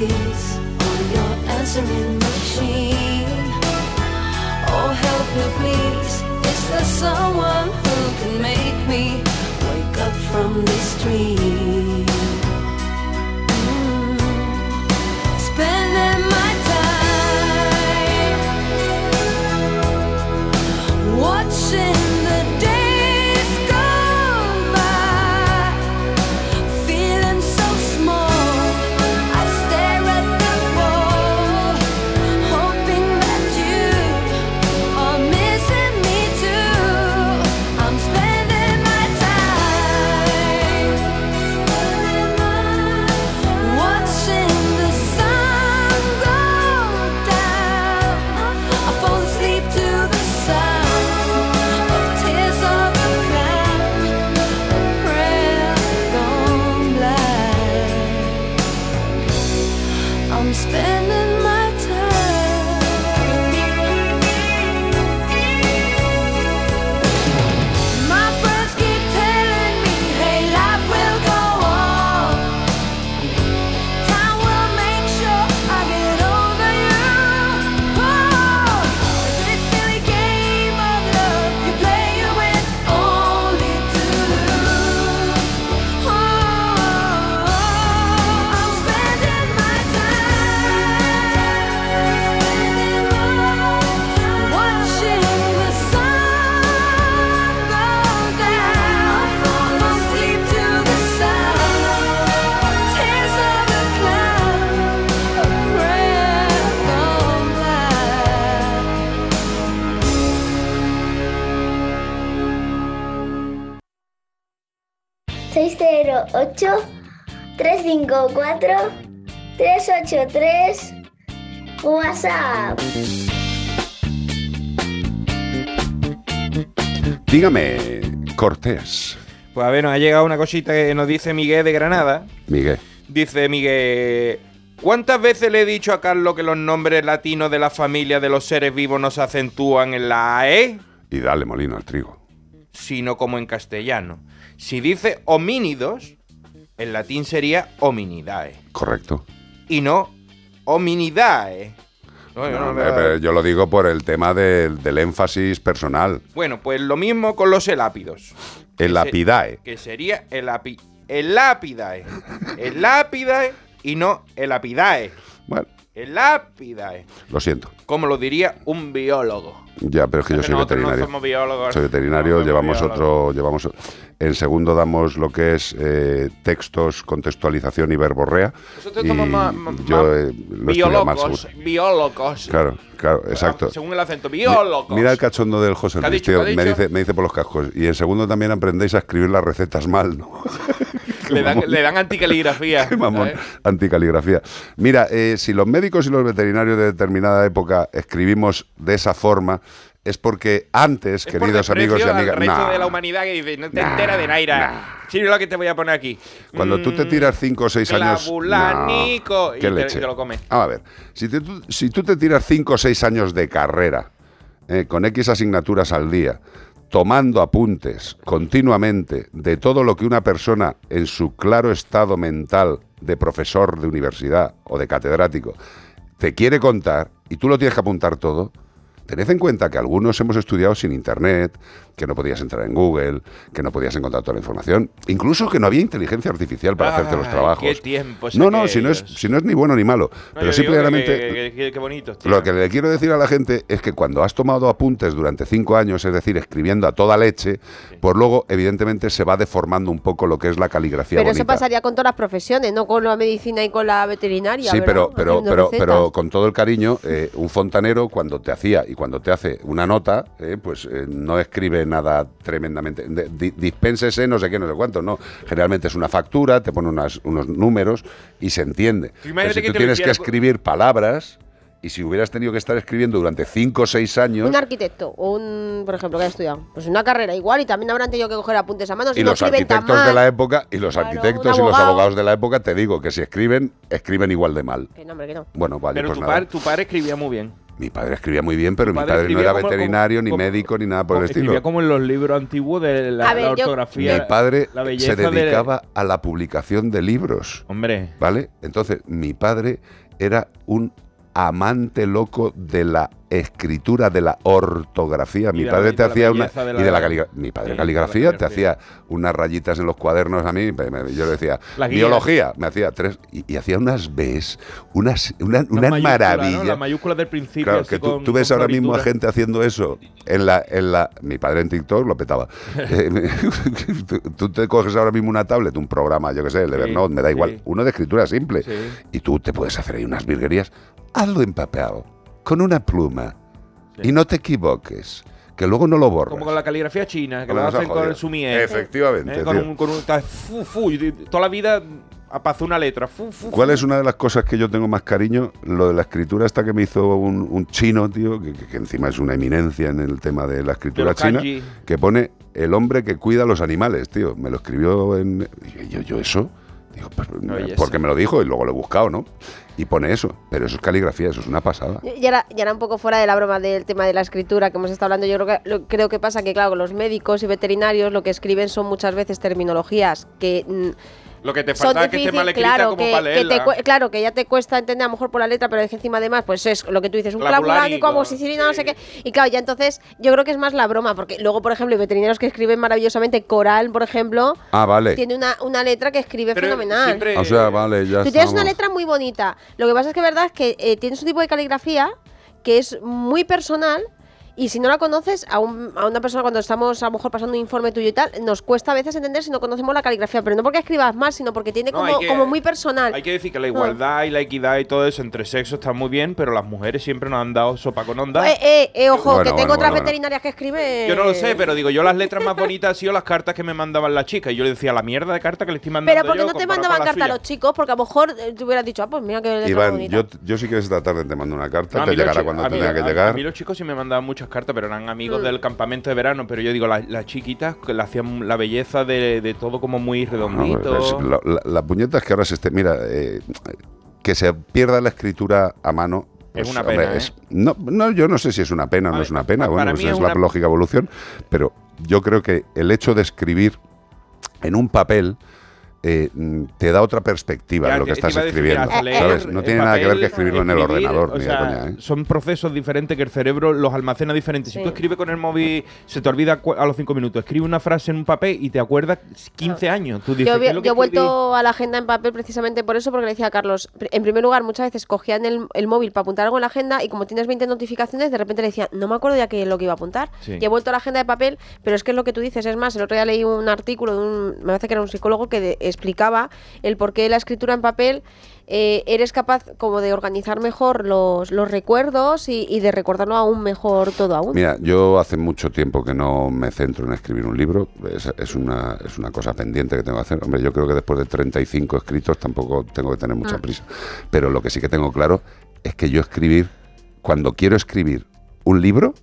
Keys on your answering machine. Oh, help me, please. Is there someone who can make me wake up from the stream. 8 354 383 WhatsApp Dígame, Cortés. Pues a ver, nos ha llegado una cosita que nos dice Miguel de Granada. Miguel. Dice Miguel. ¿Cuántas veces le he dicho a Carlos que los nombres latinos de la familia de los seres vivos no se acentúan en la AE? Eh? Y dale molino al trigo. Sino como en castellano. Si dice homínidos, en latín sería hominidae. Correcto. Y no hominidae. No, yo No, no me- pero yo lo digo por el tema del- del énfasis personal. Bueno, pues lo mismo con los elápidos. Que lapidae. Que sería el, api, el lápidae. El lápidae y no el apidae. Bueno, El lápidae. lo siento. Como lo diría un biólogo. Ya, pero es que yo Es soy nosotros no veterinario. somos biólogos. Soy veterinario, No llevamos otro, llevamos en segundo damos lo que es eh, textos, contextualización y verborrea. Nosotros somos más, yo eh, biólogos. Biólogos. Claro, claro, exacto. Según el acento, biólogos. Mira el cachondo del José ¿Qué ha Luis, dicho? tío, ¿Qué ha me dice, me dice por los cascos. Y en segundo también aprendéis a escribir las recetas mal, ¿no? <laughs> le, dan, le dan anticaligrafía. <laughs> Qué mamón, anticaligrafía. Mira, eh, si los médicos y los veterinarios de determinada época escribimos de esa forma, es porque antes, Es por queridos amigos y amigas, al resto nah, de la humanidad que dice, no te entera de Naira. Sí, lo que te voy a poner aquí. cuando tú te tiras 5 o 6 años... No, y qué te, leche. te lo comes. Vamos a ver, si, te- tú, si tú te tiras 5 o 6 años de carrera, eh, con X asignaturas al día, tomando apuntes continuamente de todo lo que una persona en su claro estado mental de profesor de universidad o de catedrático te quiere contar y tú lo tienes que apuntar todo, tened en cuenta que algunos hemos estudiado sin internet, que no podías entrar en Google, que no podías encontrar toda la información, incluso que no había inteligencia artificial para hacerte los trabajos. qué tiempos no, no, si no, es, si no es ni bueno ni malo, No, pero simplemente... que- que- que- Qué bonito. tío. Lo que le quiero decir a la gente es que cuando has tomado apuntes durante cinco años, es decir, escribiendo a toda leche, pues luego, evidentemente, se va deformando un poco lo que es la caligrafía Pero eso bonita. pasaría con todas las profesiones, no con la medicina y con la veterinaria. Sí, ¿verdad? pero, pero, pero, pero con todo el cariño, eh, un fontanero cuando te hacía y cuando te hace una nota, eh, pues eh, no escribe nada tremendamente. de- di- dispénsese, no sé qué, no sé cuánto, no. Generalmente es una factura, te pone unas- unos números y se entiende. Tú Pero imagínate si que tú tienes que escribir palabras y si hubieras tenido que estar escribiendo durante cinco o seis años. Un arquitecto, o un, por ejemplo, que ha estudiado, pues una carrera igual y también habrán tenido que coger apuntes a mano. si Y no los arquitectos de la época, y los arquitectos y los abogado. abogados de la época, te digo que si escriben, escriben igual de mal. Que no, hombre, que no. Bueno, vale, Pero pues tu, nada. padre, tu padre escribía muy bien. Mi padre escribía muy bien, pero mi padre padre no escribía era como- veterinario, como- ni como- médico, ni nada por el Escribía estilo. como en los libros antiguos de la, A ver, la yo- ortografía. Mi padre la se de- dedicaba a la publicación de libros. Hombre. ¿Vale? Entonces, mi padre era un amante loco de la escritura, de la ortografía. Mi la- padre te la hacía una la- y de la caligra- mi padre la caligrafía te hacía unas rayitas en los cuadernos a mí, yo le decía biología, me hacía tres y, y hacía unas Bs, unas una, una maravilla. ¿no? Las mayúsculas del principio. Claro, que tú, con- tú ves ahora mismo a gente haciendo eso en la, en la. Mi padre en TikTok lo petaba. <laughs> Eh, <laughs> tú, tú te coges ahora mismo una tablet, un programa, yo qué sé, el de Sí, Evernote, me da igual, sí. uno de escritura simple. Sí. Y tú te puedes hacer ahí unas virguerías. Hazlo en papel, con una pluma. Y no te equivoques, que luego no lo borras. Como con la caligrafía china, que lo hacen con el sumier. Efectivamente, Eh, Con un, con un- fu, fu, toda la vida apazó una letra. Fu, ¿Cuál es una de las cosas que yo tengo más cariño? Lo de la escritura esta que me hizo un, un chino, tío, que, encima es una eminencia en el tema de la escritura china, que pone el hombre que cuida a los animales, tío. Me lo escribió en... yo, yo eso, digo, pues, porque me lo dijo y luego lo he buscado, ¿no? Y pone eso, pero eso es caligrafía, eso es una pasada. Y ahora, y ahora un poco fuera de la broma del tema de la escritura que hemos estado hablando, yo creo que, lo- creo que pasa que, claro, los médicos y veterinarios lo que escriben son muchas veces terminologías que... mm, Lo que te falta es que esté difícil, mal escrita claro, como que, para que te claro, que ya te cuesta entender a lo mejor por la letra, pero es que encima además, pues es lo que tú dices, un Clavulánico, clavulánico, amoxicilina, no sé qué. Y claro, ya entonces yo creo que es más la broma, porque luego, por ejemplo, hay veterinarios que escriben maravillosamente, Coral, por ejemplo, Ah, vale. tiene una, una letra que escribe Pero fenomenal. siempre- O sea, vale, ya Tú tienes una letra muy bonita. Lo que pasa es que verdad es que eh, tienes un tipo de caligrafía que es muy personal. Y si no la conoces, a, un- a una persona cuando estamos a lo mejor pasando un informe tuyo y tal, nos cuesta a veces entender si no conocemos la caligrafía. Pero no porque escribas mal, sino porque tiene No, como, hay que- como muy personal. Hay que decir que la Ah. igualdad y la equidad y todo eso entre sexos está muy bien, pero las mujeres siempre nos han dado sopa con onda. Eh, eh, eh, ojo, Bueno, que tengo bueno, otras bueno, bueno. veterinarias que escriben. Yo no lo sé, pero digo, yo las letras más bonitas han sido las cartas que me mandaban las chicas. Y yo le decía, la mierda de carta que le estoy mandando Pero porque yo no te mandaban con la carta a los chicos, porque a lo mejor eh, tú hubieras dicho, ah, pues mira que Iván, bonita. yo, yo si quieres esta tarde te mando una carta, No, te llegará cuando tenga que llegar. A mí los chicos sí me mandaban muchas cartas, pero eran amigos Mm. del campamento de verano. Pero yo digo, la- las chiquitas que le hacían la belleza de, de todo como muy No, redondito. pues, lo- la, la puñeta es que ahora se esté. Mira, eh, que se pierda la escritura a mano. Es pues, una hombre, pena, ¿eh? es- no, no, yo no sé si es una pena o no ver, es una pena. Bueno, pues es, la lógica evolución. Pero yo creo que el hecho de escribir en un papel. Eh, te da otra perspectiva Ya, de lo que estás decir, escribiendo. leer ¿sabes? No en tiene nada que ver que escribirlo en el ordenador, o ni de sea, coña. ¿eh? Son procesos diferentes que el cerebro los almacena diferentes. Si tú escribes con el móvil, se te olvida a los cinco minutos. Escribe una frase en un papel y te acuerdas 15 años. Tú dices, Yo, ¿qué he escribí? vuelto a la agenda en papel precisamente por eso, porque le decía a Carlos, en primer lugar, muchas veces cogían el, el móvil para apuntar algo en la agenda y como tienes 20 notificaciones, de repente le decía, no me acuerdo ya que lo que iba a apuntar. Sí. Y he vuelto a la agenda de papel, pero es que es lo que tú dices, es más, el otro día leí un artículo de un, me parece que era un psicólogo que de- explicaba el por qué la escritura en papel eh, eres capaz como de organizar mejor los, los recuerdos y, y de recordarlo aún mejor todo aún. Mira, yo hace mucho tiempo que no me centro en escribir un libro. Es, es una, es una cosa pendiente que tengo que hacer. Hombre, yo creo que después de 35 escritos tampoco tengo que tener mucha Ah. prisa. Pero lo que sí que tengo claro es que yo escribir, cuando quiero escribir un libro,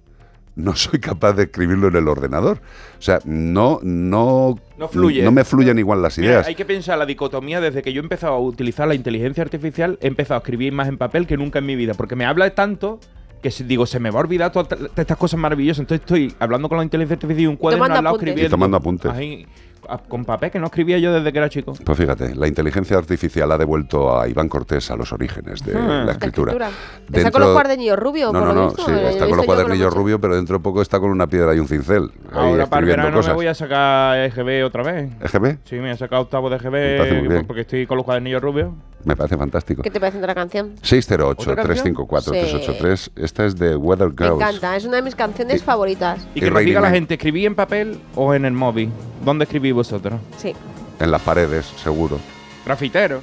no soy capaz de escribirlo en el ordenador. O sea, no, no, No fluye. no me fluyen igual las Mira, ideas. hay que pensar la dicotomía desde que yo he empezado a utilizar la inteligencia artificial, he empezado a escribir más en papel que nunca en mi vida, porque me habla tanto que digo, se me va a olvidar todas estas cosas maravillosas. Entonces estoy hablando con la inteligencia artificial y un cuaderno Tomando al lado apuntes. escribiendo. Y tomando apuntes. Ahí, con papel que no escribía yo desde que era chico. Pues fíjate, la inteligencia artificial ha devuelto a Iván Cortés a los orígenes de Ah. la escritura. Está con los cuadernillos rubios, No, por no, lo no, visto. sí, eh, está con los cuadernillos rubios, pero dentro de poco está con una piedra y un cincel. ahí Ahora para el verano cosas. me voy a sacar EGB otra vez. ¿EGB? Sí, me voy a sacar octavo de EGB bien. porque estoy con los cuadernillos rubios. Me parece fantástico. ¿Qué te parece de la canción? 608-354-383. Esta es de Weather Me Girls. encanta, es una de mis canciones favoritas. Y Y que nos diga la gente, ¿escribí en papel o en el móvil? ¿Dónde escribí vosotros? Sí. En las paredes, seguro. Grafitero.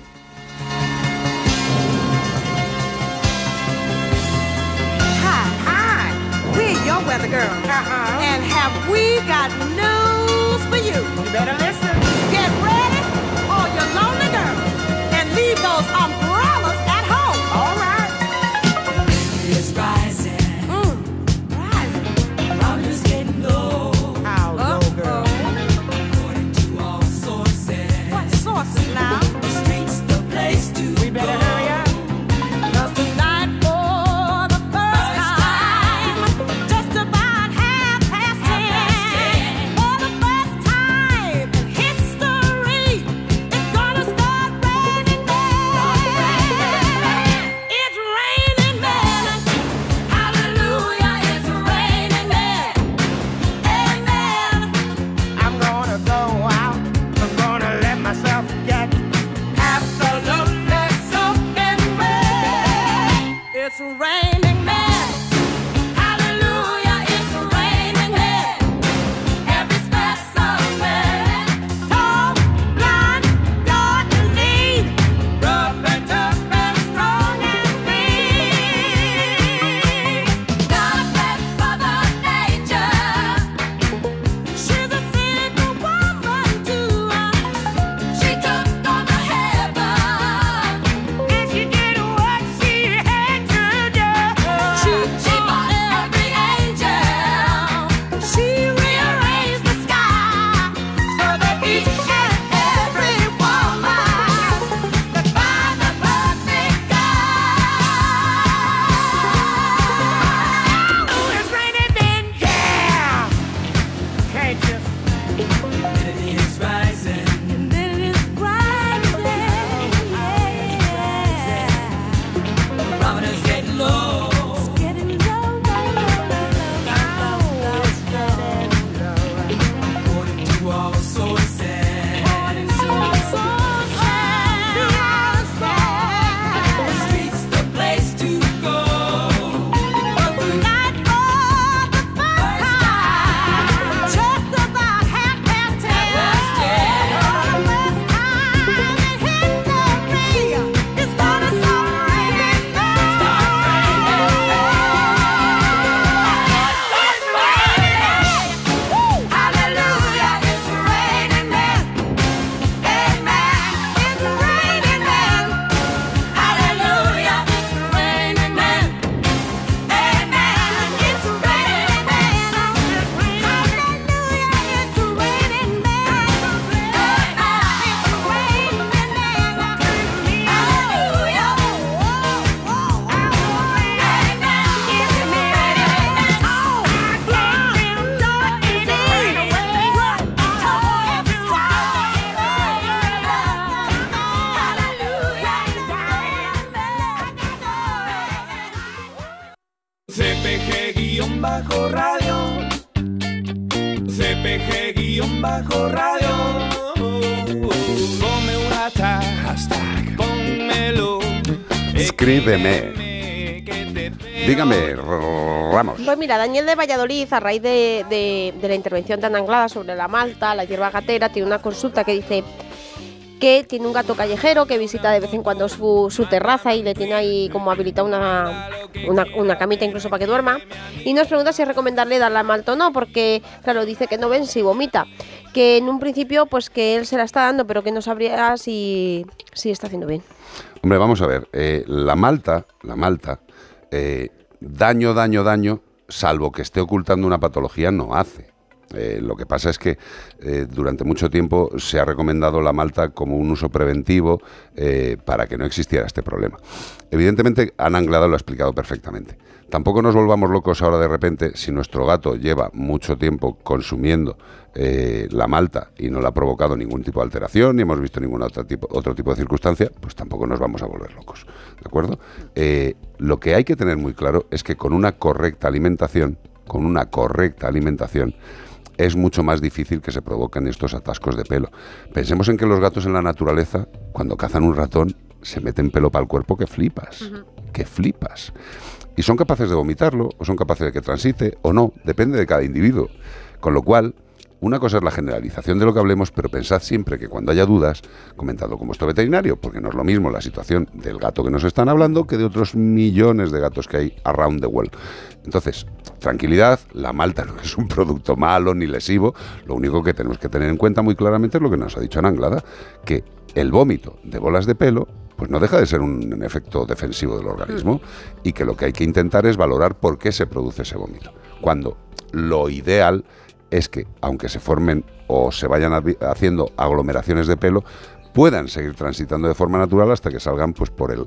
Weather girl. And have we got news for you? You better listen. And leave right. CPG-bajo radio. CPG-bajo radio. Ponme un hashtag. Pónmelo. Escríbeme. Dígame, Ramos. Pues mira, Daniel de Valladolid, a raíz de, de- de la intervención tan Anglada sobre la malta, la hierba gatera, tiene una consulta que dice que tiene un gato callejero que visita de vez en cuando su, su terraza y le tiene ahí como habilitada una, una, camita incluso para que duerma. Y nos pregunta si es recomendarle dar la malta o no, porque claro, dice que no ven si vomita. Que en un principio pues que él se la está dando, pero que no sabría si, si está haciendo bien. Hombre, vamos a ver. eh, la malta, la malta, eh, daño, daño, daño, salvo que esté ocultando una patología, no hace. Eh, lo que pasa es que eh, durante mucho tiempo se ha recomendado la malta como un uso preventivo eh, para que no existiera este problema. Evidentemente, Ana Anglada lo ha explicado perfectamente. Tampoco nos volvamos locos ahora de repente si nuestro gato lleva mucho tiempo consumiendo la malta y no le ha provocado ningún tipo de alteración ni hemos visto ningún otro tipo, otro tipo de circunstancia, pues tampoco nos vamos a volver locos. ¿De acuerdo? Lo que hay que tener muy claro es que con una correcta alimentación, con una correcta alimentación, es mucho más difícil que se provoquen estos atascos de pelo. Pensemos en que los gatos en la naturaleza, cuando cazan un ratón, se meten pelo para el cuerpo que flipas, que flipas. Y son capaces de vomitarlo, o son capaces de que transite, o no, depende de cada individuo. Con lo cual, una cosa es la generalización de lo que hablemos, pero pensad siempre que cuando haya dudas, comentadlo con vuestro veterinario, porque no es lo mismo la situación del gato que nos están hablando que de otros millones de gatos que hay around the world. Entonces, tranquilidad, la malta no es un producto malo ni lesivo, lo único que tenemos que tener en cuenta muy claramente es lo que nos ha dicho Ana Anglada, que el vómito de bolas de pelo pues no deja de ser un efecto defensivo del organismo y que lo que hay que intentar es valorar por qué se produce ese vómito. Cuando lo ideal es que, aunque se formen o se vayan haciendo aglomeraciones de pelo, puedan seguir transitando de forma natural hasta que salgan pues por el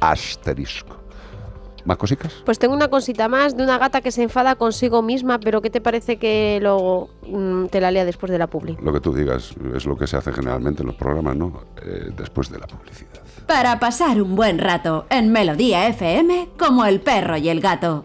asterisco. ¿Más cositas? Pues tengo una cosita más de una gata que se enfada consigo misma, pero ¿qué te parece que luego mm, te la lea después de la publi? Lo que tú digas es lo que se hace generalmente en los programas, ¿no? Eh, después de la publicidad. Para pasar un buen rato en Melodía FM como el perro y el gato.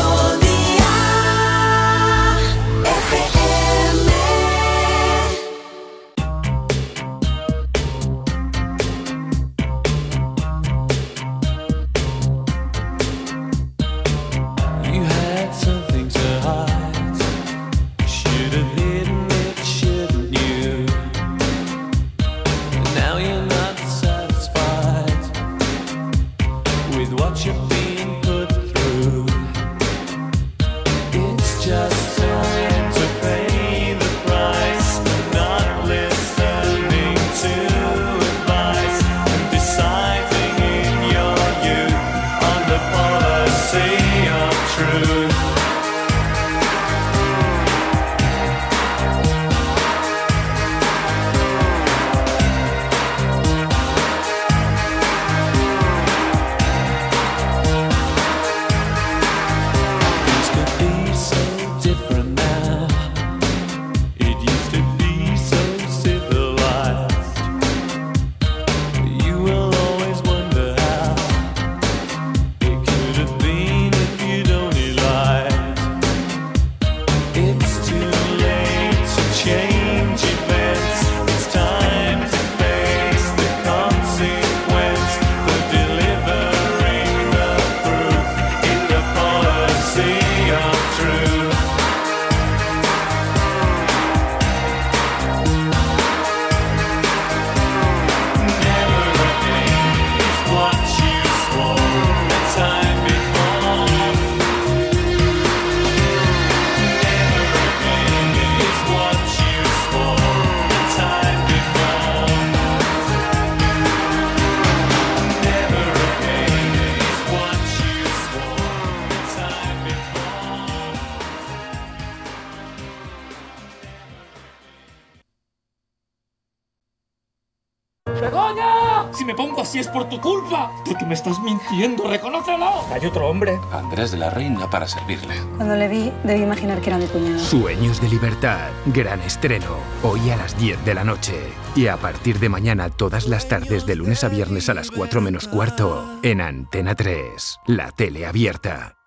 Si es por tu culpa. Porque me estás mintiendo, reconócelo. Hay otro hombre. Andrés de la Reina para servirle. Cuando le vi, debí imaginar que era mi cuñado. Sueños de libertad. Gran estreno. Hoy a las 10 de la noche. Y a partir de mañana todas las tardes de lunes a viernes a las 4 menos cuarto. En Antena 3. La tele abierta.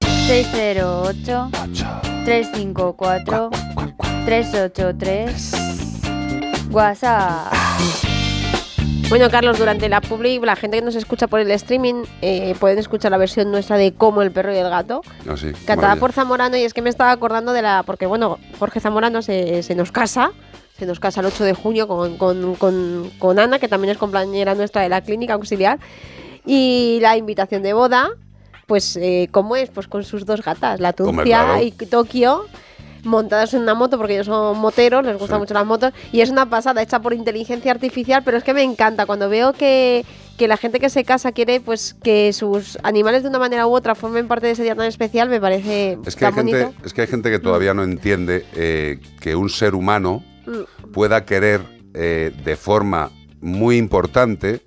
608 354 383 WhatsApp. Bueno, Carlos, durante la publi, la gente que nos escucha por el streaming eh, pueden escuchar la versión nuestra de Como el perro y el gato, Ah, sí, cantada por Zamorano. Y es que me estaba acordando de la. Porque, bueno, Jorge Zamorano se, se nos casa. Se nos casa el 8 de junio con, con- con- con Ana, que también es compañera nuestra de la clínica auxiliar. Y la invitación de boda, pues, eh, ¿cómo es? Pues con sus dos gatas, la claro. y Tokio montadas en una moto porque ellos son moteros, les gustan mucho las motos y es una pasada hecha por inteligencia artificial, pero es que me encanta. Cuando veo que, que la gente que se casa quiere pues que sus animales de una manera u otra formen parte de ese día tan especial, me parece Es que, hay gente, es que hay gente que todavía no entiende eh, que un ser humano Mm. pueda querer eh, de forma muy importante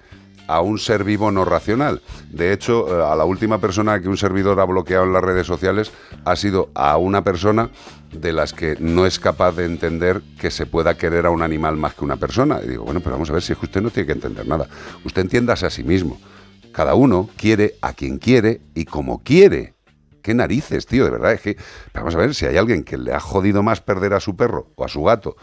a un ser vivo no racional. De hecho, eh, a la última persona que un servidor ha bloqueado en las redes sociales ha sido a una persona de las que no es capaz de entender que se pueda querer a un animal más que una persona. Y digo, bueno, pero vamos a ver si es que usted no tiene que entender nada. Usted entiéndase a sí mismo. Cada uno quiere a quien quiere y como quiere. Qué narices, tío, de verdad. Es que, vamos a ver, si hay alguien que le ha jodido más perder a su perro o a su gato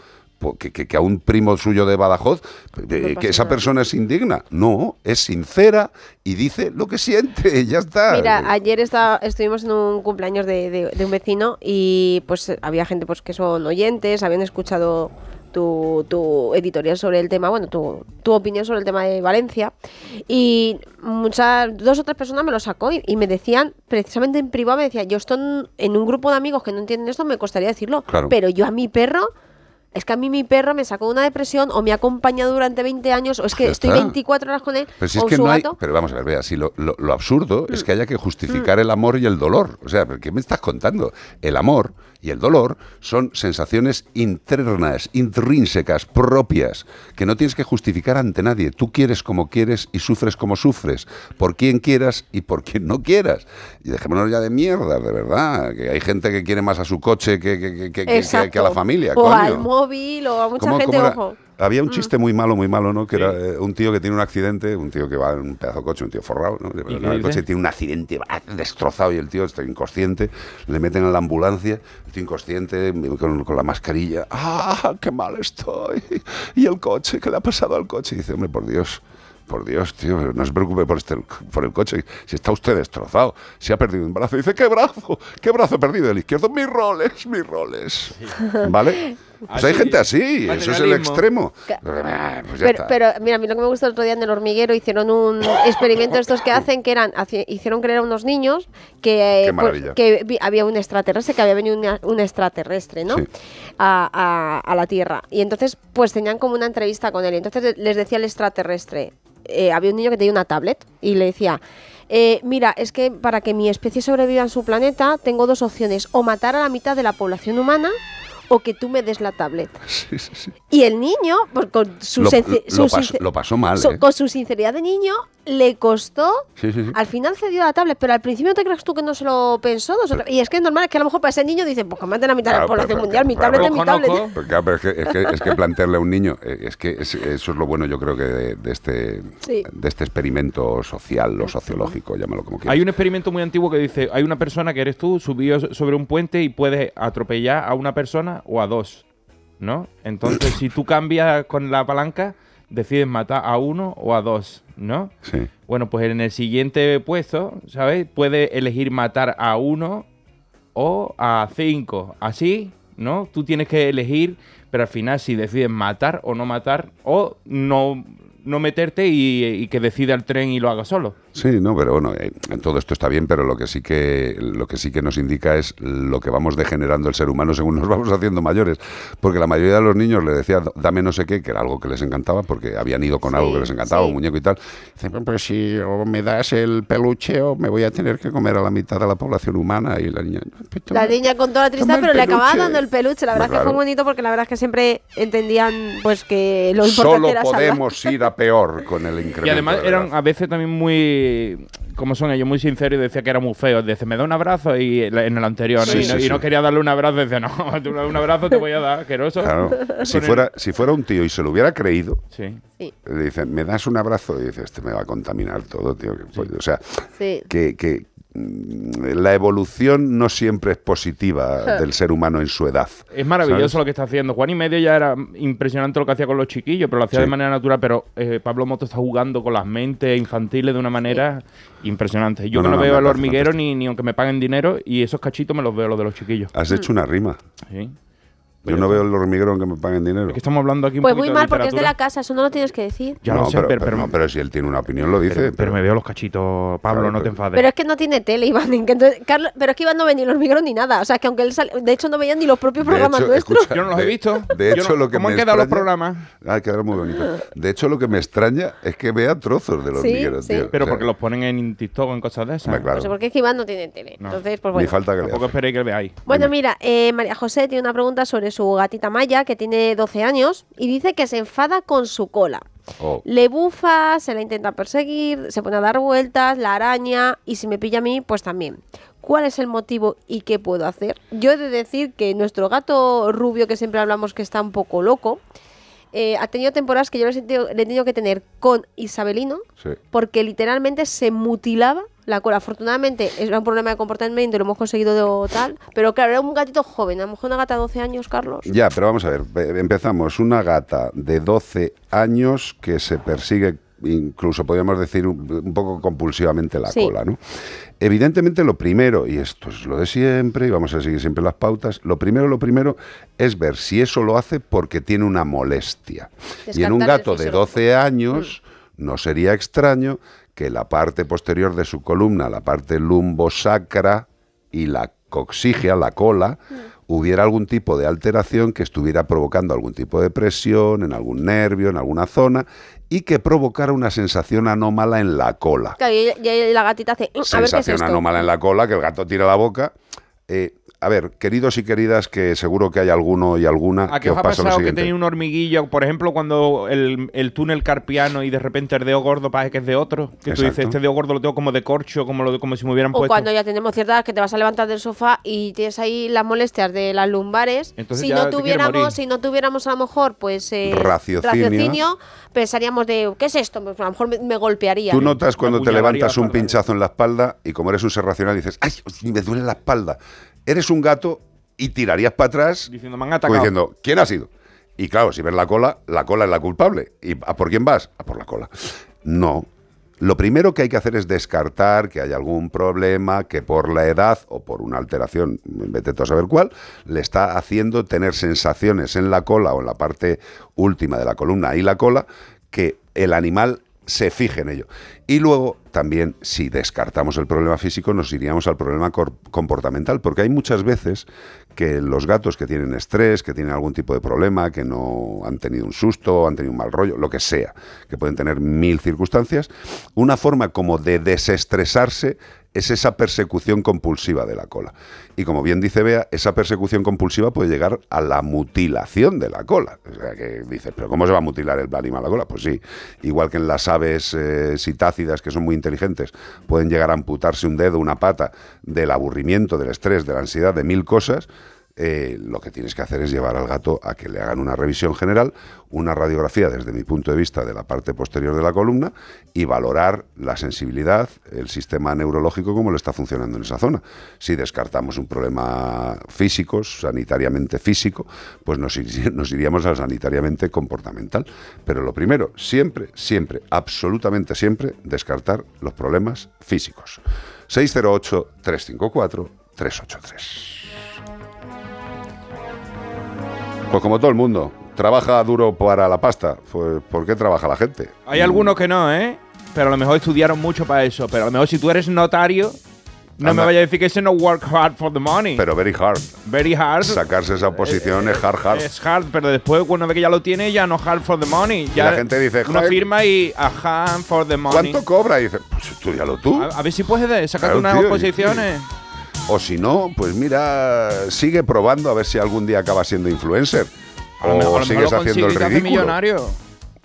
que, que- que a un primo suyo de Badajoz, eh, que esa nada. persona es indigna. No, es sincera y dice lo que siente, <laughs> ya está. Mira, ayer estaba- estuvimos en un cumpleaños de, de- de un vecino y pues había gente pues que son oyentes, habían escuchado tu, tu editorial sobre el tema, bueno, tu, tu opinión sobre el tema de Valencia y muchas, dos o tres personas me lo sacó y, y me decían, precisamente en privado, me decían, yo estoy en, en un grupo de amigos que no entienden esto, me costaría decirlo, Claro. pero yo a mi perro Es que a mí mi perro me sacó una depresión o me ha acompañado durante 20 años o es que Ya estoy está. 24 horas con él Pero si o es que su no hay. Pero vamos a ver, vea, si lo, lo- lo absurdo Mm. es que haya que justificar el amor y el dolor. O sea, ¿qué me estás contando? El amor y el dolor son sensaciones internas, intrínsecas, propias, que no tienes que justificar ante nadie. Tú quieres como quieres y sufres como sufres, por quien quieras y por quien no quieras. Y dejémonos ya de mierda, de verdad. Que hay gente que quiere más a su coche que, que- que- que- a la familia. o coño. al móvil o a mucha ¿Cómo- gente, era? Había un Mm. chiste muy malo, muy malo, ¿no? Que era eh, un tío que tiene un accidente, un tío que va en un pedazo de coche, un tío forrado, ¿no? Va en el coche tiene un accidente, va destrozado y el tío está inconsciente, le meten a la ambulancia, el tío inconsciente, con, con la mascarilla, ¡ah, qué mal estoy! ¿Y el coche? ¿Qué le ha pasado al coche? Y dice, hombre, por Dios, por Dios, tío, no se preocupe por, este, por el coche, si está usted destrozado, si ha perdido un brazo. Y dice, ¿qué brazo? ¿Qué brazo he perdido? El izquierdo, mis roles, mis roles. ¿Vale? <laughs> Pues hay gente así, eso es el extremo. Pues Pero, mira, a mí lo que me gustó el otro día en el hormiguero hicieron un <laughs> experimento estos que hacen que eran hicieron creer a unos niños que, Qué pues, que había un extraterrestre que había venido una- un extraterrestre, ¿no? Sí. A, a- a la Tierra y entonces pues tenían como una entrevista con él y entonces les decía el extraterrestre eh, había un niño que tenía una tablet y le decía eh, mira, es que para que mi especie sobreviva en su planeta tengo dos opciones, o matar a la mitad de la población humana o que tú me des la tablet. <laughs> Sí, sí, sí. Y el niño, pues, con su, Lo, senci- lo su pasó, lo pasó mal, su- ¿eh? con su sinceridad de niño, le costó. Sí, sí, sí. Al final cedió la tablet, pero al principio no te creas tú que no se lo pensó. dos o tres- y es que es normal que a lo mejor para ese niño dice, pues que maten a mitad de la Claro, población pero- mundial, mi pero- tablet es pero- mi tablet. Pero claro, pero es, que, es, que, es que plantearle a un niño, eh, es que es- eso es lo bueno yo creo que de, de este, Sí. de este experimento social o sociológico, llámalo como quieras. Hay un experimento muy antiguo que dice, hay una persona que eres tú, subió sobre un puente y puedes atropellar a una persona o a dos, ¿no? Entonces, si tú cambias con la palanca, decides matar a uno o a dos, ¿no? Sí. Bueno, pues en el siguiente puesto, ¿sabes? Puedes elegir matar a uno o a cinco. Así, ¿no? Tú tienes que elegir, pero al final si decides matar o no matar, o no, no meterte y, y que decida el tren y lo haga solo. Sí, no, pero bueno, eh, en todo esto está bien, pero lo que sí que lo que sí que nos indica es lo que vamos degenerando el ser humano según nos vamos haciendo mayores, porque la mayoría de los niños le decía dame no sé qué, que era algo que les encantaba, porque habían ido con algo que les encantaba, un muñeco y tal. Dicen, "Pero, pero si o me das el peluche o me voy a tener que comer a la mitad de la población humana y la niña. "Pues La niña con toda la tristeza, pero le acababa dando el peluche. La verdad que fue bonito porque la verdad es que siempre entendían pues que lo importante Solo era salvar. podemos ir a peor con el incremento. Y además eran a veces también muy, como son ellos, muy sinceros y decía que era muy feo. Dice, me da un abrazo y en el anterior, ¿no? Sí, y, sí, no, y no quería darle un abrazo, decía, no, <laughs> tú un abrazo te voy a dar, asqueroso. Claro. Si fuera, si fuera un tío y se lo hubiera creído, Sí. le dicen, ¿me das un abrazo? Y dice, este me va a contaminar todo, tío. que pollo". O sea, Sí. que, que, la evolución no siempre es positiva <laughs> del ser humano en su edad. Es maravilloso ¿sabes? lo que está haciendo. Juan y medio ya era impresionante lo que hacía con los chiquillos, pero lo hacía Sí. de manera natural. Pero eh, Pablo Moto está jugando con las mentes infantiles de una manera impresionante. Yo No, que no, no, no, veo parece hormiguero ni, ni aunque me paguen dinero y esos cachitos me los veo los de los chiquillos. Has hecho una rima. Sí. Yo no veo el hormiguero aunque me paguen dinero. Que estamos hablando aquí un Pues poquito muy de mal porque es de literatura. la casa, eso no lo tienes que decir. Ya no, lo sé, pero, pero- pero pero- no, pero si él tiene una opinión lo dice. Pero, pero me veo los cachitos, Pablo, Claro, no te pero- enfades. Pero es que no tiene tele, Iván. que entonces- Carlos- pero es que Iván no ve ni el hormiguero ni nada. O sea, que aunque él sale, de hecho no veía ni los propios De programas hecho, nuestros. escucha, Yo no los he de- visto. De Yo hecho, no- lo que ¿cómo me han quedado los extraña- programas? Ah, quedaron muy bonitos. De hecho, lo que me extraña es que vea trozos Sí, hormiguero, sí. tío. Pero O sea, porque los ponen en TikTok o en cosas de esas. Hombre, claro. No sé por qué es que Iván no tiene tele. No. Entonces, pues Ni bueno. falta que le Tampoco hace. esperéis que veáis. Bueno, mira, eh, María José tiene una pregunta sobre su gatita Maya, que tiene 12 años, y dice que se enfada con su cola. Oh. Le bufa, se la intenta perseguir, se pone a dar vueltas, la araña, y si me pilla a mí, pues también. ¿Cuál es el motivo y qué puedo hacer? Yo he de decir que nuestro gato rubio, que siempre hablamos que está un poco loco, eh, ha tenido temporadas que yo le he, sentido- le he tenido que tener con Isabelino, Sí. porque literalmente se mutilaba la cola. Afortunadamente era un problema de comportamiento y lo hemos conseguido de tal, pero claro, era un gatito joven, a lo mejor una gata de 12 años, Carlos. Ya, pero vamos a ver, ve- empezamos. Una gata de 12 años que se persigue, incluso podríamos decir un, un poco compulsivamente la Sí. cola, ¿no? Evidentemente lo primero, y esto es lo de siempre, y vamos a seguir siempre las pautas, lo primero, lo primero es ver si eso lo hace porque tiene una molestia. y en un gato de fisiológico. 12 años no sería extraño que la parte posterior de su columna, la parte lumbosacra y la coxigia, la cola, hubiera algún tipo de alteración que estuviera provocando algún tipo de presión en algún nervio, en alguna zona, y que provocara una sensación anómala en la cola. Claro, y, y la gatita hace. "Mm, A ver qué es sensación esto. anómala en la cola, que el gato tira la boca. Eh, a ver, queridos y queridas, que seguro que hay alguno y alguna ¿A que qué os os ha pasa lo pasado que tenía un hormiguillo? Por ejemplo, cuando el, el túnel carpiano y de repente el dedo gordo parece que es de otro. Que tú dices, Exacto. este dedo gordo lo tengo como de corcho, como, lo, como si me hubieran O puesto. cuando ya tenemos cierta edad que te vas a levantar del sofá y tienes ahí las molestias de las lumbares. Entonces si ya no tuviéramos, morir. si no tuviéramos a lo mejor, pues eh, Raciocinio. pensaríamos de ¿qué es esto? Pues a lo mejor me, me golpearía. Tú notas cuando te levantas un pinchazo en la espalda y como eres un ser racional dices, ¡ay, me duele la espalda! Eres un gato y tirarías para atrás Diciendo, me han como atacado. diciendo, ¿quién ha sido? Y claro, si ves la cola, la cola es la culpable. ¿Y a por quién vas? A por la cola. No. Lo primero que hay que hacer es descartar que hay algún problema que por la edad o por una alteración, vete tú a saber cuál, le está haciendo tener sensaciones en la cola o en la parte última de la columna y la cola que el animal se fije en ello. Y luego también, si descartamos el problema físico, nos iríamos al problema comportamental, porque hay muchas veces que los gatos que tienen estrés, que tienen algún tipo de problema, que no han tenido un susto, han tenido un mal rollo, lo que sea, que pueden tener mil circunstancias, una forma como de desestresarse es esa persecución compulsiva de la cola. Y como bien dice Bea, esa persecución compulsiva puede llegar a la mutilación de la cola. O sea, que dices, ¿pero cómo se va a mutilar el animal la cola? Pues sí, igual que en las aves eh, sitácidas, que son muy inteligentes, pueden llegar a amputarse un dedo, una pata, del aburrimiento, del estrés, de la ansiedad, de mil cosas. Eh, lo que tienes que hacer es llevar al gato a que le hagan una revisión general, una radiografía desde mi punto de vista de la parte posterior de la columna y valorar la sensibilidad, el sistema neurológico, cómo le está funcionando en esa zona. Si descartamos un problema físico, sanitariamente físico, pues nos, <laughs> nos iríamos al sanitariamente comportamental. Pero lo primero, siempre, siempre, absolutamente siempre, descartar los problemas físicos. 608-354-383. Pues como todo el mundo, trabaja duro para la pasta. Pues, ¿Por qué trabaja la gente? Hay algunos que no, ¿eh? Pero a lo mejor estudiaron mucho para eso. Pero a lo mejor si tú eres notario, no Anda. me vayas a decir que ese no work hard for the money. Pero very hard. Very hard. Sacarse esa oposición es hard, hard. Es hard, pero después cuando ve que ya lo tiene, ya no hard for the money. Ya la gente dice, "Joder, firma y a hand for the money. ¿Cuánto cobra? Y dice, pues estudialo tú. A, a ver si puedes sacarte Claro, unas tío, y- oposiciones. O si no, pues mira, sigue probando a ver si algún día acabas siendo influencer. A lo o mejor- sigues lo haciendo el ridículo. millonario.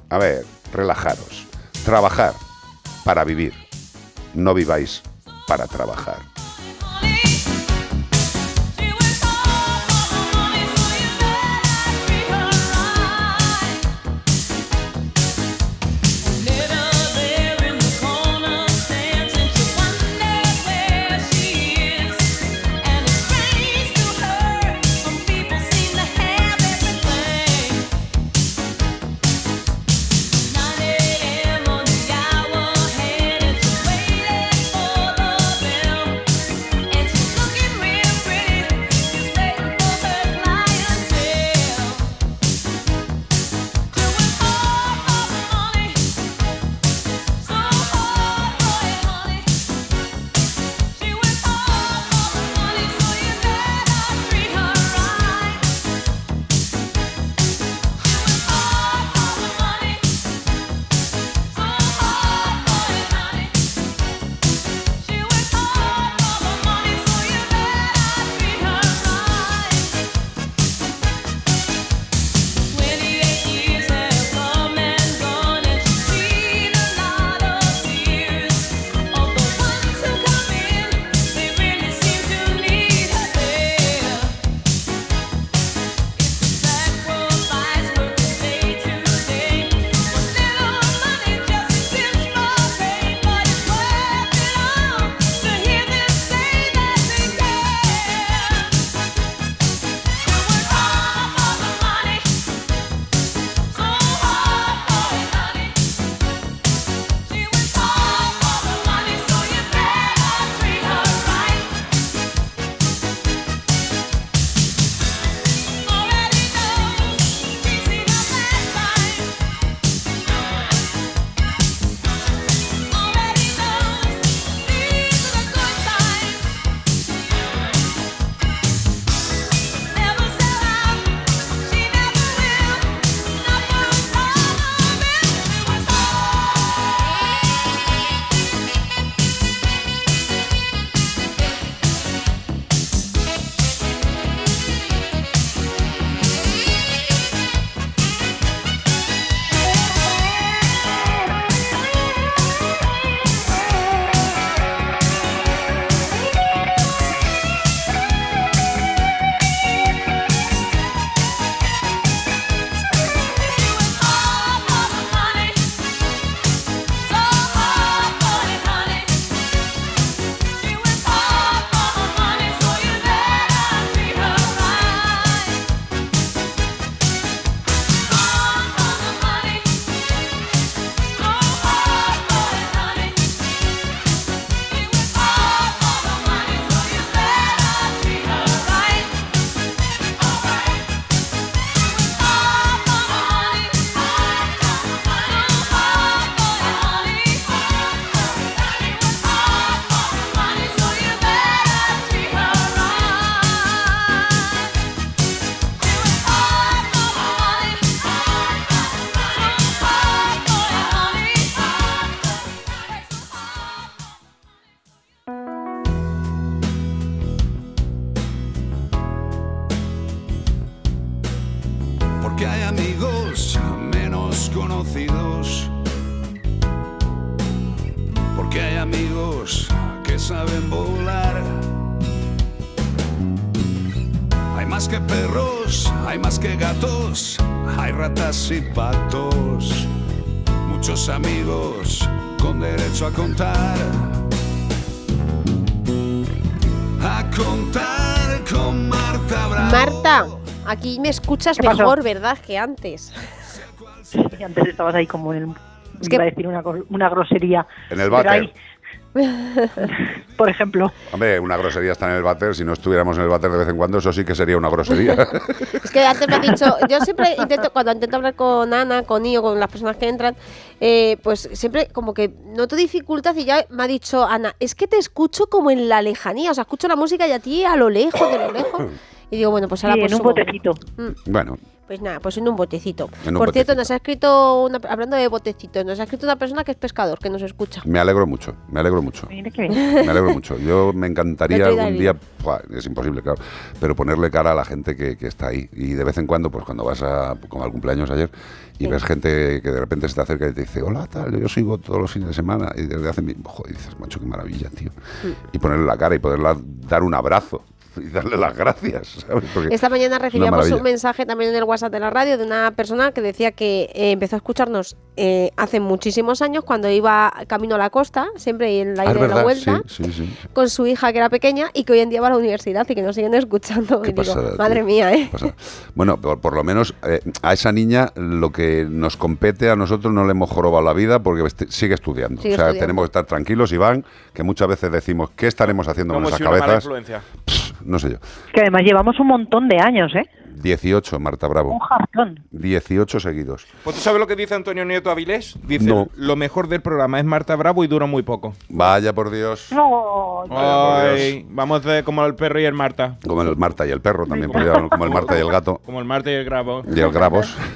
A ver, relajaros. Trabajar para vivir. No viváis para trabajar. Ratas y patos. Muchos amigos con derecho a contar. A contar con Marta Bravo. Marta, aquí me escuchas mejor, ¿verdad? Que antes. Y antes estabas ahí como en el... Es que- Iba a decir una, una grosería. En el Pero váter. ahí, <laughs> por ejemplo. Hombre, una grosería está en el váter. Si no estuviéramos en el váter de vez en cuando, eso sí que sería una grosería. <laughs> Es que antes me ha dicho, yo siempre intento, cuando intento hablar con Ana, con Io, con las personas que entran, eh, pues siempre como que noto dificultad y ya me ha dicho Ana, es que te escucho como en la lejanía, o sea, escucho la música y a ti a lo lejos, de lo lejos. <coughs> Y digo, bueno, pues ahora Sí, pues en un subo. botecito. Mm, bueno, Pues nada, pues en un botecito. En un Por cierto, nos ha escrito, una, hablando de botecitos, nos ha escrito una persona que es pescador, que nos escucha. me alegro mucho, me alegro mucho. Mira qué bien. Me alegro mucho. Yo me encantaría algún día, es imposible, claro, pero ponerle cara a la gente que, que está ahí. Y de vez en cuando, pues cuando vas a, como al cumpleaños ayer, y ves gente que de repente se te acerca y te dice, hola, tal, yo sigo todos los fines de semana, y desde hace, mi... joder, dices, macho, qué maravilla, tío. Mm. Y ponerle la cara y poderla dar un abrazo y darle las gracias, Esta mañana recibíamos un mensaje también en el WhatsApp de la radio de una persona que decía que eh, empezó a escucharnos eh, hace muchísimos años cuando iba camino a la costa, siempre en la Ah, ida y la vuelta, sí, sí, sí. con su hija que era pequeña y que hoy en día va a la universidad y que nos siguen escuchando. Qué y digo, tío. madre mía, ¿eh? Bueno, por, por lo menos eh, a esa niña lo que nos compete a nosotros no le hemos jorobado la vida porque est- sigue estudiando. Sigue o sea, estudiando. tenemos que estar tranquilos, Iván, que muchas veces decimos, ¿qué estaremos haciendo con Como esas si una mala cabezas? No sé yo. Que además llevamos un montón de años, ¿eh? 18, Marta Bravo. Un jartón. 18 seguidos. Pues tú sabes lo que dice Antonio Nieto Avilés. Dice, No. lo mejor del programa es Marta Bravo y dura muy poco. Vaya por Dios. No. Vaya por Ay, vamos de como el perro y el Marta. Como el Marta y el perro también, podría como el Marta y el gato. Como el Marta y el Grabo. Y el Gravos. <laughs>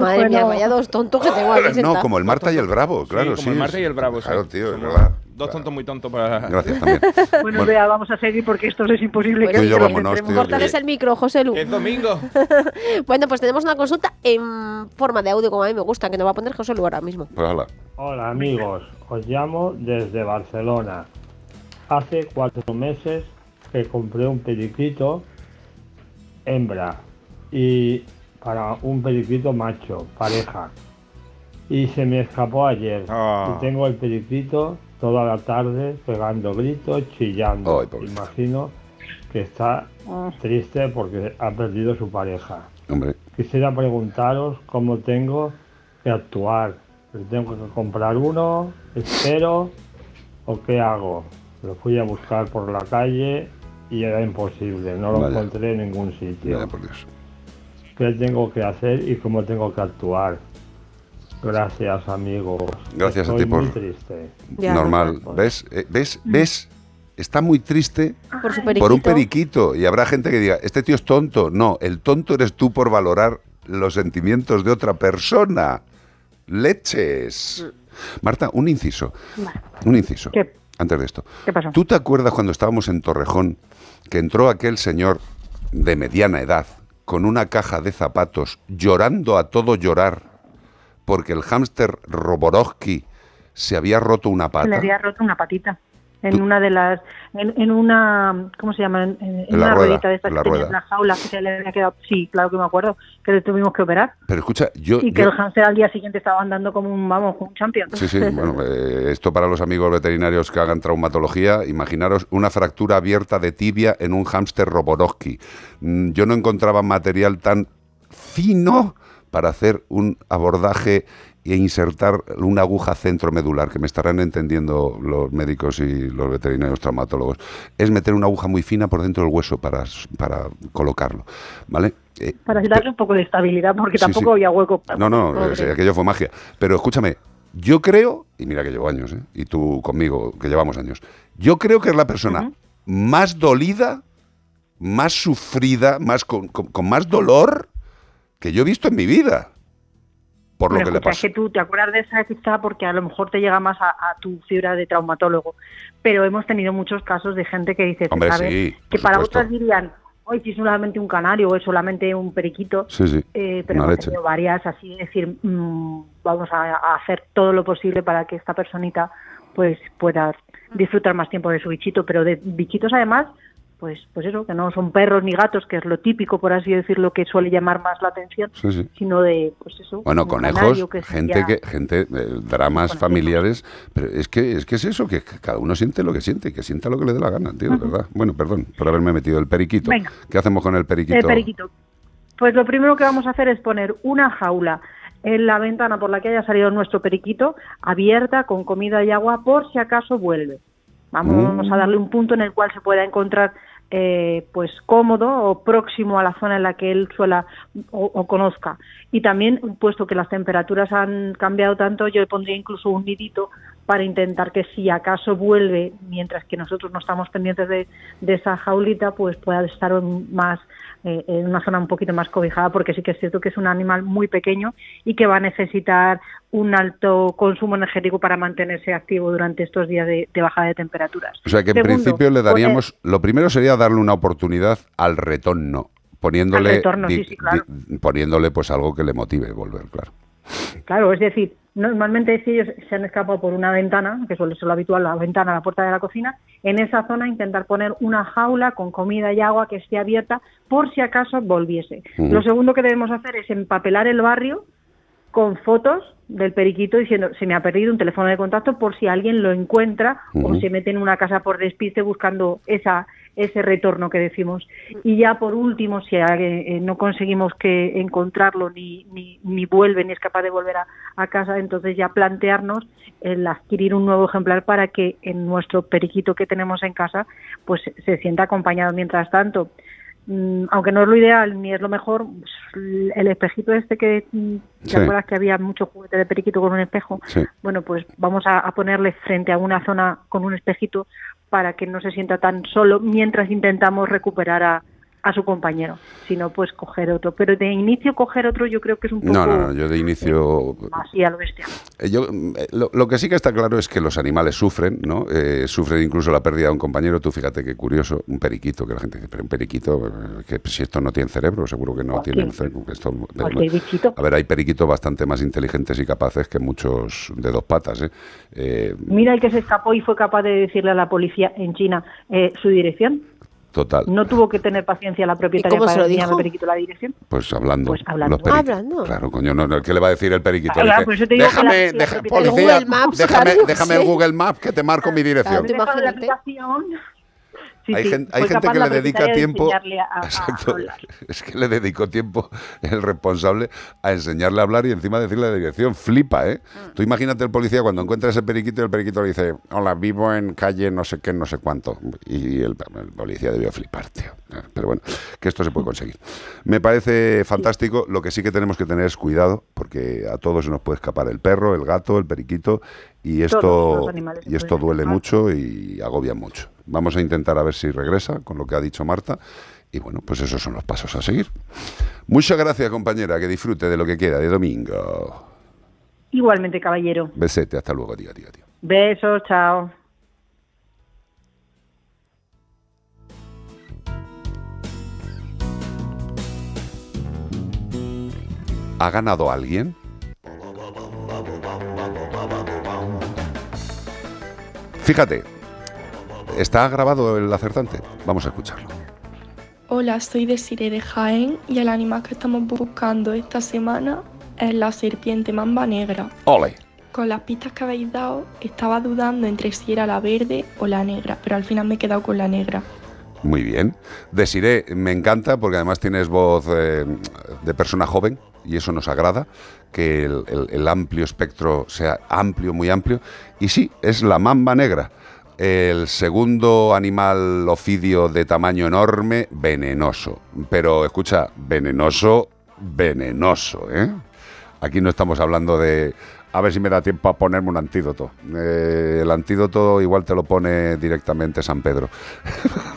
Madre mía, vaya dos tontos que tengo aquí <coughs> No, como el Marta y el Bravo, claro, como sí. el Marta y el Bravo. sí. Claro, tío, es verdad. Dos tontos muy tontos para... Gracias <laughs> también. Bueno, Bueno. vea, vamos a seguir porque esto es imposible. Tú y yo que vámonos, tío, Córtales que- el micro, José Lu. Es domingo. <laughs> bueno, pues tenemos una consulta en forma de audio, como a mí me gusta, que nos va a poner José Lu ahora mismo. Pues hala. Hola amigos, os llamo desde Barcelona. Hace cuatro meses que compré un periquito hembra y para un periquito macho, pareja. Y se me escapó ayer. Ah. Y tengo el periquito toda la tarde pegando gritos, chillando. Pobrecito. Imagino que está triste porque ha perdido su pareja. Hombre, Quisiera preguntaros cómo tengo que actuar. ¿Le tengo que comprar uno? ¿Espero? ¿O qué hago? Lo fui a buscar por la calle y era imposible. No lo Vaya. encontré en ningún sitio. vaya por Dios. ¿Qué tengo que hacer y cómo tengo que actuar? Gracias, amigos. Gracias a ti por- muy triste. Ya, Normal. ¿Ves? Eh, ¿Ves? ¿Ves? Está muy triste Por su por un periquito. periquito. Y habrá gente que diga, este tío es tonto. No, el tonto eres tú por valorar los sentimientos de otra persona. Leches. Marta, un inciso. Un inciso. ¿Qué? Antes de esto. ¿Qué pasó? ¿Tú te acuerdas cuando estábamos en Torrejón que entró aquel señor de mediana edad con una caja de zapatos llorando a todo llorar porque el hámster Roborowski se había roto una Se le pata? había roto una patita. En una de las. En, en una. ¿Cómo se llama? En, en En la una rueda, ruedita de estas en la que tenía rueda. en la jaula que se le había quedado. Sí, claro que me acuerdo. Que le tuvimos que operar. Pero escucha, yo... y que yo- el hamster al día siguiente estaba andando como un. Vamos, como un champion. Sí, sí, bueno, eh, esto para los amigos veterinarios que hagan traumatología, imaginaros una fractura abierta de tibia en un hámster Roborowski. Mm, Yo no encontraba material tan fino para hacer un abordaje e insertar una aguja centromedular, que me estarán entendiendo los médicos y los veterinarios traumatólogos. Es meter una aguja muy fina por dentro del hueso para, para colocarlo, ¿vale? Eh, Para darle un poco de estabilidad, porque Sí, tampoco sí. había hueco. para- no, no, eh, aquello fue magia. Pero escúchame, yo creo, y mira que llevo años, ¿eh? y tú conmigo, que llevamos años, yo creo que es la persona más dolida, más sufrida, más con, con- con más dolor que yo he visto en mi vida. Por lo Pero que le pasó. Es que tú te acuerdas de esa quizá porque a lo mejor te llega más a, a tu fibra de traumatólogo. Pero hemos tenido muchos casos de gente que dice, Hombre, ¿sabes? sí, que para supuesto. otras dirían, hoy si es solamente un canario o es solamente un periquito. Sí, sí, Eh, pero hemos tenido varias, así es decir, mm, vamos a, a hacer todo lo posible para que esta personita pues pueda disfrutar más tiempo de su bichito, pero de bichitos además, pues, pues eso, que no son perros ni gatos, que es lo típico, por así decirlo, que suele llamar más la atención, Sí, sí. sino de, pues eso. Bueno, conejos, que gente que, gente, eh, dramas familiares, pero es que es que es eso, que cada uno siente lo que siente, que sienta lo que le dé la gana, tío, verdad. Bueno, perdón por haberme metido el periquito. Venga. ¿Qué hacemos con el periquito? El periquito. Pues lo primero que vamos a hacer es poner una jaula en la ventana por la que haya salido nuestro periquito, abierta, con comida y agua, por si acaso vuelve. Vamos Mm. a darle un punto en el cual se pueda encontrar eh, pues cómodo o próximo a la zona en la que él suela o, conozca. Y también, puesto que las temperaturas han cambiado tanto, yo le pondría incluso un nidito para intentar que si acaso vuelve, mientras que nosotros no estamos pendientes de, de esa jaulita, pues pueda estar más eh, en una zona un poquito más cobijada, porque sí que es cierto que es un animal muy pequeño y que va a necesitar un alto consumo energético para mantenerse activo durante estos días de, de bajada de temperaturas. O sea que en Segundo, principio le poner- daríamos, lo primero sería darle una oportunidad al retorno, poniéndole, Al retorno, di- sí, sí, claro. di- poniéndole pues algo que le motive volver, claro. Claro, es decir, normalmente si ellos se han escapado por una ventana, que suele ser lo habitual, la ventana, la puerta de la cocina, en esa zona intentar poner una jaula con comida y agua que esté abierta por si acaso volviese. Lo segundo que debemos hacer es empapelar el barrio con fotos del periquito diciendo se me ha perdido un teléfono de contacto por si alguien lo encuentra o se mete en una casa por despiste buscando esa ese retorno que decimos y ya por último si eh, no conseguimos que encontrarlo ni, ni, ni vuelve ni es capaz de volver a, a casa entonces ya plantearnos el adquirir un nuevo ejemplar para que en nuestro periquito que tenemos en casa pues se sienta acompañado mientras tanto Mm, aunque no es lo ideal ni es lo mejor, pues, el espejito este que mm, Sí. te acuerdas que había mucho juguete de periquito con un espejo, Sí. bueno, pues vamos a, a ponerle frente a una zona con un espejito para que no se sienta tan solo mientras intentamos recuperar a, a su compañero, sino pues coger otro. Pero de inicio coger otro yo creo que es un poco No, no, no, yo de inicio... así a lo bestia. Eh, Yo, mm, eh, lo, lo que sí que está claro es que los animales sufren, ¿no? Eh, sufren incluso la pérdida de un compañero. Tú fíjate qué curioso, un periquito, que la gente dice, pero un periquito, eh, que si esto no tiene cerebro, seguro que no tiene cerebro. esto- Cualquier bichito. a ver, hay periquitos bastante más inteligentes y capaces que muchos de dos patas, ¿eh? Eh, Mira el que se escapó y fue capaz de decirle a la policía en China eh, su dirección. Total. No tuvo que tener paciencia la propietaria cómo se para dijo? periquito la dirección. Pues hablando. Pues hablando. los periquitos. Hablando. Claro, coño, no, no, ¿qué le va a decir el periquito? Claro, te digo que déjame, la- la policía, Google Maps, déjame, claro, déjame el sí. Google Maps que te marco mi dirección. Debajo de la aplicación. Sí, hay sí, gen- hay gente que le dedica de tiempo. a- a Exacto. <laughs> Es que le dedicó tiempo el responsable a enseñarle a hablar y encima decirle la dirección. Flipa, ¿eh? Mm. Tú imagínate el policía cuando encuentra ese periquito y el periquito le dice, hola, vivo en calle no sé qué, no sé cuánto. Y el, el policía debió flipar, tío. Pero bueno, que esto se puede conseguir. Me parece fantástico. Lo que sí que tenemos que tener es cuidado, porque a todos se nos puede escapar el perro, el gato, el periquito, y esto, y esto duele mucho y agobia mucho. Vamos a intentar a ver si regresa con lo que ha dicho Marta. Y bueno, pues esos son los pasos a seguir. Muchas gracias, compañera. Que disfrute de lo que queda de domingo. Igualmente, caballero. Besete, hasta luego, tío, tío, tío. Besos, chao. ¿Ha ganado alguien? Fíjate, está grabado el acertante. Vamos a escucharlo. Hola, soy Desiree de Jaén y el animal que estamos buscando esta semana es la serpiente mamba negra. Ole. Con las pistas que habéis dado, estaba dudando entre si era la verde o la negra, pero al final me he quedado con la negra. Muy bien. Desiré, me encanta porque además tienes voz eh, de persona joven y eso nos agrada, que el, el- el amplio espectro sea amplio, muy amplio. Y sí, es la mamba negra, el segundo animal ofidio de tamaño enorme, venenoso. Pero escucha, venenoso, venenoso, ¿eh? Aquí no estamos hablando de... A ver si me da tiempo a ponerme un antídoto. Eh, el antídoto igual te lo pone directamente San Pedro. <laughs>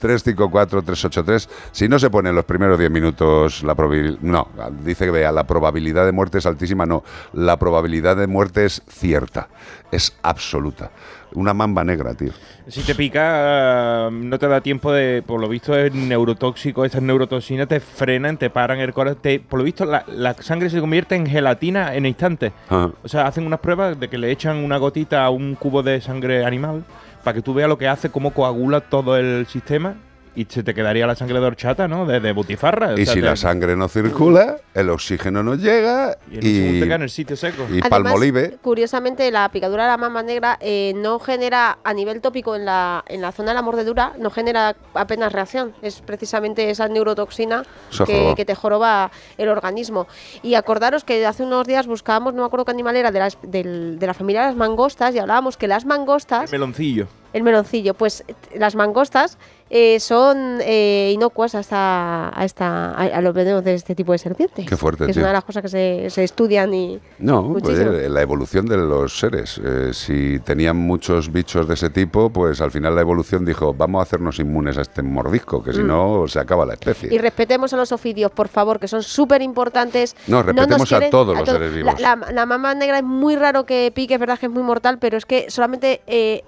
354-383. Si no se pone en los primeros 10 minutos la probabilidad... No, dice que vea, la probabilidad de muerte es altísima. No, la probabilidad de muerte es cierta. Es absoluta. Una mamba negra, tío. Si te pica, eh, no te da tiempo de. Por lo visto, es neurotóxico. Estas neurotoxinas te frenan, te paran el corazón. te- por lo visto, la, la sangre se convierte en gelatina en instantes. Ajá. O sea, hacen unas pruebas de que le echan una gotita a un cubo de sangre animal para que tú veas lo que hace, cómo coagula todo el sistema y se te quedaría la sangre de horchata, ¿no? De, de butifarra. O Y sea, si te- la sangre no circula, el oxígeno no llega Y el y, te en el sitio seco. y Además, palmolive. Curiosamente, la picadura de la mama negra eh, no genera, a nivel tópico en la, en la zona de la mordedura, no genera apenas reacción. Es precisamente esa neurotoxina que, te joroba el organismo. Y acordaros que hace unos días buscábamos, no me acuerdo qué animal era, de, las- del- de la familia de las mangostas, y hablábamos que las mangostas, Meloncillo. el meloncillo, pues las mangostas eh, son eh, inocuas hasta, a, esta, a, a los venenos de este tipo de serpiente. Qué fuerte, Que es tío. una de las cosas que se, se estudian y... No, pues, eh, la evolución de los seres. Eh, si tenían muchos bichos de ese tipo, pues al final la evolución dijo, vamos a hacernos inmunes a este mordisco, que si Mm. no se acaba la especie. Y respetemos a los ofidios, por favor, que son súper importantes. No, respetemos a todos los todo- seres vivos. La, la- la mama negra es muy raro que pique, es verdad que es muy mortal, pero es que solamente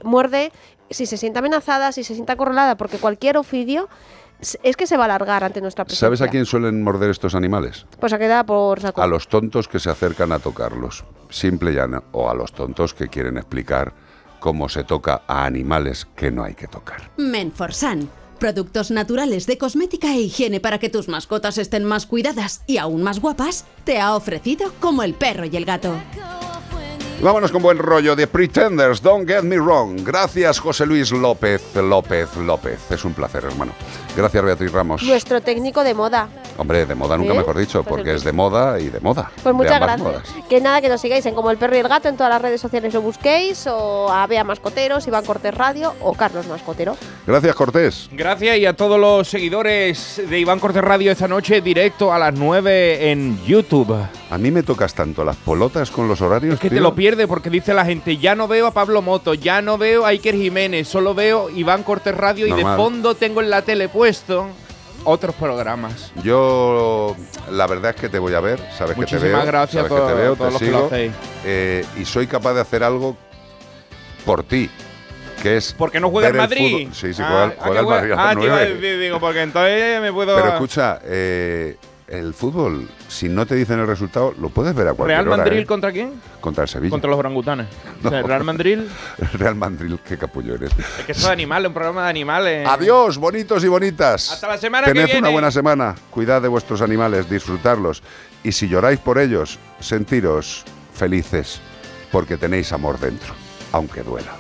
muerde si se siente amenazada, si se siente acorralada, porque cualquier ofidio es que se va a alargar ante nuestra presencia. ¿Sabes a quién suelen morder estos animales? Pues a queda por saco. A los tontos que se acercan a tocarlos. Simple y llano. O a los tontos que quieren explicar cómo se toca a animales que no hay que tocar. Menforsan. Productos naturales de cosmética e higiene para que tus mascotas estén más cuidadas y aún más guapas, te ha ofrecido como el perro y el gato. Vámonos con buen rollo de Pretenders, Don't Get Me Wrong. Gracias, José Luis López López López. Es un placer, hermano. Gracias, Beatriz Ramos. Nuestro técnico de moda. Hombre, de moda nunca ¿Eh? mejor dicho, Pues porque el- es de moda y de moda. Pues muchas gracias. modas. Que nada, que nos sigáis en Como el Perro y el Gato en todas las redes sociales lo busquéis, o a Bea Mascoteros, Iván Cortés Radio o Carlos Mascotero. Gracias, Cortés. Gracias y a todos los seguidores de Iván Cortés Radio esta noche, directo a las 9 en YouTube. A mí me tocas tanto las polotas con los horarios. Que te tío. lo pierdes porque dice la gente, ya no veo a Pablo Moto, ya no veo a Iker Jiménez, solo veo Iván Cortés Radio y Normal. de fondo tengo en la tele puesto otros programas. Yo, la verdad es que te voy a ver, sabes que te Muchísimas veo. gracias sabes a que te veo, todos te los que lo sigo, hacéis. eh, y soy capaz de hacer algo por ti, que es. Porque no juega ver Madrid. Sí, sí, juega, ah, juega que el Madrid Ah, decir, digo, porque entonces me puedo... Pero escucha, eh, el fútbol, si no te dicen el resultado, lo puedes ver a cualquier ¿Real Madrid ¿eh? contra quién? Contra el Sevilla. Contra los orangutanes. <laughs> O sea, No. Real Madrid, <laughs> Real Madrid, qué capullo eres. es que eso de animales, un programa de animales. Adiós, bonitos y bonitas. Hasta la semana que Tened viene. una buena semana. Cuidad de vuestros animales, disfrutarlos. Y si lloráis por ellos, sentiros felices, porque tenéis amor dentro, aunque duela.